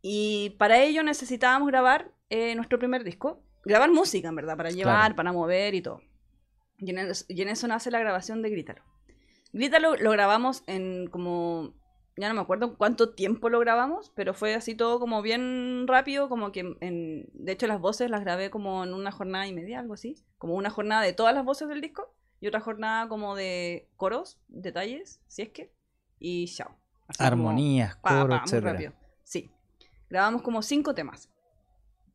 Y para ello necesitábamos grabar eh, nuestro primer disco. Grabar música, en verdad, para llevar, Claro. para mover y todo. Y en, es- y en eso nace la grabación de Grítalo. Grítalo lo grabamos en como... Ya no me acuerdo cuánto tiempo lo grabamos, pero fue así todo como bien rápido, como que en... De hecho las voces las grabé como en una jornada y media, algo así. Como una jornada de todas las voces del disco y otra jornada como de coros, detalles, si es que, y chao. Así armonías, pa, coro, pa, muy etcétera. rápido. Sí. Grabamos como cinco temas.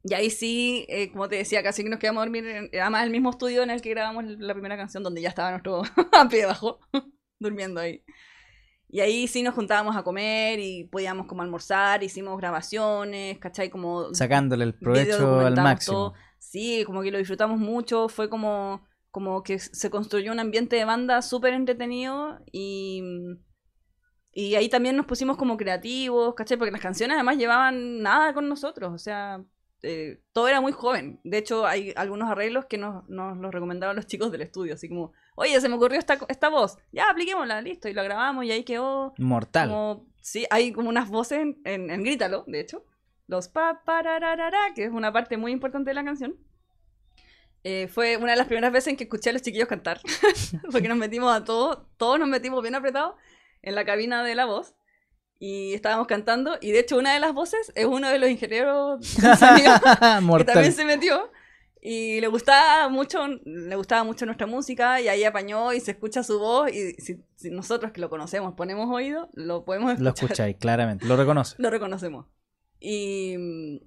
Y ahí sí, eh, como te decía, casi que nos quedamos a dormir, en, además el mismo estudio en el que grabamos la primera canción, donde ya estaba nuestro [laughs] ampli debajo, [laughs] durmiendo ahí. Y ahí sí nos juntábamos a comer y podíamos como almorzar, hicimos grabaciones, ¿cachai? Como Sacándole el provecho al máximo. todo. Sí, como que lo disfrutamos mucho, fue como, como que se construyó un ambiente de banda súper entretenido y, y ahí también nos pusimos como creativos, ¿cachai? Porque las canciones además llevaban nada con nosotros, o sea, eh, todo era muy joven. De hecho, hay algunos arreglos que nos, nos los recomendaron los chicos del estudio, así como, oye, se me ocurrió esta, esta voz, ya apliquémosla, listo, y lo grabamos y ahí quedó Mortal. como, sí, hay como unas voces en, en, en Grítalo, de hecho. Los pa, parararara, que es una parte muy importante de la canción. Eh, fue una de las primeras veces en que escuché a los chiquillos cantar. [laughs] Porque nos metimos a todos, todos nos metimos bien apretados en la cabina de la voz. Y estábamos cantando. Y de hecho, una de las voces es uno de los ingenieros de sonido [laughs] que también se metió y le gustaba mucho le gustaba mucho nuestra música y ahí apañó y se escucha su voz y si, si nosotros que lo conocemos ponemos oído lo podemos escuchar Lo escucháis, claramente. Lo reconoce. lo reconocemos y,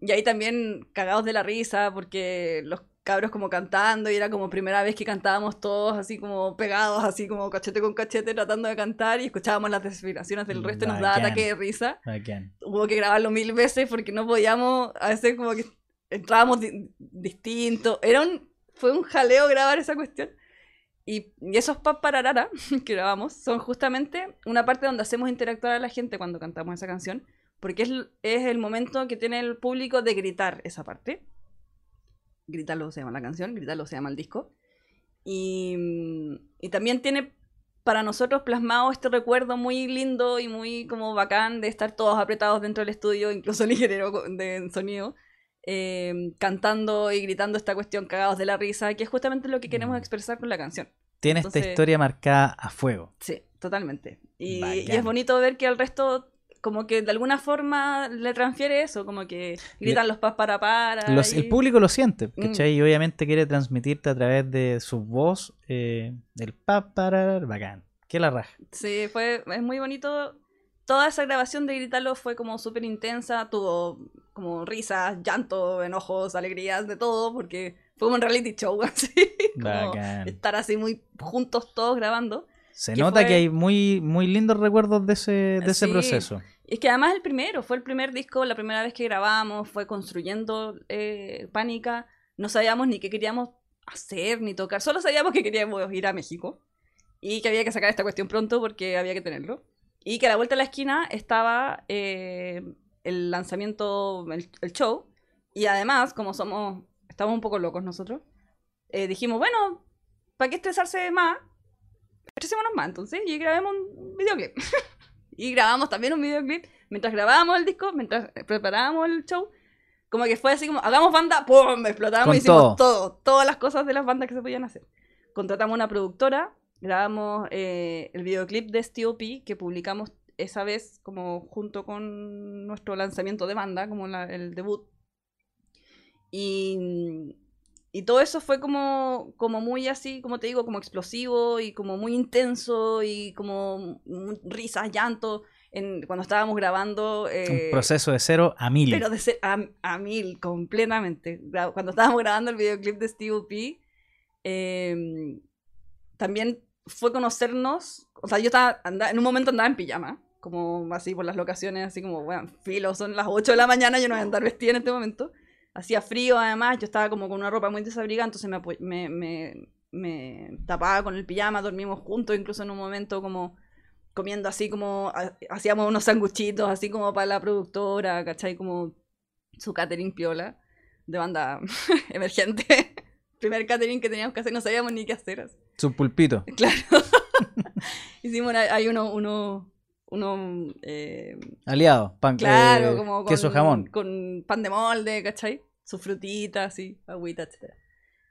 y ahí también cagados de la risa porque los cabros como cantando y era como primera vez que cantábamos todos así como pegados así como cachete con cachete tratando de cantar y escuchábamos las desesperaciones del resto y nos daba ataque de risa Bacán. hubo que grabarlo mil veces porque no podíamos, a veces como que entrábamos di- distinto. Era un, fue un jaleo grabar esa cuestión. Y, y esos papararara [laughs] que grabamos son justamente una parte donde hacemos interactuar a la gente cuando cantamos esa canción, porque es, es el momento que tiene el público de gritar esa parte. Gritarlo se llama la canción, gritarlo se llama el disco. Y, y también tiene para nosotros plasmado este recuerdo muy lindo y muy como bacán de estar todos apretados dentro del estudio, incluso el ingeniero de sonido, eh, cantando y gritando esta cuestión cagados de la risa, que es justamente lo que queremos Mm. expresar con la canción. Tiene esta historia marcada a fuego. Sí, totalmente. Y, y es bonito ver que al resto como que de alguna forma le transfiere eso, como que gritan los pas para para. Los- y- el público lo siente, Mm. ¿cachai? Y obviamente quiere transmitirte a través de su voz eh, el pa para bacán. Que la raja. Sí, fue, es muy bonito. Toda esa grabación de Gritarlo fue como súper intensa, tuvo como risas, llanto, enojos, alegrías, de todo, porque fue como un reality show, [laughs] así. como Bacán. estar así muy juntos todos grabando. Se que nota fue- que hay muy, muy lindos recuerdos de ese, de ese proceso. Es que además el primero, fue el primer disco, la primera vez que grabamos, fue construyendo eh, Pánica. No sabíamos ni qué queríamos hacer ni tocar, solo sabíamos que queríamos ir a México y que había que sacar esta cuestión pronto porque había que tenerlo. Y que a la vuelta de la esquina estaba eh, el lanzamiento, el, el show. Y además, como somos, estamos un poco locos nosotros, eh, dijimos, bueno, ¿para qué estresarse más? Estresémonos más entonces y grabemos un videoclip. [laughs] y grabamos también un videoclip mientras grabábamos el disco, mientras preparábamos el show. Como que fue así como, hagamos banda, ¡pum! Explotamos Con y hicimos todo. todo. todas las cosas de las bandas que se podían hacer. Contratamos una productora, grabamos eh, el videoclip de STOP que publicamos esa vez como junto con nuestro lanzamiento de banda, como la- el debut. Y, y todo eso fue como, como muy así, como te digo, como explosivo y como muy intenso y como risas, llanto. en, cuando estábamos grabando... eh, Un proceso de cero a mil. pero de ser a, a mil, completamente. Cuando estábamos grabando el videoclip de Steve P, eh, también fue conocernos. O sea, yo estaba, en un momento andaba en pijama, como así por las locaciones, así como, bueno, filo, son las 8 de la mañana, yo no voy a andar vestida en este momento. Hacía frío además, yo estaba como con una ropa muy desabrigada, entonces me, me, me, me tapaba con el pijama, dormimos juntos, incluso en un momento como comiendo así como, ha- hacíamos unos sanguchitos así como para la productora, ¿cachai? Como su catering piola de banda [laughs] emergente. [laughs] Primer catering que teníamos que hacer, no sabíamos ni qué hacer. Su pulpito. [laughs] Claro. Hicimos una- hay uno, uno, uno eh, Aliado. Pan, claro, eh, como con, queso jamón. con pan de molde, ¿cachai? Su frutita, así, agüita, etc.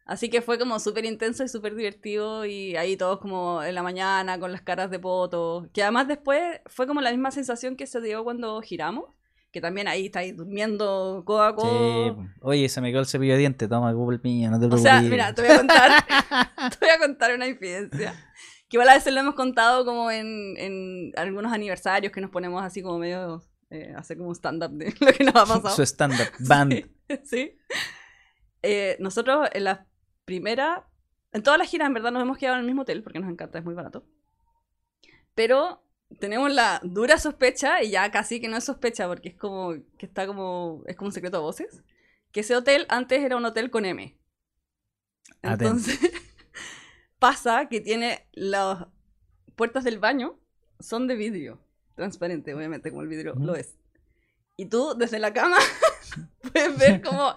Así que fue como súper intenso y súper divertido y ahí todos como en la mañana con las caras de poto, que además después fue como la misma sensación que se dio cuando giramos, que también ahí estáis durmiendo codo a Sí, codo. po. Oye, se me quedó el cepillo de dientes. Toma, Google Piña, no te O preocupes. sea, mira, te voy a contar, [laughs] te voy a contar una infidencia. Que igual a veces lo hemos contado como en, en algunos aniversarios que nos ponemos así como medio eh, hacer como stand-up de [laughs] lo que nos ha pasado. Su stand-up [laughs] band. Sí. sí. Eh, nosotros en la primera, en todas las giras en verdad nos hemos quedado en el mismo hotel porque nos encanta, es muy barato. Pero tenemos la dura sospecha, y ya casi que no es sospecha porque es como que está como, es como un secreto a voces, que ese hotel antes era un hotel con M. Entonces pasa que tiene las puertas del baño son de vidrio, transparente, obviamente, como el vidrio lo es. Y tú desde la cama [laughs] puedes ver como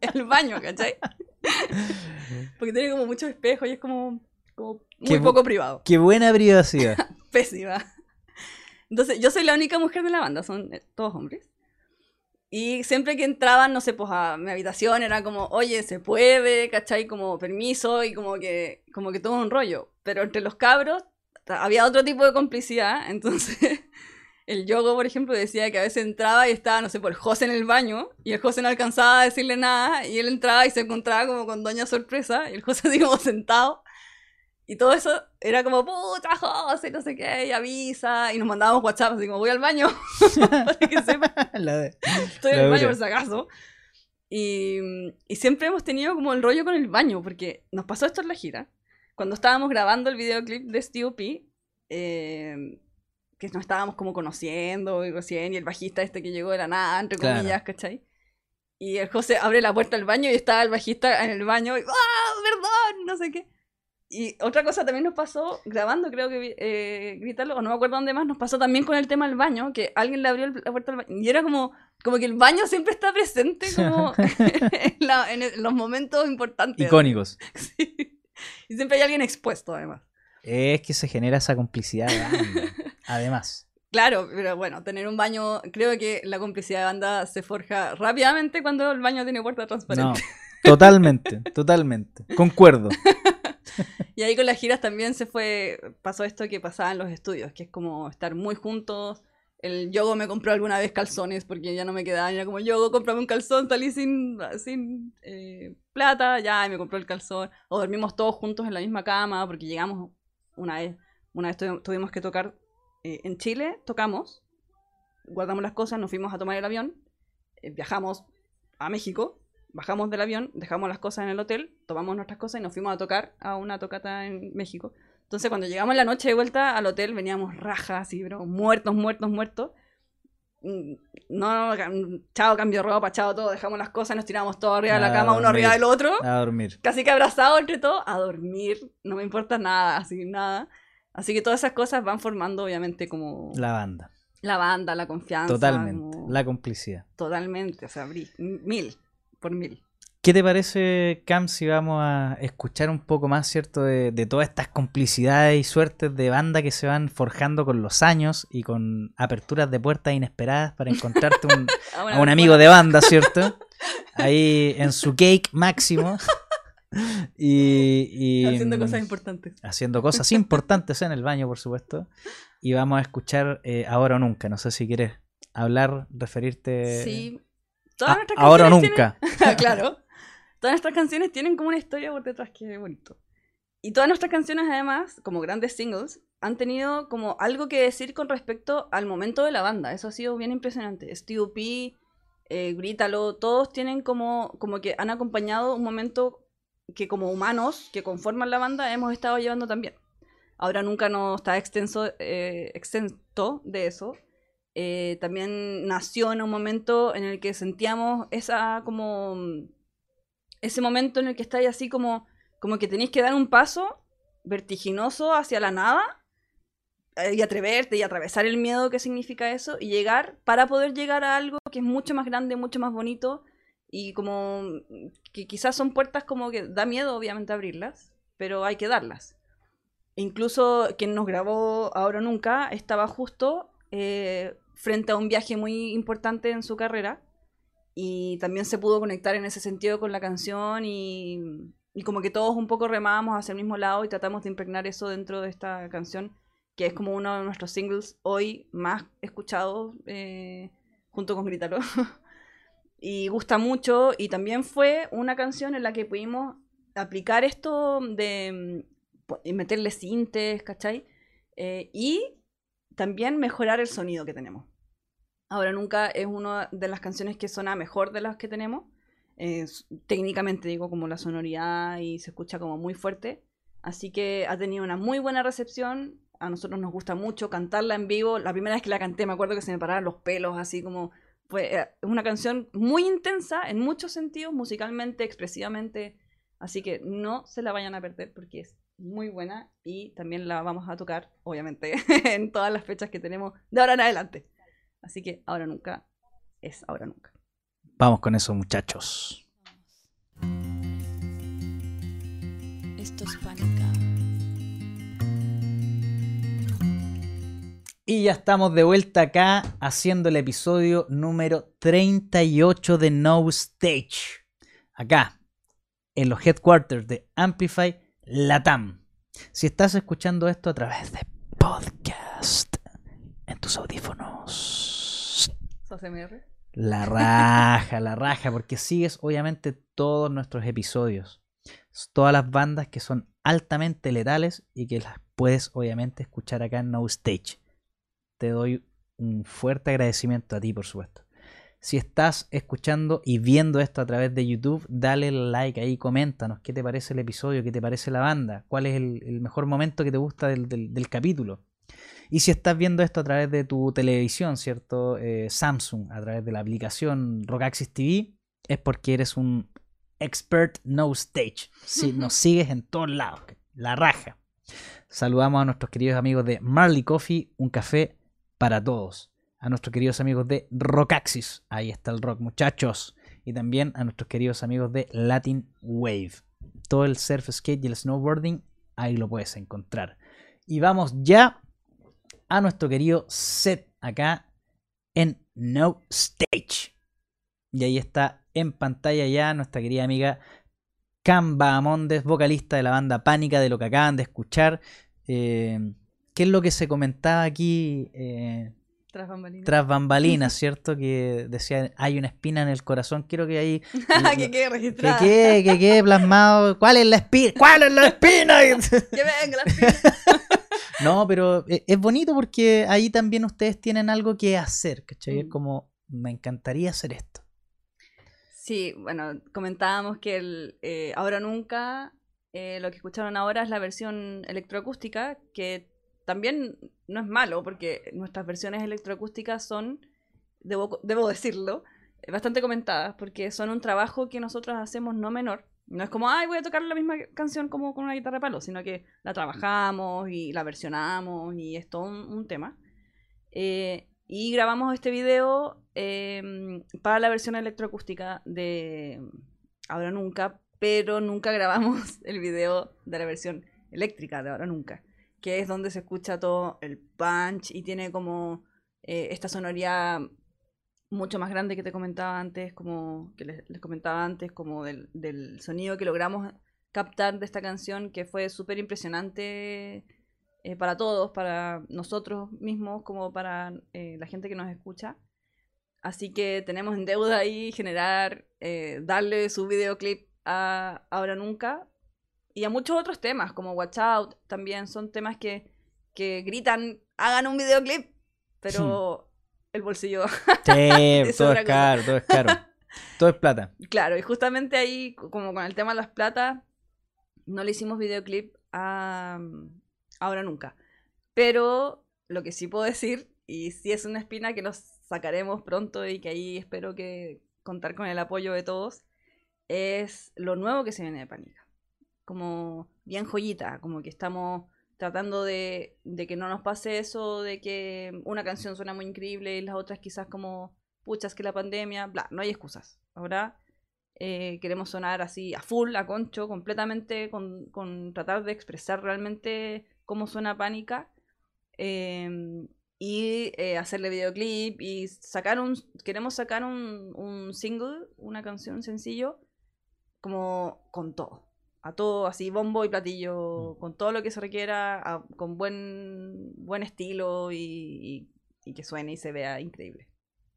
el baño, ¿cachai? [laughs] Porque tiene como muchos espejos y es como, como muy Qué poco privado. Qué buena privacidad. [laughs] Pésima. Entonces, yo soy la única mujer de la banda, son eh, todos hombres. Y siempre que entraban, no sé, pues a mi habitación era como, oye, se puede, ¿cachai? Como permiso y como que, como que todo un rollo. Pero entre los cabros había otro tipo de complicidad. [laughs] Entonces, el yogo, por ejemplo, decía que a veces entraba y estaba, no sé, por el José en el baño. Y el José no alcanzaba a decirle nada. Y él entraba y se encontraba como con Doña Sorpresa. Y el José [laughs] así como sentado. Y todo eso era como, puta, José, no sé qué, y avisa. Y nos mandábamos WhatsApp, así como, voy al baño. [laughs] para que sepa, [laughs] La de- estoy en el baño por si acaso. Y, y siempre hemos tenido como el rollo con el baño, porque nos pasó esto en la gira. Cuando estábamos grabando el videoclip de Steve P, eh, que nos estábamos como conociendo y recién, y el bajista este que llegó de la nada, entre Claro. comillas, ¿cachai? Y el José abre la puerta del baño y estaba el bajista en el baño y ¡ah, perdón! No sé qué. Y otra cosa también nos pasó, grabando creo que eh, Grítalo, o no me acuerdo dónde más, nos pasó también con el tema del baño, que alguien le abrió la puerta del baño. Y era como, como que el baño siempre está presente como [laughs] en, la- en el- los momentos importantes. Icónicos. [laughs] Sí. Y siempre hay alguien expuesto además. Es que se genera esa complicidad de banda. Además. Claro, pero bueno, tener un baño, creo que la complicidad de banda se forja rápidamente cuando el baño tiene puerta No, transparente. totalmente, totalmente. Concuerdo. [laughs] [laughs] Y ahí con las giras también se fue, pasó esto que pasaba en los estudios, que es como estar muy juntos. El Yogo me compró alguna vez calzones porque ya no me quedaban. Era como, Yogo, cómprame un calzón, salí sin, sin eh, plata, ya, y me compró el calzón. O dormimos todos juntos en la misma cama porque llegamos una vez, una vez tuvi- tuvimos que tocar eh, en Chile, tocamos, guardamos las cosas, nos fuimos a tomar el avión, eh, viajamos a México, bajamos del avión, dejamos las cosas en el hotel, tomamos nuestras cosas y nos fuimos a tocar a una tocata en México. Entonces, cuando llegamos la noche de vuelta al hotel, veníamos rajas, así, bro, muertos, muertos, muertos. Mm, No, chao, cambio de ropa, chao, todo, dejamos las cosas, nos tiramos todos arriba de la cama, uno arriba dormir. del otro, A dormir. casi que abrazados entre todos, a dormir, no me importa nada, así, nada. Así que todas esas cosas van formando, obviamente, como la, La banda. banda, la confianza. Totalmente. como- La complicidad. Totalmente, o sea, mil, por mil. ¿Qué te parece, Cam, si vamos a escuchar un poco más, cierto, de, de todas estas complicidades y suertes de banda que se van forjando con los años y con aperturas de puertas inesperadas para encontrarte un, [laughs] a un amigo de banda, ¿cierto? Ahí en su cake máximo. [laughs] Y, y, Haciendo mm, cosas importantes. haciendo cosas importantes en el baño, por supuesto. Y vamos a escuchar eh, Ahora o Nunca. No sé si quieres hablar, referirte. Sí. Todas nuestras Ah, ahora nunca. tienen- [laughs] claro. [laughs] Todas nuestras canciones tienen como una historia por detrás que es bonito. y todas nuestras canciones, además, como grandes singles, han tenido como algo que decir con respecto al momento de la banda. Eso ha sido bien impresionante. Steve P, eh, Grítalo, todos tienen como, como que han acompañado un momento que como humanos que conforman la banda hemos estado llevando también. Ahora nunca no está extenso, eh, exento de eso. Eh, también nació en un momento en el que sentíamos esa como ese momento en el que estáis así como como que tenéis que dar un paso vertiginoso hacia la nada eh, y atreverte y atravesar el miedo que significa eso y llegar para poder llegar a algo que es mucho más grande, mucho más bonito y como que quizás son puertas como que da miedo obviamente abrirlas, pero hay que darlas. Incluso quien nos grabó Ahora Nunca estaba justo eh, frente a un viaje muy importante en su carrera y también se pudo conectar en ese sentido con la canción y, y como que todos un poco remábamos hacia el mismo lado y tratamos de impregnar eso dentro de esta canción que es como uno de nuestros singles hoy más escuchados eh, junto con Grítalo. [laughs] y gusta mucho y también fue una canción en la que pudimos aplicar esto de mm, meterle sintes, ¿cachai? Eh, y también mejorar el sonido que tenemos. Ahora nunca es una de las canciones que suena mejor de las que tenemos. técnicamente digo como la sonoridad y se escucha como muy fuerte. Así que ha tenido una muy buena recepción a nosotros nos gusta mucho cantarla en vivo. La primera vez que la canté me acuerdo que se me pararon los pelos, así como... Eh, es una canción muy intensa en muchos sentidos, musicalmente, expresivamente. Así que no se la vayan a perder porque es muy buena y también la vamos a tocar, obviamente, [laughs] en todas las fechas que tenemos de ahora en adelante. Así que ahora nunca es ahora nunca. Vamos con eso, muchachos. Esto es pánica. Y ya estamos de vuelta acá haciendo el episodio número 38 de No Stage. Acá, en los headquarters de Amplify Latam. Si estás escuchando esto a través de podcast en tus audífonos. La raja, la raja, porque sigues obviamente todos nuestros episodios. Todas las bandas que son altamente letales y que las puedes obviamente escuchar acá en No Stage te doy un fuerte agradecimiento a ti, por supuesto. Si estás escuchando y viendo esto a través de YouTube, dale like ahí, coméntanos qué te parece el episodio, qué te parece la banda, cuál es el, mejor momento que te gusta del, capítulo. Y si estás viendo esto a través de tu televisión, ¿cierto? Eh, Samsung, a través de la aplicación Rockaxis TV, es porque eres un expert no stage. Si nos sigues en todos lados, la raja. Saludamos a nuestros queridos amigos de Marley Coffee, un café para todos. A nuestros queridos amigos de Rockaxis, ahí está el rock muchachos. Y también a nuestros queridos amigos de Latin Wave. Todo el surf skate y el snowboarding, ahí lo puedes encontrar. Y vamos ya a nuestro querido set acá en No Stage. Y ahí está en pantalla ya nuestra querida amiga Camba Amondes, vocalista de la banda Pánica, de lo que acaban de escuchar. Eh, ¿Qué es lo que se comentaba aquí? Eh, tras bambalinas. Tras bambalinas, [laughs] ¿cierto? Que decía, hay una espina en el corazón. Quiero que ahí... [laughs] que quede registrado. Que quede, que quede [laughs] plasmado. ¿Cuál es la espina? ¿Cuál es la espina? que venga la espina. no, pero e, es bonito porque ahí también ustedes tienen algo que hacer, ¿cachai? Es mm. como, me encantaría hacer esto. Sí, bueno, comentábamos que el, eh, ahora nunca, eh, lo que escucharon ahora es la versión electroacústica, que también no es malo, porque nuestras versiones electroacústicas son, debo, debo decirlo, bastante comentadas, porque son un trabajo que nosotros hacemos no menor. No es como, ay, voy a tocar la misma canción como con una guitarra de palo, sino que la trabajamos y la versionamos y es todo un, tema. Eh, y grabamos este video em, para la versión electroacústica de Ahora Nunca, pero nunca grabamos [laughs] el video de la versión eléctrica de Ahora Nunca que es donde se escucha todo el punch y tiene como eh, esta sonoridad mucho más grande que te comentaba antes, como que les, comentaba antes, como del, sonido que logramos captar de esta canción, que fue súper impresionante eh, para todos, para nosotros mismos, como para eh, la gente que nos escucha. Así que tenemos en deuda ahí generar, darle su videoclip a Ahora Nunca, y a muchos otros temas, como Watch Out, también son temas que, que gritan, hagan un videoclip, pero el bolsillo. [laughs] Sí, todo es caro, todo es caro. Todo es plata. [laughs] Claro, y justamente ahí, como con el tema de las plata, no le hicimos videoclip a Ahora Nunca. Pero lo que sí puedo decir, y sí es una espina que nos sacaremos pronto y que ahí espero que contar con el apoyo de todos, es lo nuevo que se viene de Pánica. Como bien joyita, como que estamos tratando de, de que no nos pase eso, de que una canción suena muy increíble y las otras quizás como, puchas que la pandemia, bla, no hay excusas. Ahora eh, queremos sonar así a full, a concho, completamente, con, con tratar de expresar realmente cómo suena Pánica. eh, y eh, hacerle videoclip y sacar un queremos sacar un, un single una canción sencillo como con todo a todo así bombo y platillo con todo lo que se requiera a- con buen buen estilo y, y- y que suene y se vea increíble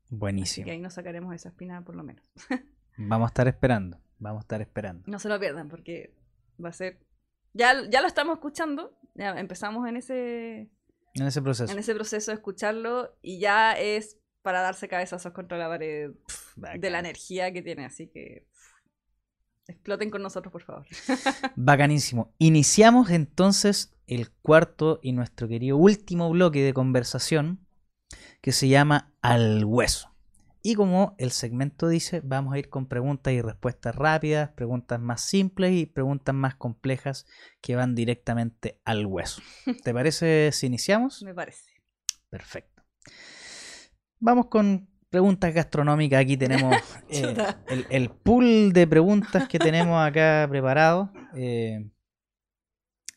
Así Buenísimo. que ahí nos sacaremos esa espina por lo menos [laughs] Vamos a estar esperando. Vamos a estar esperando. no se lo pierdan porque va a ser ya, ya lo estamos escuchando ya empezamos en ese En ese proceso. en ese proceso de escucharlo y ya es para darse cabezazos contra la pared de la energía que tiene, así que exploten con nosotros, por favor. [laughs] Bacanísimo. Iniciamos entonces el cuarto y nuestro querido último bloque de conversación que se llama Al Hueso. Y como el segmento dice, vamos a ir con preguntas y respuestas rápidas, preguntas más simples y preguntas más complejas que van directamente al hueso. ¿Te parece si iniciamos? [laughs] Me parece. Perfecto. Vamos con preguntas gastronómicas. Aquí tenemos [laughs] eh, el pool de preguntas que tenemos acá preparado. Eh,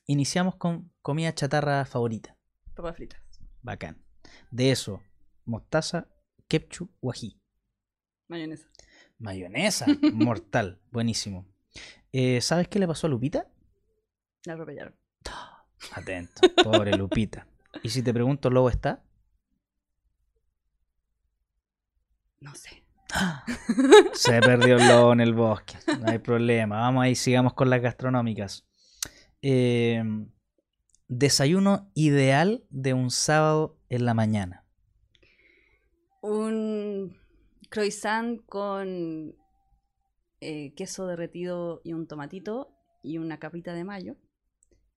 iniciamos con comida chatarra favorita. Papas fritas. Bacán. De eso, mostaza, ketchup o ají. Mayonesa. Mayonesa, [laughs] mortal. Buenísimo. Eh, ¿Sabes qué le pasó a Lupita? La atropellaron. [gasps] Atento, pobre Lupita. ¿Y si te pregunto, Lobo está? No sé. [gasps] Se perdió el lobo en el bosque. No hay problema. Vamos ahí, sigamos con las gastronómicas. Eh, desayuno ideal de un sábado en la mañana. Un croissant con eh, queso derretido y un tomatito y una capita de mayo.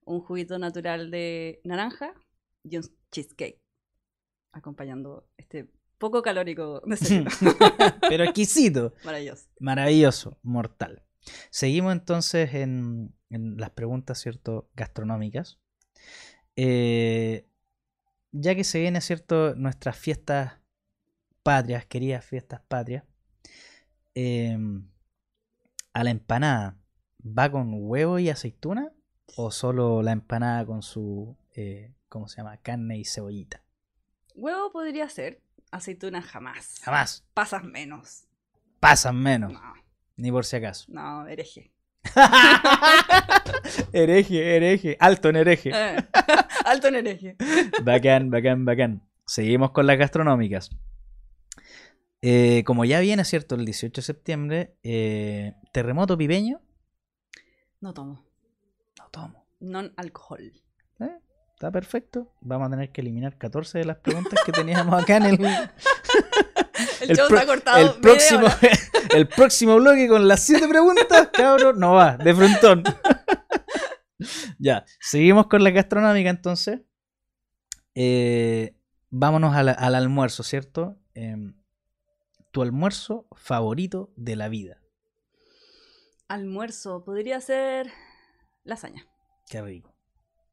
Un juguito natural de naranja y un cheesecake. Acompañando este poco calórico. [laughs] [laughs] Pero exquisito. Maravilloso. Maravilloso, mortal. Seguimos entonces en, en las preguntas, ¿cierto? Gastronómicas. Eh, ya que se vienen, ¿cierto? Nuestras fiestas patrias, queridas fiestas patrias. eh, a la empanada, ¿va con huevo y aceituna? ¿O solo la empanada con su, eh, ¿cómo se llama? Carne y cebollita. Huevo podría ser. Aceituna jamás. Jamás. Pasas menos. Pasan menos, No, ni por si acaso. no, hereje. [laughs] hereje, hereje, alto en hereje. Eh, [laughs] Alto en hereje. Bacán, bacán, bacán. Seguimos con las gastronómicas. Eh, como ya viene, ¿cierto? El 18 de septiembre, eh, terremoto pipeño. No tomo. No tomo. Non alcohol. Está perfecto. Vamos a tener que eliminar 14 de las preguntas que teníamos acá en el, [laughs] El, [laughs] El show pro- está cortado. el próximo, [laughs] el próximo bloque con las 7 preguntas, cabrón, no va, de frontón. ya, seguimos con la gastronómica entonces. Eh, vámonos al, al almuerzo, ¿cierto? Em, tu almuerzo favorito de la vida. Almuerzo. Podría ser lasaña. Qué rico.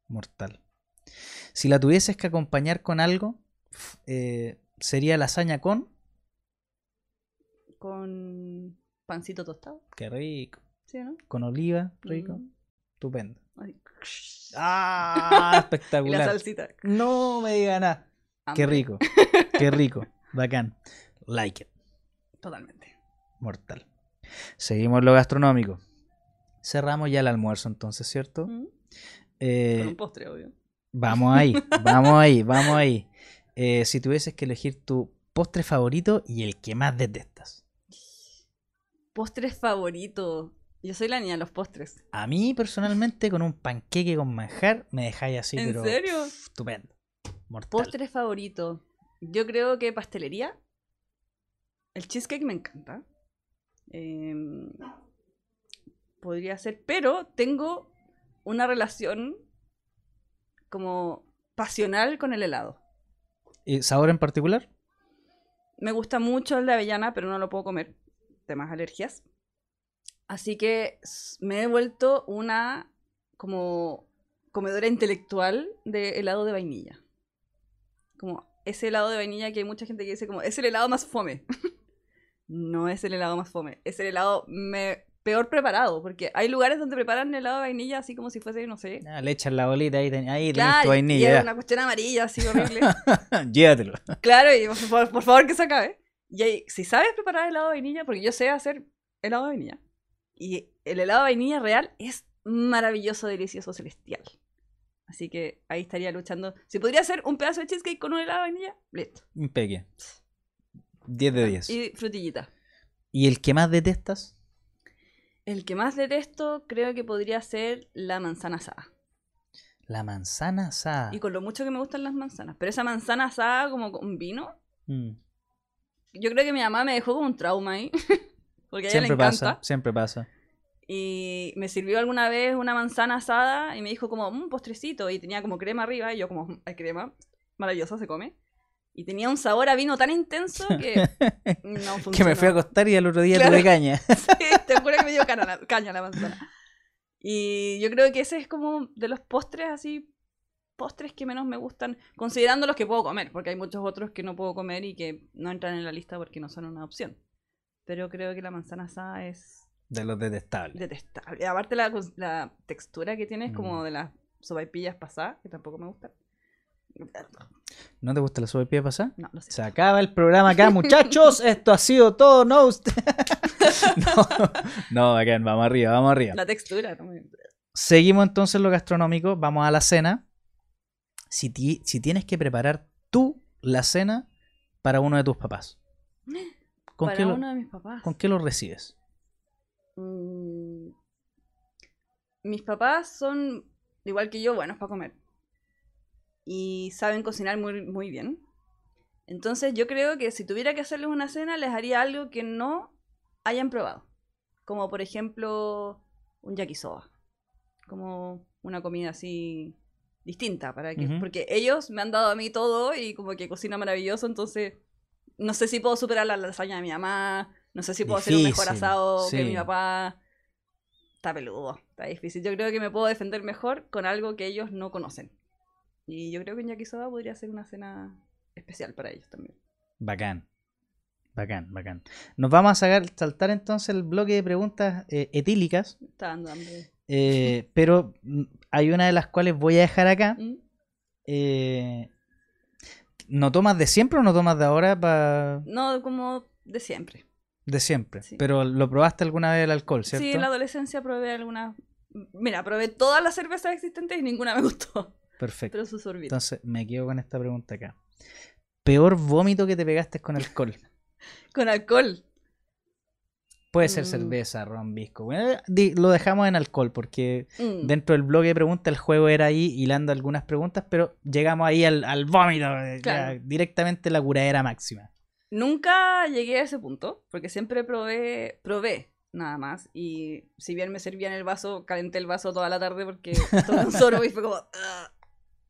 Mortal. Si la tuvieses que acompañar con algo, eh, sería lasaña con. Con pancito tostado. Qué rico. ¿Sí o no? Con oliva, rico. Mm, Estupendo. ¡Ah! [laughs] Y la Espectacular. salsita. No me diga nada. Qué rico. Qué rico. [laughs] Bacán. Like it. Totalmente. Mortal. Seguimos lo gastronómico. Cerramos ya el almuerzo entonces, ¿cierto? Mm, Eh, Con un postre, obvio. Vamos ahí, vamos ahí, vamos ahí. Eh, si tuvieses que elegir tu postre favorito y el que más detestas. Postre favorito. Yo soy la niña de los postres. A mí, personalmente, con un panqueque con manjar, me dejáis así, ¿En pero. serio? Estupendo. Mortal. Postre favorito. Yo creo que pastelería. El cheesecake me encanta. Em, podría ser, pero tengo una relación como pasional con el helado. ¿Y ¿Sabor en particular? Me gusta mucho el de avellana, pero no lo puedo comer. Temas alergias. Así que me he vuelto una como comedora intelectual de helado de vainilla. Como ese helado de vainilla que hay mucha gente que dice como es el helado más fome. [laughs] no es el helado más fome, es el helado me- peor preparado, porque hay lugares donde preparan helado de vainilla así como si fuese, no sé, Ah, le echas la bolita ahí, ten- ahí tenés Claro, tu y vainilla. es una cuestión amarilla así [laughs] horrible. Llévatelo. Claro, y por favor, por favor que se acabe. Y ahí, si sabes preparar helado de vainilla, porque yo sé hacer helado de vainilla, y el helado de vainilla real es maravilloso, delicioso, celestial. Así que ahí estaría luchando. Si podría hacer un pedazo de cheesecake con un helado de vainilla, listo. Impeque. 10 de 10. ¿Y... Y frutillita. el que más detestas? El que más detesto creo que podría ser la manzana asada. La manzana asada. Y con lo mucho que me gustan las manzanas. Pero esa manzana asada como con vino, Mm. yo creo que mi mamá me dejó como un trauma ahí. [laughs] Porque a ella le Siempre encanta. pasa, siempre pasa. Y me sirvió alguna vez una manzana asada y me dijo como un postrecito y tenía como crema arriba y yo como, "Mm, hay crema, maravilloso, se come. Y tenía un sabor a vino tan intenso que [laughs] no funcionó. que me fui a acostar y al otro día Claro. tuve caña. [laughs] Sí, te juro que me dio caña la, caña la manzana. Y yo creo que ese es como de los postres así, postres que menos me gustan, considerando los que puedo comer, porque hay muchos otros que no puedo comer y que no entran en la lista porque no son una opción. Pero creo que la manzana asada es De los detestables. detestable. Aparte la textura que tiene es como Mm. de las sopaipillas pasadas, que tampoco me gustan. ¿No te gusta la sopaipilla pasada? No, lo sé. Se acaba el programa acá, muchachos. [laughs] Esto ha sido todo, ¿no? Usted... [laughs] no, no, bacán, vamos arriba, vamos arriba. La textura, no me- Seguimos entonces lo gastronómico, vamos a la cena. Si, ti- si tienes que preparar tú la cena para uno de tus papás, ¿con, Para qué, lo, uno de mis papás. ¿con qué lo recibes? Mm, Mis papás son, igual que yo, buenos para comer. Y saben cocinar muy, muy bien. Entonces yo creo que si tuviera que hacerles una cena, les haría algo que no hayan probado. Como por ejemplo un yakisoba. Como una comida así distinta. Para que. Porque ellos me han dado a mí todo y como que cocina maravilloso. Entonces no sé si puedo superar la lasaña de mi mamá. No sé si puedo hacer un mejor asado que mi papá. Está peludo, está difícil. Yo creo que me puedo defender mejor con algo que ellos no conocen. Y yo creo que un yakisoba podría ser una cena especial para ellos también. Bacán. Bacán, bacán. Nos vamos a sacar, saltar entonces el bloque de preguntas eh, etílicas, Está dando hambre. eh, pero hay una de las cuales voy a dejar acá. ¿Mm? Eh, ¿No tomas de siempre o no tomas de ahora? Pa... No, como de siempre. De siempre. Sí. Pero lo probaste alguna vez el alcohol, ¿cierto? Sí, en la adolescencia probé algunas. Mira, probé todas las cervezas existentes y ninguna me gustó. Perfecto. Pero su sorbito. Entonces me quedo con esta pregunta acá. Peor vómito que te pegaste con alcohol. [laughs] Con alcohol. Puede ser Mm. cerveza, ron, bisco. Bueno, di- lo dejamos en alcohol porque Mm. dentro del bloque de preguntas el juego era ahí hilando algunas preguntas, pero llegamos ahí al, al vómito. eh, Claro. directamente la curadera máxima. Nunca llegué a ese punto, porque siempre probé, probé nada más. Y si bien me servía en el vaso, calenté el vaso toda la tarde porque tomé un [laughs] sorbo y fue como.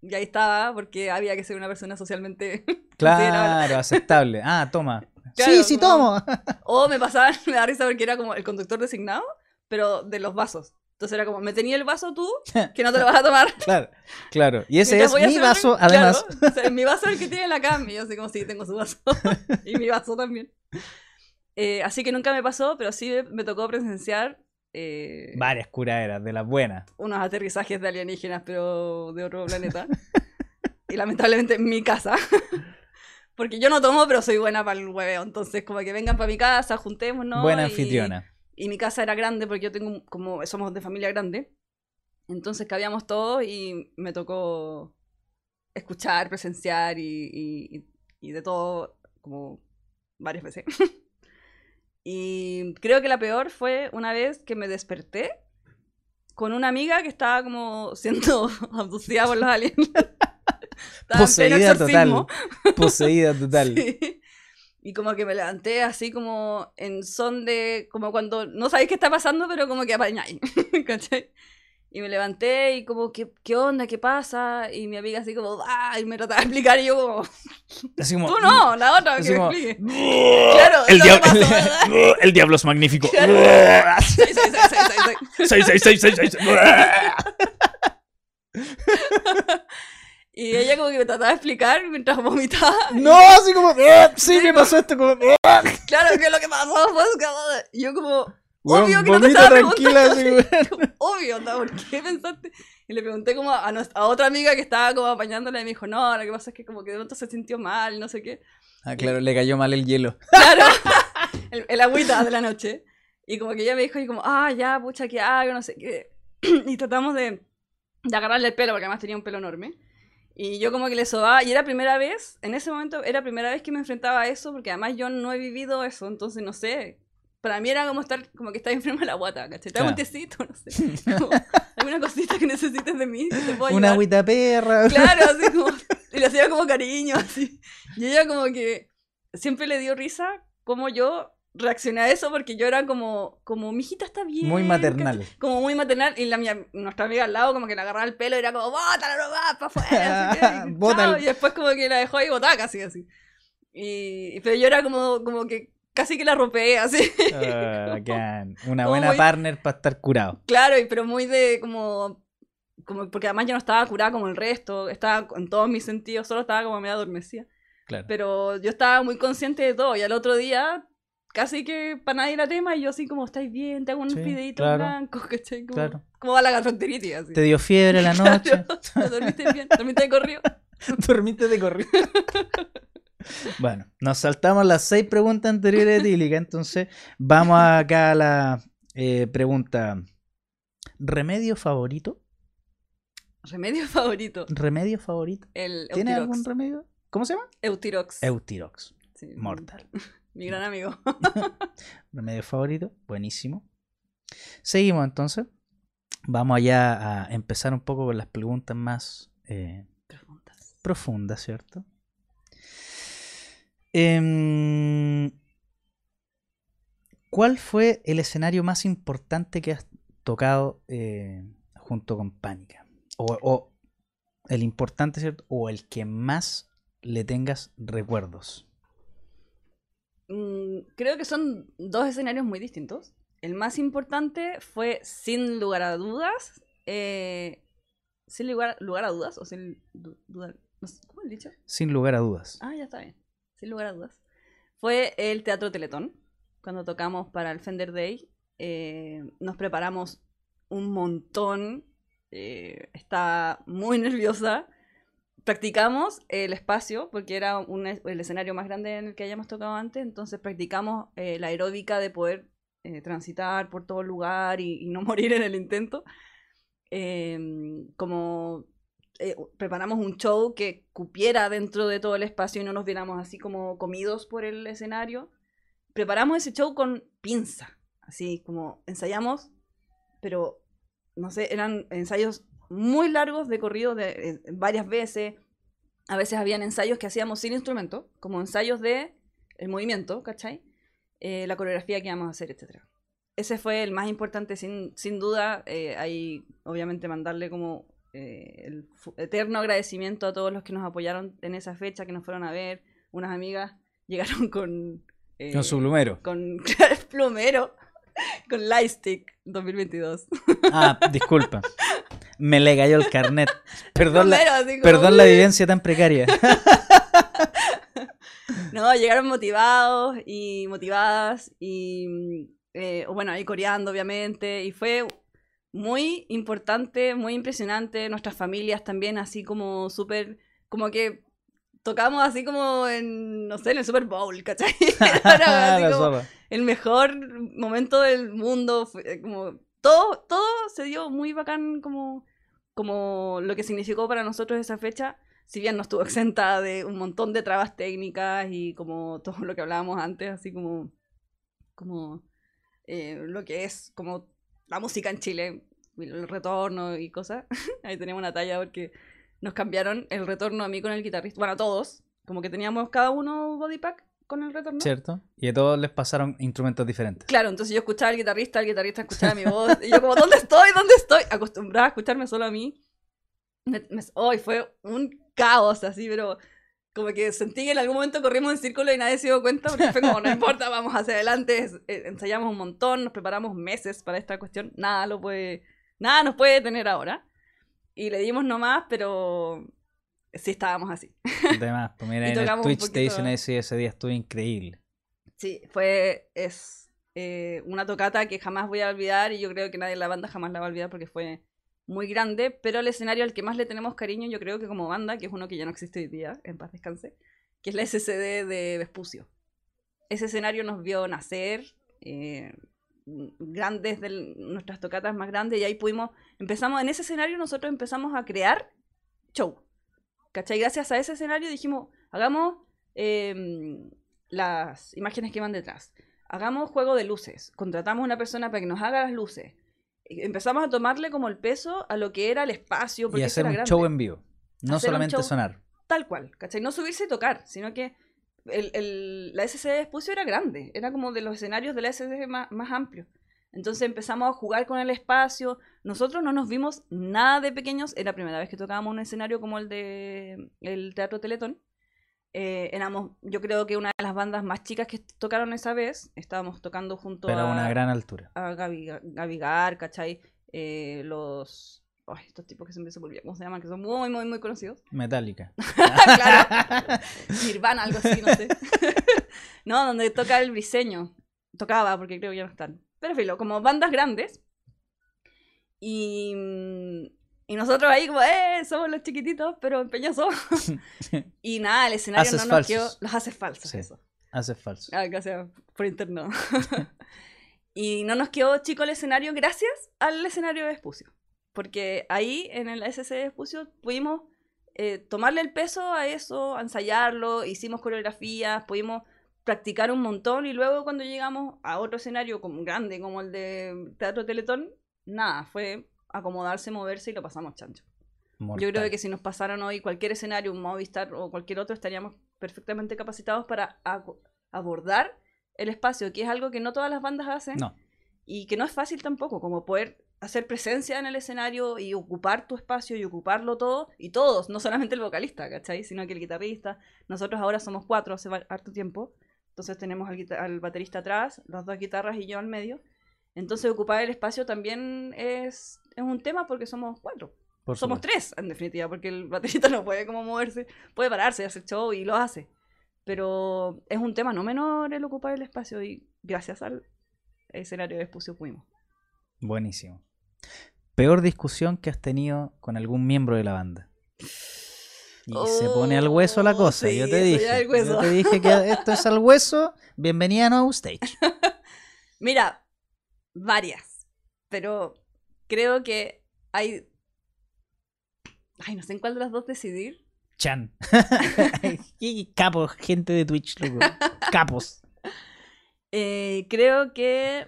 Y ahí estaba, porque había que ser una persona socialmente. [laughs] Claro, aceptable. Ah, toma. [laughs] Claro, sí, sí, como- tomo. O me pasaba, [laughs] me da risa porque era como el conductor designado, pero de los vasos. Entonces era como, me tenía el vaso tú, que no te lo vas a tomar. claro, claro. Y ese es mi vaso, claro, además. o sea, mi vaso es el que tiene la cam. Y yo así como, sí, tengo su vaso. y mi vaso también. Eh, así que nunca me pasó, pero sí me tocó presenciar eh, Varias curaderas, de las buenas. unos aterrizajes de alienígenas, pero de otro planeta. y lamentablemente en mi casa. [laughs] Porque yo no tomo, pero soy buena para el hueveo. Entonces, como que vengan para mi casa, juntémonos. Buena y- anfitriona. y mi casa era grande porque yo tengo como somos de familia grande. Entonces cabíamos todos y me tocó escuchar, presenciar y- y- y de todo como varias veces. [laughs] Y creo que la peor fue una vez que me desperté con una amiga que estaba como siendo [laughs] abducida por los aliens. [laughs] Poseída total. Poseída [laughs] total. Sí. Y como que me levanté así como en son de, como cuando no sabéis qué está pasando, pero como que apañáis, ¿cachai? Y me levanté y como, ¿qué, qué onda? ¿Qué pasa? Y mi amiga así como, ¡ah! Y me trataba de explicar y yo como, Así como. tú no, la otra, que me explique. Claro, el, diablo, pasó. [laughs] el diablo es magnífico. Y ella como que me trataba de explicar mientras vomitaba. No, así como. "Ah, Sí, me pasó esto. Como. Claro, que lo que pasó fue yo como, obvio que no te estaba tranquila, preguntando. weón. Como, Obvio, ¿por qué pensaste? Y le pregunté como a, nues- a otra amiga que estaba como apañándola y me dijo, no, lo que pasa es que como que de pronto se sintió mal, no sé qué. Ah, claro, le cayó mal el hielo. [laughs] Claro, [laughs] el, el agüita de la noche. Y como que ella me dijo, y como, ah, ya, pucha, ¿qué hago? No sé qué. [clears throat] Y tratamos de, de agarrarle el pelo, porque además tenía un pelo enorme. Y yo como que le sobaba, y era primera vez, en ese momento era primera vez que me enfrentaba a eso, porque además yo no he vivido eso, entonces no sé. Para mí era como estar, como que estaba enferma la guata, ¿cachai? Te hago un Claro. tecito, no sé. [laughs] Como, alguna cosita que necesites de mí, que te puedo Una agüita perra. Claro, así [laughs] como. Y le hacía como cariño, así. Y ella como que siempre le dio risa como yo reaccioné a eso porque yo era como, como, mi hijita está bien. Muy maternal. ¿cachai? Como muy maternal. Y la, mía- nuestra amiga al lado como que le agarraba el pelo y era como, bótala nomás, para afuera. así que, [laughs] Y después como que la dejó ahí botada casi así. Y, pero yo era como, como que casi que la rompé así. Ah, [laughs] bacán. Una Como buena muy- partner para estar curado. Claro, pero muy de como, como. Porque además yo no estaba curada como el resto, estaba en todos mis sentidos, solo estaba como medio adormecida. Claro. Pero yo estaba muy consciente de todo, y al otro día, casi que para nadie era tema, y yo así como, ¿estáis bien? Te hago unos Sí, videitos claro. blancos, [laughs] ¿cachai? Como, Claro. ¿Cómo va la gastroenteritis? Así. Te dio fiebre la [laughs] noche. Claro, ¿Dormiste bien? ¿Dormiste de corrido? Dormiste de corrido. Bueno, nos saltamos las seis preguntas anteriores [laughs] de Tílica, entonces vamos acá a la eh, pregunta. ¿Remedio favorito? Remedio favorito, ¿Remedio favorito? el ¿Tienes Eutirox. algún remedio? ¿Cómo se llama? Eutirox. Eutirox. Sí. Mortal. [laughs] Mi gran amigo. [laughs] Remedio favorito, buenísimo. Seguimos entonces. Vamos allá a empezar un poco con las preguntas más eh, Preguntas. profunda, ¿cierto? Em, ¿Cuál fue el escenario más importante que has tocado eh, junto con Pánica? O, o el importante, ¿cierto? O el que más le tengas recuerdos. Mm, creo que son dos escenarios muy distintos. El más importante fue, sin lugar a dudas, eh, sin lugar, lugar a dudas, o sin du- duda, no sé, ¿cómo he dicho? Sin lugar a dudas. Ah, ya está bien, sin lugar a dudas. Fue el Teatro Teletón, cuando tocamos para el Fender Day. eh, nos preparamos un montón, eh, estaba muy [laughs] nerviosa. Practicamos el espacio, porque era un el escenario más grande en el que hayamos tocado antes, entonces practicamos eh, la aeróbica de poder eh, transitar por todo lugar y, y no [laughs] morir en el intento. Em, como eh, preparamos un show que cupiera dentro de todo el espacio y no nos viéramos así como comidos por el escenario. Preparamos ese show con pinza, así como ensayamos, pero no sé, eran ensayos muy largos de corrido de eh, varias veces. A veces habían ensayos que hacíamos sin instrumento, como ensayos de el movimiento, ¿cachai? Eh, la coreografía que íbamos a hacer, etc. Ese fue el más importante, sin, sin duda. Ahí, obviamente, mandarle como eh, el eterno agradecimiento a todos los que nos apoyaron en esa fecha, que nos fueron a ver. Unas amigas [laughs] llegaron con... eh, Con su plumero. con [laughs] plumero, con Lightstick 2022. Ah, disculpa. Me le cayó el carnet. [laughs] Perdón la, Plumero, así como, perdón la vivencia tan precaria. No, llegaron motivados y motivadas y mm, eh, bueno, ahí coreando obviamente y fue muy importante, muy impresionante, nuestras familias también así como súper, como que tocamos así como en, no sé, en el Super Bowl, ¿cachai? [laughs] [laughs] Era como el mejor momento del mundo, fue como todo, todo se dio muy bacán como, como lo que significó para nosotros esa fecha, si bien no estuvo exenta de un montón de trabas técnicas y como todo lo que hablábamos antes, así como como eh, lo que es como la música en Chile, el retorno y cosas. [laughs] Ahí tenemos una talla porque nos cambiaron el retorno a mí con el guitarrista. Bueno, a todos. Como que teníamos cada uno body pack con el retorno. ¿Cierto? Y a todos les pasaron instrumentos diferentes. Claro, entonces yo escuchaba al guitarrista, el guitarrista escuchaba mi voz. Y yo como, ¿dónde estoy? ¿Dónde estoy? Acostumbrada a escucharme solo a mí. Hoy fue un caos así, pero como que sentí que en algún momento corrimos en círculo y nadie se dio cuenta porque fue como, no [laughs] importa, vamos hacia adelante, eh, ensayamos un montón, nos preparamos meses para esta cuestión, nada lo puede, nada nos puede detener ahora. Y le dimos nomás, pero sí estábamos así. Además, pues mira, [laughs] en el Twitch te dicen ese, ese día estuvo increíble. Sí, fue, es eh, una tocata que jamás voy a olvidar y yo creo que nadie en la banda jamás la va a olvidar porque fue muy grande, pero el escenario al que más le tenemos cariño, yo creo que como banda, que es uno que ya no existe hoy día, en paz descanse, que es la SCD de Vespucio. Ese escenario nos vio nacer, eh, grandes de nuestras tocatas más grandes, y ahí pudimos, empezamos, en ese escenario nosotros empezamos a crear show. ¿Cachai? Gracias a ese escenario dijimos, hagamos em, las imágenes que van detrás, hagamos juego de luces, contratamos una persona para que nos haga las luces, empezamos a tomarle como el peso a lo que era el espacio. y hacer un show en vivo, no solamente sonar. Tal cual, ¿cachai? No subirse y tocar, sino que el, el, la SCD de Espucio era grande, era como de los escenarios de la SCD más, más amplios. Entonces empezamos a jugar con el espacio. Nosotros no nos vimos nada de pequeños. Era la primera vez que tocábamos un escenario como el de el Teatro Teletón. Eh, éramos, yo creo que una de las bandas más chicas que tocaron esa vez. Estábamos tocando junto Pero a. una gran altura. A Gavi, Gavigar, ¿cachai? Eh, los. Ay, estos tipos que siempre se volvían, ¿cómo se llaman? Que son muy, muy, muy conocidos. [laughs] Metallica. claro. [laughs] Nirvana, algo así, no sé. [laughs] no, donde toca el briseño. Tocaba, porque creo que ya no están. Pero filo, como bandas grandes. Y mm, y nosotros ahí como, eh, somos los chiquititos, pero empeñosos. [laughs] y nada, el escenario no nos quedó... Los haces falsos, eso. Haces falsos. Ah, gracias, por interno. [laughs] [laughs] y no nos quedó chico el escenario gracias al escenario de Espucio. Porque ahí, en el SC de Espucio, pudimos eh, tomarle el peso a eso, ensayarlo, hicimos coreografías, pudimos practicar un montón y luego cuando llegamos a otro escenario como grande como el de Teatro Teletón, nada, fue acomodarse, moverse y lo pasamos chancho. Yo creo que si nos pasaran hoy cualquier escenario, un Movistar o cualquier otro, estaríamos perfectamente capacitados para abordar el espacio, que es algo que no todas las bandas hacen. Y que no es fácil tampoco, como poder hacer presencia en el escenario y ocupar tu espacio y ocuparlo todo, y todos, no solamente el vocalista, ¿cachai? Sino que el guitarrista. Nosotros ahora somos cuatro hace harto tiempo, entonces tenemos al, al baterista atrás, las dos guitarras y yo al medio. Entonces ocupar el espacio también es, es un tema porque somos cuatro. somos tres, en definitiva, porque el baterista [laughs] no puede como moverse, puede pararse, hacer show y lo hace. Pero es un tema no menor el ocupar el espacio y gracias al escenario de exposición pudimos. Buenísimo. Peor discusión que has tenido con algún miembro de la banda. Y se pone al hueso la cosa. yo te dije. Yo te dije que [laughs] esto es al hueso. Bienvenida a No Stage. [laughs] Mira, varias, pero creo que hay... Ay, no sé en cuál de las dos decidir. Chan. [laughs] [laughs] Capos, gente de Twitch, loco. [laughs] Capos. Eh, creo que...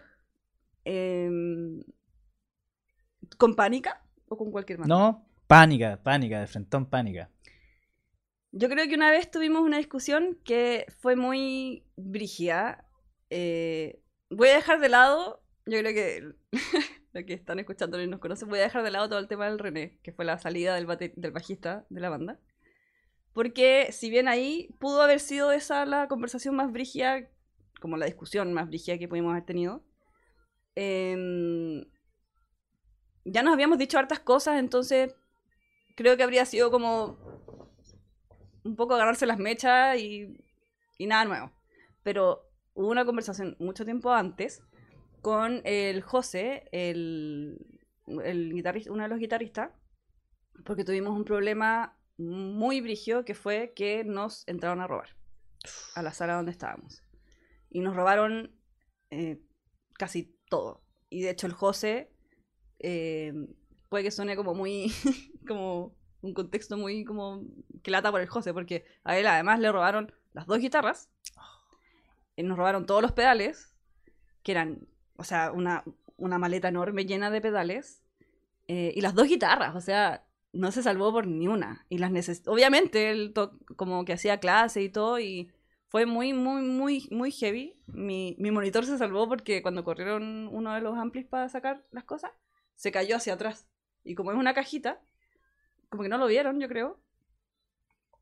Em, ¿Con pánica o con cualquier más? No, pánica, pánica, de frentón pánica. Yo creo que una vez tuvimos una discusión que fue muy brígida. Eh, voy a dejar de lado yo creo que los que están escuchando y nos conocen, voy a dejar de lado todo el tema del René, que fue la salida del, del bajista de la banda. Porque si bien ahí pudo haber sido esa la conversación más brígida, como la discusión más brígida que pudimos haber tenido, em, ya nos habíamos dicho hartas cosas, entonces creo que habría sido como un poco agarrarse las mechas y, y nada nuevo. Pero hubo una conversación mucho tiempo antes con el José, el, guitarrista, uno de los guitarristas, porque tuvimos un problema muy brigio que fue que nos entraron a robar a la sala donde estábamos. Y nos robaron eh, casi todo. Y de hecho el José eh, puede que suene como muy, [laughs] como un contexto muy como que lata por el José, porque a él además le robaron las dos guitarras, y nos robaron todos los pedales, que eran, o sea, una, una maleta enorme llena de pedales, eh, y las dos guitarras, o sea, no se salvó por ni una. Y las neces obviamente él como que hacía clase y todo, y fue muy, muy, muy, muy heavy. Mi, mi monitor se salvó porque cuando corrieron uno de los amplis para sacar las cosas, se cayó hacia atrás. Y como es una cajita, como que no lo vieron, yo creo.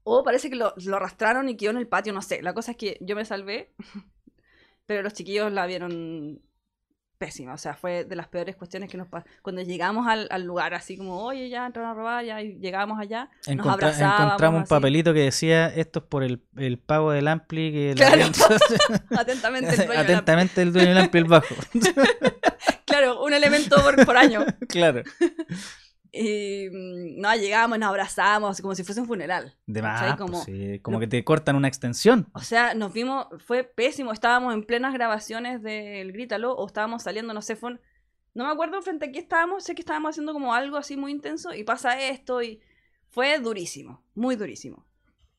O parece que lo, lo arrastraron y quedó en el patio, no sé. La cosa es que yo me salvé, [laughs] pero los chiquillos la vieron pésima, o sea, fue de las peores cuestiones que nos pasó. Cuando llegamos al, al, lugar, así como, oye, ya entraron a robar, ya y llegamos allá, nos abrazábamos. Encontramos un así. papelito que decía, esto es por el, el pago del ampli que claro. [laughs] Atentamente el dueño Atentamente el dueño del ampli, el bajo. [laughs] claro, un elemento por, por año. [laughs] claro. Y no, llegamos, nos abrazamos, como si fuese un funeral. De más, como, pues sí, como que te cortan una extensión. O sea, nos vimos, fue pésimo, estábamos en plenas grabaciones del Grítalo, o estábamos saliendo, no sé, fue, no me acuerdo frente a qué estábamos, sé que estábamos haciendo como algo así muy intenso, y pasa esto, y fue durísimo, muy durísimo.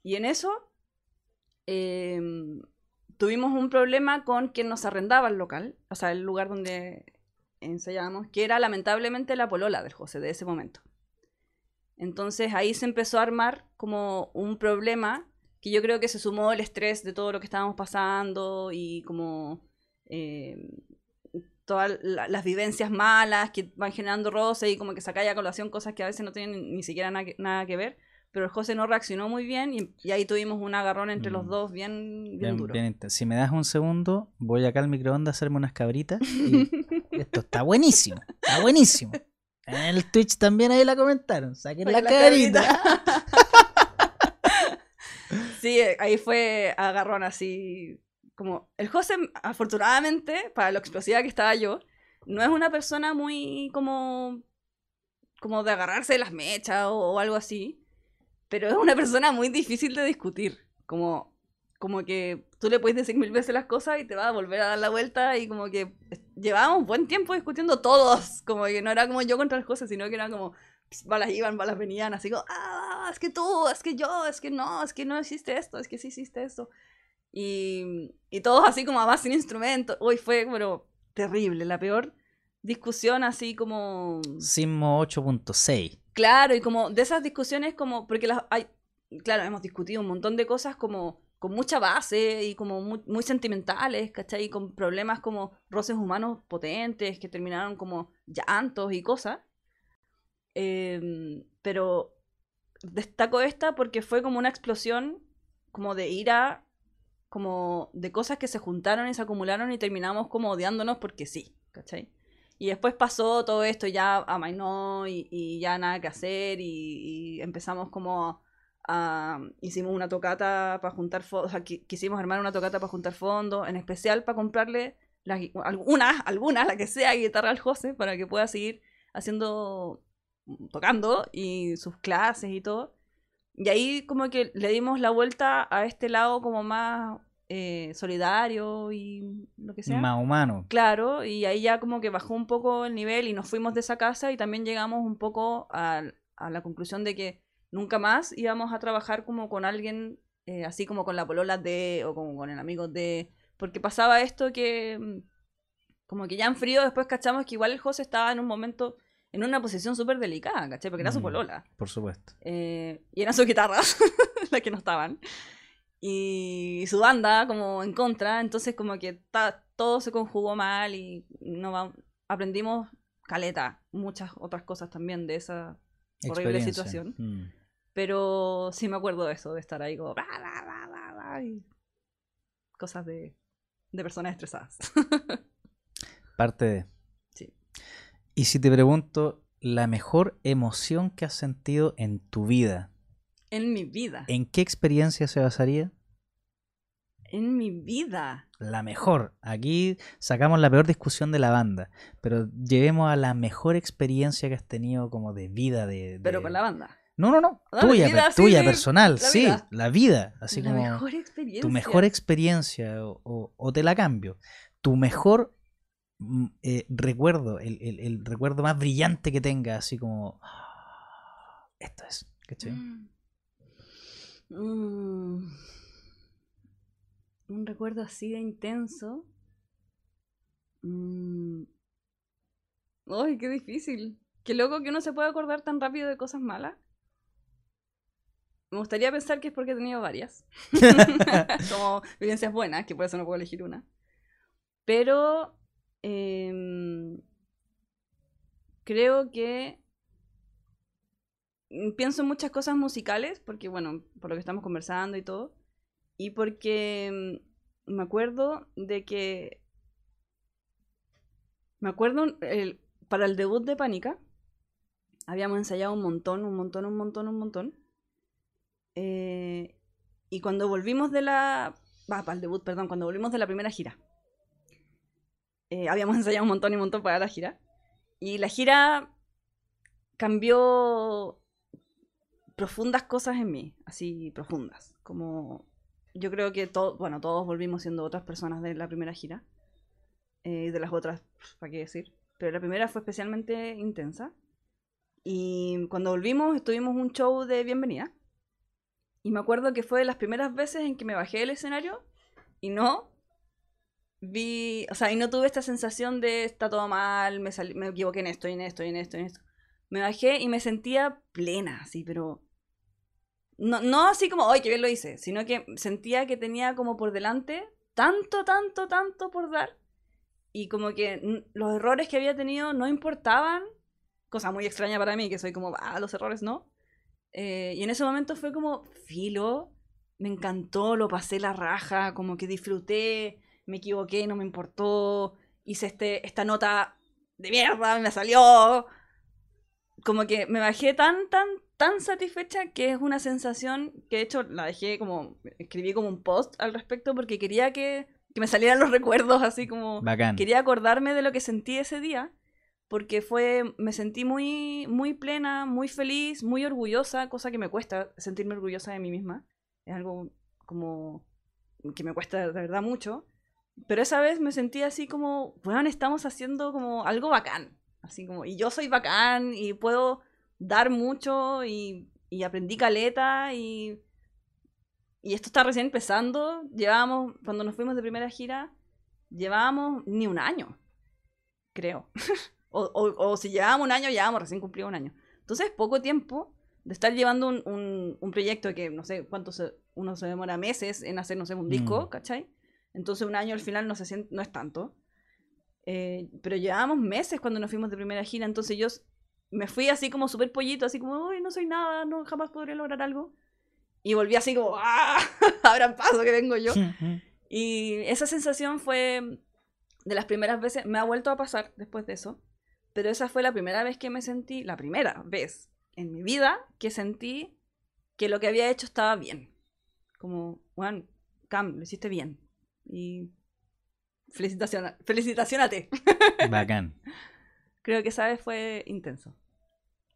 Y en eso, eh, tuvimos un problema con quien nos arrendaba el local, o sea, el lugar donde ensayábamos, que era lamentablemente la polola del José de ese momento. Entonces ahí se empezó a armar como un problema que yo creo que se sumó el estrés de todo lo que estábamos pasando y como eh, todas la, las vivencias malas que van generando roce y como que saca a colación cosas que a veces no tienen ni, siquiera na nada que ver. Pero el José no reaccionó muy bien y, y ahí tuvimos un agarrón entre mm. los dos bien, bien, bien duro. Bien, si me das un segundo, voy acá al microondas a hacerme unas cabritas. Y [laughs] esto está buenísimo, está buenísimo. En el Twitch también ahí la comentaron. Saquen la, la carita. [laughs] sí, ahí fue agarrón así. Como el José, afortunadamente, para lo explosiva que estaba yo, no es una persona muy como. como de agarrarse de las mechas o, o algo así. Pero es una persona muy difícil de discutir. Como como que tú le puedes decir mil veces las cosas y te va a volver a dar la vuelta y como que llevábamos buen tiempo discutiendo todos, [laughs] como que no era como yo contra las cosas, sino que era como pues, balas iban, balas venían, así como, ah, es que tú, es que yo, es que no, es que no hiciste esto, es que sí hiciste esto. Y, y todos así como más sin instrumento. Uy, fue bueno, terrible, la peor discusión así como... Sismo 8.6. Claro, y como de esas discusiones como, porque las hay, claro, hemos discutido un montón de cosas como con mucha base y como muy, muy, sentimentales, ¿cachai? Y con problemas como roces humanos potentes que terminaron como llantos y cosas. Eh, pero destaco esta porque fue como una explosión como de ira, como de cosas que se juntaron y se acumularon y terminamos como odiándonos porque sí, ¿cachai? Y después pasó todo esto, ya amainó y, y ya nada que hacer y, y empezamos como Uh, hicimos una tocata para juntar fondos, o sea, qu quisimos armar una tocata para juntar fondos, en especial para comprarle las, algunas, algunas, la que sea, guitarra al José, para que pueda seguir haciendo, tocando y sus clases y todo. Y ahí como que le dimos la vuelta a este lado como más eh, solidario y lo que sea. Más humano. Claro, y ahí ya como que bajó un poco el nivel y nos fuimos de esa casa y también llegamos un poco a, a la conclusión de que nunca más íbamos a trabajar como con alguien, eh, así como con la polola de, o como con el amigo de, porque pasaba esto que, como que ya en frío después cachamos que igual el José estaba en un momento, en una posición súper delicada, ¿cachai? Porque era su polola. Por supuesto. Eh, y eran sus guitarras [laughs] las que no estaban. Y su banda como en contra, entonces como que ta, todo se conjugó mal y no aprendimos caleta, muchas otras cosas también de esa horrible situación. Mm. Pero sí me acuerdo de eso, de estar ahí como... Y cosas de, de personas estresadas. [laughs] Parte de... Sí. Y si te pregunto, la mejor emoción que has sentido en tu vida. En mi vida. ¿En qué experiencia se basaría? En mi vida. La mejor. Aquí sacamos la peor discusión de la banda, pero llevemos a la mejor experiencia que has tenido como de vida de... de... Pero con la banda. No, no, no. Tuya, vida, per, tuya sí, personal, la sí, vida. la vida. Así la como mejor experiencia. tu mejor experiencia, o, o, o, te la cambio. Tu mejor mm, eh, recuerdo, el, el, el, recuerdo más brillante que tenga, así como. "Ah, esto es, ¿cachai? Mm. Mm. Un recuerdo así de intenso. Mm. Ay, qué difícil. Qué loco que uno se pueda acordar tan rápido de cosas malas. Me gustaría pensar que es porque he tenido varias. [laughs] Como vivencias buenas, que por eso no puedo elegir una. Pero em, creo que pienso en muchas cosas musicales, porque bueno, por lo que estamos conversando y todo. Y porque mm, me acuerdo de que... Me acuerdo el, para el debut de Pánica, habíamos ensayado un montón, un montón, un montón, un montón. Eh, y cuando volvimos de la... Va, para el debut, perdón, cuando volvimos de la primera gira. Eh, habíamos [laughs] ensayado un montón y un montón para la gira. Y la gira cambió profundas cosas en mí, así profundas. Como yo creo que todo, bueno, todos volvimos siendo otras personas de la primera gira. Eh, de las otras, ¿para qué decir? Pero la primera fue especialmente intensa. Y cuando volvimos, estuvimos un show de bienvenida. Y me acuerdo que fue de las primeras veces en que me bajé del escenario y no vi, o sea, y no tuve esta sensación de está todo mal, me, me equivoqué en esto, y en esto, y en esto, y en esto. Me bajé y me sentía plena, así, pero no, no así como, ¡ay, qué bien lo hice! Sino que sentía que tenía como por delante tanto, tanto, tanto por dar. Y como que los errores que había tenido no importaban. Cosa muy extraña para mí, que soy como, ah, los errores no. Eh, y en ese momento fue como, filo, me encantó, lo pasé la raja, como que disfruté, me equivoqué, no me importó, hice este, esta nota de mierda, me salió. Como que me bajé tan, tan, tan satisfecha que es una sensación que de hecho la dejé como, escribí como un post al respecto porque quería que, que me salieran los [laughs] recuerdos así como... Quería acordarme de lo que sentí ese día porque fue, me sentí muy, muy plena, muy feliz, muy orgullosa, cosa que me cuesta sentirme orgullosa de mí misma. Es algo como que me cuesta de verdad mucho. Pero esa vez me sentí así como, bueno, estamos haciendo como algo bacán. Así como, y yo soy bacán y puedo dar mucho y, aprendí caleta y, y esto está recién empezando. Llevábamos, cuando nos fuimos de primera gira, llevábamos ni un año, creo. [laughs] O, si llevábamos un año, llevábamos recién cumplido un año. Entonces, poco tiempo de estar llevando un, un, proyecto que no sé cuánto uno se demora meses en hacer, no sé, un disco, mm. ¿cachai? Entonces, un año al final no, se no es tanto. Eh, pero llevábamos meses cuando nos fuimos de primera gira, entonces yo me fui así como súper pollito, así como, uy, no soy nada, no jamás podré lograr algo. Y volví así como, ¡ah! [laughs] Abran paso que vengo yo. y esa sensación fue de las primeras veces, me ha vuelto a pasar después de eso pero esa fue la primera vez que me sentí, la primera vez en mi vida que sentí que lo que había hecho estaba bien. Como, Juan, Cam, lo hiciste bien. Y felicitación, felicitacionate. [laughs] Bacán. Creo que esa vez fue intenso.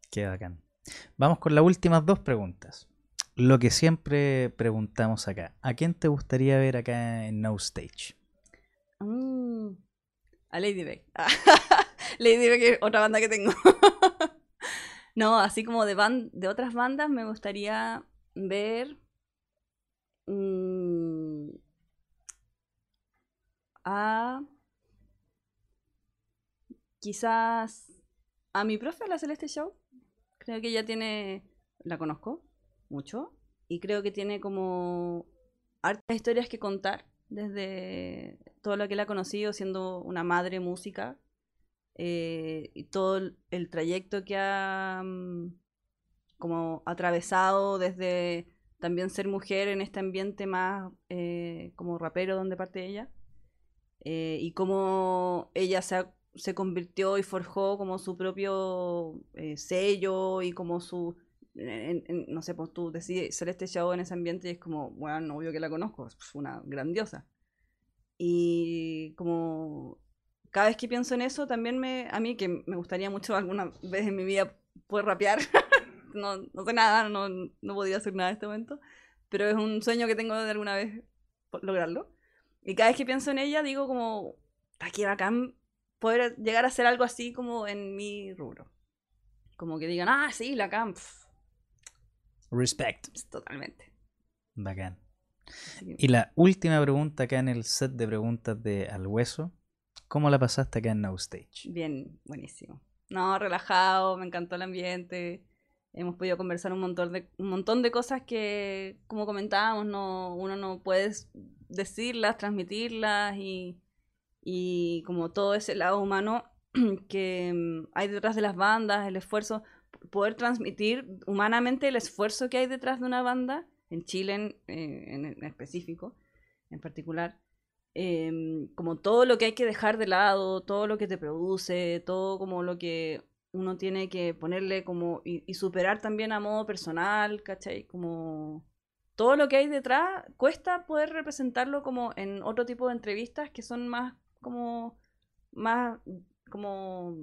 Qué bacán. Vamos con las últimas dos preguntas. Lo que siempre preguntamos acá. ¿A quién te gustaría ver acá en No Stage? Mm, a Lady Beck. [laughs] Diré que otra banda que tengo. [laughs] no, así como de, de otras bandas me gustaría ver mm, a quizás a mi profe, la Celeste Show. Creo que ella tiene, la conozco mucho y creo que tiene como hartas historias que contar desde todo lo que la ha conocido siendo una madre música eh, y todo el, trayecto que ha mm, como atravesado desde también ser mujer en este ambiente más eh, como rapero donde parte ella eh, y cómo ella se, se, convirtió y forjó como su propio sello y como su no sé, pues tú decides ser este show en ese ambiente y es como, bueno, obvio que la conozco, es una grandiosa. Y como cada vez que pienso en eso, también me, a mí que me gustaría mucho alguna vez en mi vida poder rapear. [laughs] no, no, sé nada, no, no podía hacer nada en este momento, pero es un sueño que tengo de alguna vez lograrlo. Y cada vez que pienso en ella, digo como, aquí bacán poder llegar a hacer algo así como en mi rubro. Como que digan, ah, sí, la camp. Respect. Totalmente. Bacán. Y la última pregunta acá en el set de preguntas de Al Hueso ¿Cómo la pasaste acá en No? Bien, buenísimo. No, relajado, me encantó el ambiente. Hemos podido conversar un montón de, un montón de cosas que, como comentábamos, no, uno no puede decirlas, transmitirlas y, y como todo ese lado humano [clears throat] que mm, hay detrás de las bandas, el esfuerzo, poder transmitir humanamente el esfuerzo que hay detrás de una banda, en Chile en, eh, en específico, en particular, Em, como todo lo que hay que dejar de lado, todo lo que te produce, todo como lo que uno tiene que ponerle como y, superar también a modo personal, ¿cachai? Como todo lo que hay detrás cuesta poder representarlo como en otro tipo de entrevistas que son más como más como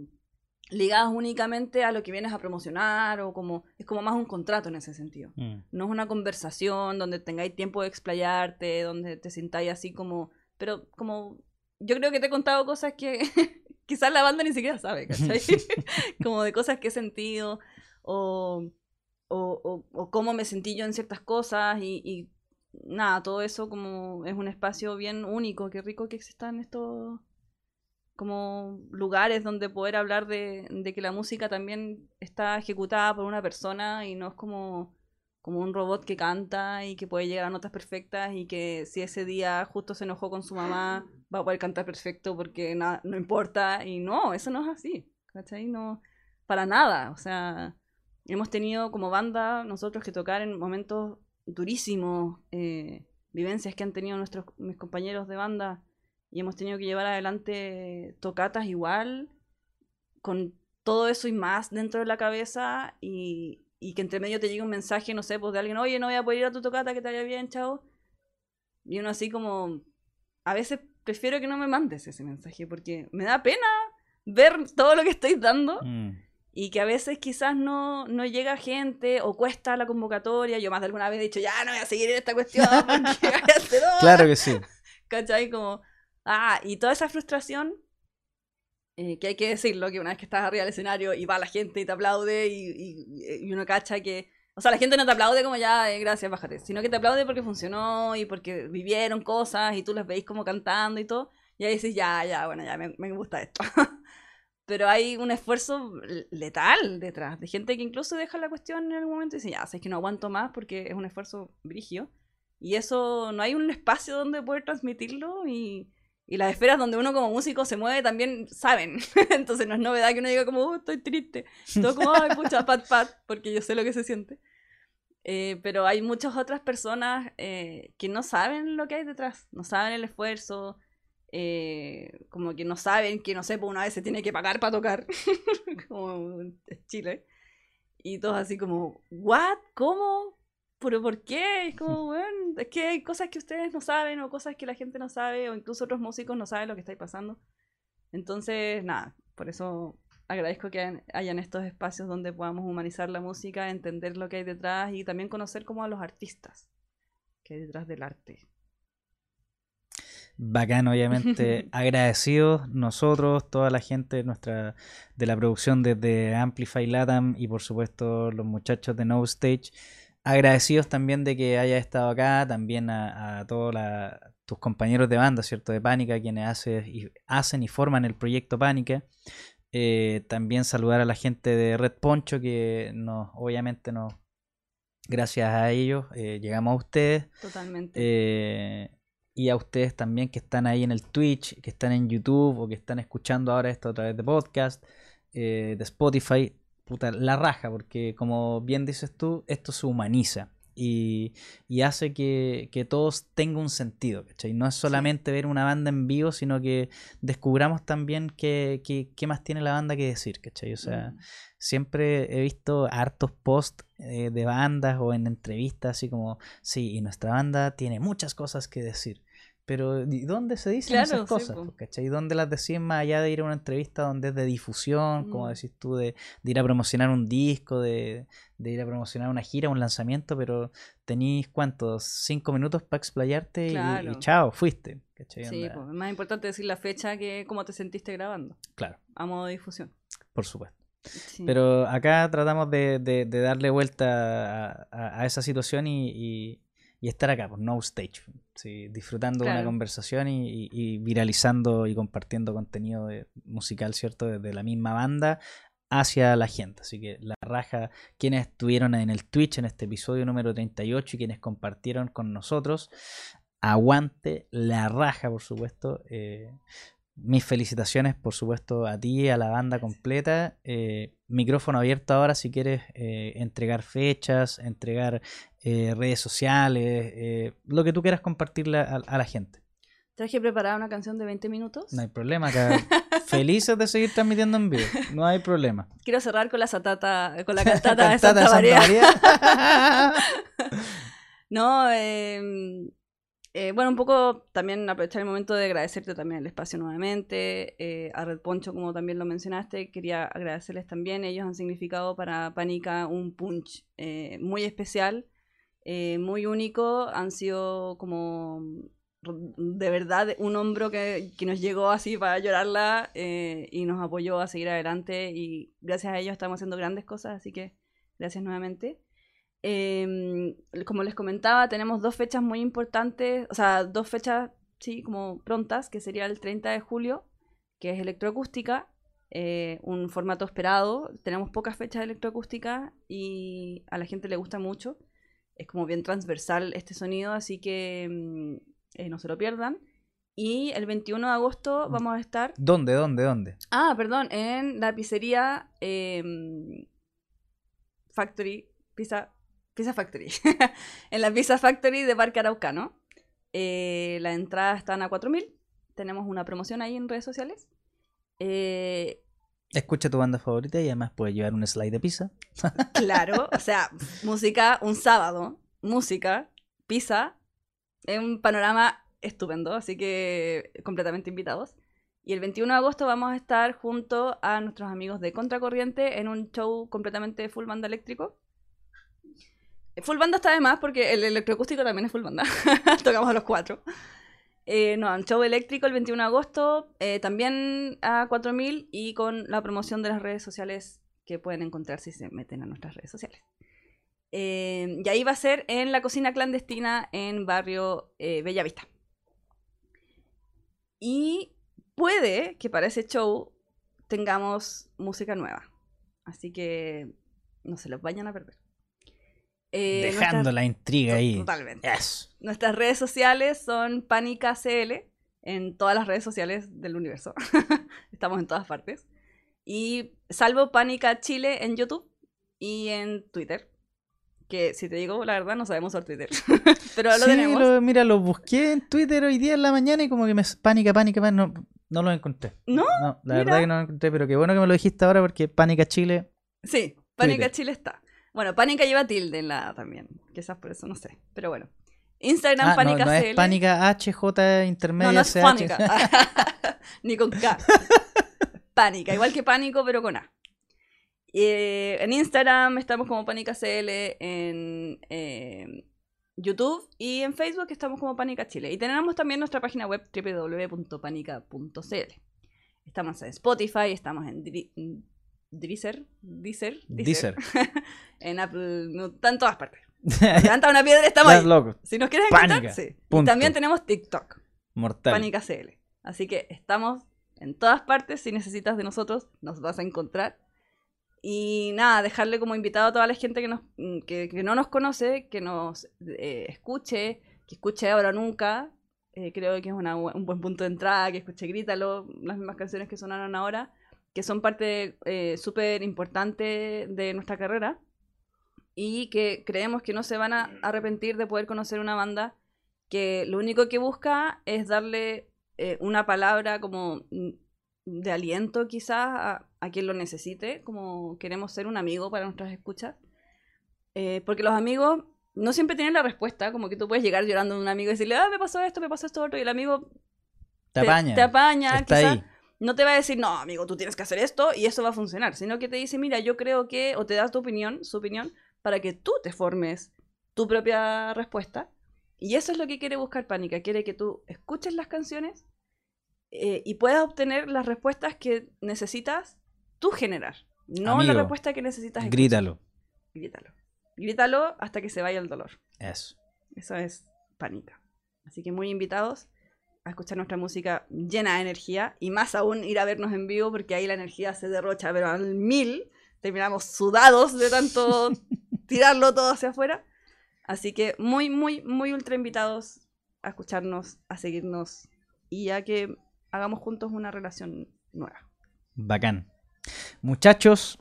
ligadas únicamente a lo que vienes a promocionar o como es como más un contrato en ese sentido. Mm. No es una conversación donde tengáis tiempo de explayarte, donde te sintáis así como pero como yo creo que te he contado cosas que [laughs] quizás la banda ni siquiera sabe, ¿cachai? [laughs] [laughs] como de cosas que he sentido o, o, o, cómo me sentí yo en ciertas cosas y, y, nada, todo eso como es un espacio bien único, qué rico que existan estos como lugares donde poder hablar de, de que la música también está ejecutada por una persona y no es como como un robot que canta y que puede llegar a notas perfectas y que si ese día justo se enojó con su mamá va a poder cantar perfecto porque no importa y no, eso no es así, ¿cachai? No, para nada, o sea, hemos tenido como banda nosotros que tocar en momentos durísimos, eh, vivencias que han tenido nuestros mis compañeros de banda y hemos tenido que llevar adelante tocatas igual con todo eso y más dentro de la cabeza y, y que entre medio te llegue un mensaje, no sé, pues de alguien, oye, no voy a poder ir a tu tocata, que te vaya bien, chao. Y uno así como, a veces prefiero que no me mandes ese mensaje porque me da pena ver todo lo que estoy dando mm. y que a veces quizás no, no llega gente o cuesta la convocatoria. Yo más de alguna vez he dicho, ya no voy a seguir en esta cuestión porque [laughs] voy a hacer Claro que sí. [laughs] ¿Cachai? Como, ah, y toda esa frustración eh, que hay que decirlo, que una vez que estás arriba del escenario y va la gente y te aplaude y, uno cacha que... O sea, la gente no te aplaude como ya, eh, gracias, bájate, sino que te aplaude porque funcionó y porque vivieron cosas y tú las veis como cantando y todo. Y ahí dices, ya, ya, bueno, ya me, me gusta esto. [laughs] Pero hay un esfuerzo letal detrás, de gente que incluso deja la cuestión en algún momento y dice, ya, sé que no aguanto más porque es un esfuerzo brigio. Y eso, no hay un espacio donde poder transmitirlo y y las esferas donde uno como músico se mueve también saben. [laughs] Entonces no es novedad que uno diga como, oh, estoy triste. Todo como, ay, pucha, pat, pat, porque yo sé lo que se siente. Eh, pero hay muchas otras personas eh, que no saben lo que hay detrás, no saben el esfuerzo, eh, como que no saben que, no sé, por pues, una vez se tiene que pagar para tocar, [laughs] como en Chile. Y todos así como, ¿what? ¿Cómo? Pero ¿por qué? Es como, [laughs] bueno, es que hay cosas que ustedes no saben o cosas que la gente no sabe o incluso otros músicos no saben lo que está pasando. Entonces, nada, por eso agradezco que hayan estos espacios donde podamos humanizar la música, entender lo que hay detrás y también conocer como a los artistas que hay detrás del arte. Bacán, obviamente. [laughs] Agradecidos nosotros, toda la gente nuestra, de la producción desde Amplify Latam y por supuesto los muchachos de No Stage agradecidos también de que hayas estado acá, también a, todos tus compañeros de banda, ¿cierto? De Pánica, quienes hace, y, hacen y forman el proyecto Pánica. Eh, también saludar a la gente de Red Poncho, que nos, obviamente nos, gracias a ellos, eh, llegamos a ustedes. Totalmente. Eh, y a ustedes también que están ahí en el Twitch, que están en YouTube o que están escuchando ahora esto a través de podcast, de Spotify puta, la raja, porque como bien dices tú, esto se humaniza y, hace que, que todos tenga un sentido, ¿cachai? No es solamente ver una banda en vivo, sino que descubramos también qué, qué, más tiene la banda que decir, ¿cachai? O sea, mm. siempre he visto hartos posts eh, de bandas o en entrevistas así como, sí, y nuestra banda tiene muchas cosas que decir. Pero ¿y dónde se dicen esas cosas? ¿Cachai? ¿Dónde las decís más allá de ir a una entrevista donde es de difusión, como mm. decís tú, de, ir a promocionar un disco, de, ir a promocionar una gira, un lanzamiento, pero tenéis cuántos, cinco minutos para explayarte y, chao, fuiste. ¿cachai? Sí, pues, es más importante decir la fecha que cómo te sentiste grabando. Claro. A modo de difusión. Por supuesto. Pero acá tratamos de, darle vuelta a, esa situación y, y estar acá, por No Stage. Sí, disfrutando de una Claro. conversación y, y- y viralizando y compartiendo contenido de- musical, ¿cierto? Desde la misma banda hacia la gente. Así que la raja, quienes estuvieron en el Twitch en este episodio número 38 y quienes compartieron con nosotros, aguante la raja, por supuesto. eh, mis felicitaciones, por supuesto, a ti, a la banda completa. Eh, micrófono abierto ahora si quieres eh, entregar fechas, entregar eh, redes sociales, eh, lo que tú quieras compartirle a, a la gente. Traje preparada una canción de 20 minutos. No hay problema, acá [laughs] felices de seguir transmitiendo en vivo. No hay problema. Quiero cerrar con la satata, con la [laughs] cantata de Cantata Santa, María. María. [laughs] No, eh, eh, bueno, un poco también aprovechar el momento de agradecerte también el espacio nuevamente, eh, a Red Poncho, como también lo mencionaste, quería agradecerles también, ellos han significado para Pánica un punch eh, muy especial, eh, muy único, han sido como de verdad un hombro que, que nos llegó así para llorarla y nos apoyó a seguir adelante y gracias a ellos estamos haciendo grandes cosas, así que gracias nuevamente. Eh, como les comentaba, tenemos dos fechas muy importantes, o sea, dos fechas, sí, como prontas, que sería el 30 de julio, que es electroacústica, eh, un formato esperado. Tenemos pocas fechas de electroacústica y a la gente le gusta mucho. Es como bien transversal este sonido, así que mm, eh, no se lo pierdan. Y el 21 de agosto vamos a estar ¿Dónde, dónde, dónde? Ah, perdón, en la pizzería em, Factory, Pizza, Pizza Factory, [laughs] en la Pizza Factory de Parque Araucano. Eh, la entrada están a 4.000, tenemos una promoción ahí en redes sociales. Eh, Escucha tu banda favorita y además puedes llevar un slide de pizza. [laughs] claro, o sea, música un sábado, música, pizza, es un panorama estupendo, así que completamente invitados. Y el 21 de agosto vamos a estar junto a nuestros amigos de Contracorriente en un show completamente full banda eléctrico. Full banda está de más porque el electroacústico también es full banda. [laughs] Tocamos a los cuatro. Eh, no, un show eléctrico el 21 de agosto, eh, también a 4000 y con la promoción de las redes sociales que pueden encontrar si se meten a nuestras redes sociales. Eh, y ahí va a ser en la cocina clandestina en barrio eh, Bellavista. Y puede que para ese show tengamos música nueva. Así que no se los vayan a perder. Eh, Dejando nuestras- la intriga ahí. Totalmente. Yes. Nuestras redes sociales son Pánica CL en todas las redes sociales del universo. [laughs] Estamos en todas partes. Y salvo Pánica Chile en YouTube y en Twitter. Que si te digo la verdad, no sabemos usar Twitter. [laughs] Pero lo Sí, tenemos. lo- mira, lo busqué en Twitter hoy día en la mañana y como que me pánica, pánica, pánica, no, no lo encontré. ¿No? la Mira. verdad que no lo encontré, pero qué bueno que me lo dijiste ahora porque Pánica Chile. Sí, Pánica. Chile está. Bueno, Pánica lleva tilde en la A también. Quizás por eso, no sé. Pero bueno. Instagram, Ah, no, Pánica no CL. es Pánica HJ intermedia No, no es CH. Pánica. [laughs] [laughs] Ni con K. Pánica, igual que Pánico, pero con A. Eh, en Instagram estamos como Pánica CL, en eh, YouTube y en Facebook estamos como Pánica Chile. Y tenemos también nuestra página web www.panica.cl. Estamos en Spotify, estamos en Deezer, Deezer, Deezer. [laughs] en Apple, no, está en todas partes. [laughs] Levanta una piedra, estamos ahí. loco. Si nos quieres encontrar, Pánica, sí. Y también tenemos TikTok. Mortal. Pánica CL. Así que estamos en todas partes. Si necesitas de nosotros, nos vas a encontrar. Y nada, dejarle como invitado a toda la gente que, nos, mm, que, que no nos conoce, que nos eh, escuche, que escuche ahora o nunca. Eh, creo que es una un buen punto de entrada, que escuche Grítalo, las mismas canciones que sonaron ahora, que son parte eh, súper importante de nuestra carrera y que creemos que no se van a arrepentir de poder conocer una banda que lo único que busca es darle eh, una palabra como mm, de aliento quizás a, a quien lo necesite, como queremos ser un amigo para nuestras escuchas. Eh, porque los amigos no siempre tienen la respuesta, como que tú puedes llegar llorando a un amigo y decirle, ah, me pasó esto, me pasó esto otro, y el amigo Te apaña. te apaña, Está quizá ahí. No te va a decir, no, amigo, tú tienes que hacer esto y eso va a funcionar, sino que te dice, mira, yo creo que, o te da tu opinión, su opinión, para que tú te formes tu propia respuesta. Y eso es lo que quiere buscar Pánica, quiere que tú escuches las canciones eh, y puedas obtener las respuestas que necesitas tú generar, no Amigo, la respuesta que necesitas escuchar. Grítalo. Grítalo. Grítalo hasta que se vaya el dolor. Eso. Eso es Pánica. Así que muy invitados a escuchar nuestra música llena de energía y más aún ir a vernos en vivo porque ahí la energía se derrocha, pero al mil terminamos sudados de tanto [laughs] tirarlo todo hacia afuera. Así que muy, muy, muy ultra invitados a escucharnos, a seguirnos y a que hagamos juntos una relación nueva. Bacán. Muchachos,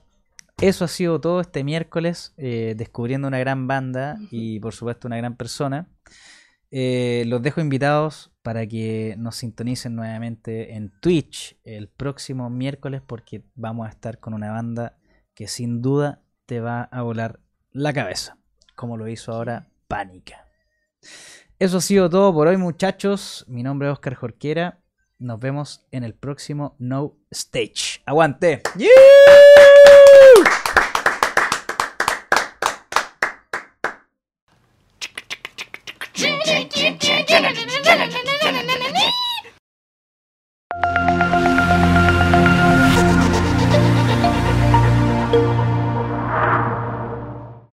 eso ha sido todo este miércoles, eh, descubriendo una gran banda y por supuesto una gran persona. Eh, los dejo invitados para que nos sintonicen nuevamente en Twitch el próximo miércoles porque vamos a estar con una banda que sin duda te va a volar la cabeza, como lo hizo ahora Pánica. Eso ha sido todo por hoy muchachos. Mi nombre es Oscar Jorquera. Nos vemos en el próximo No Stage. ¡Aguante!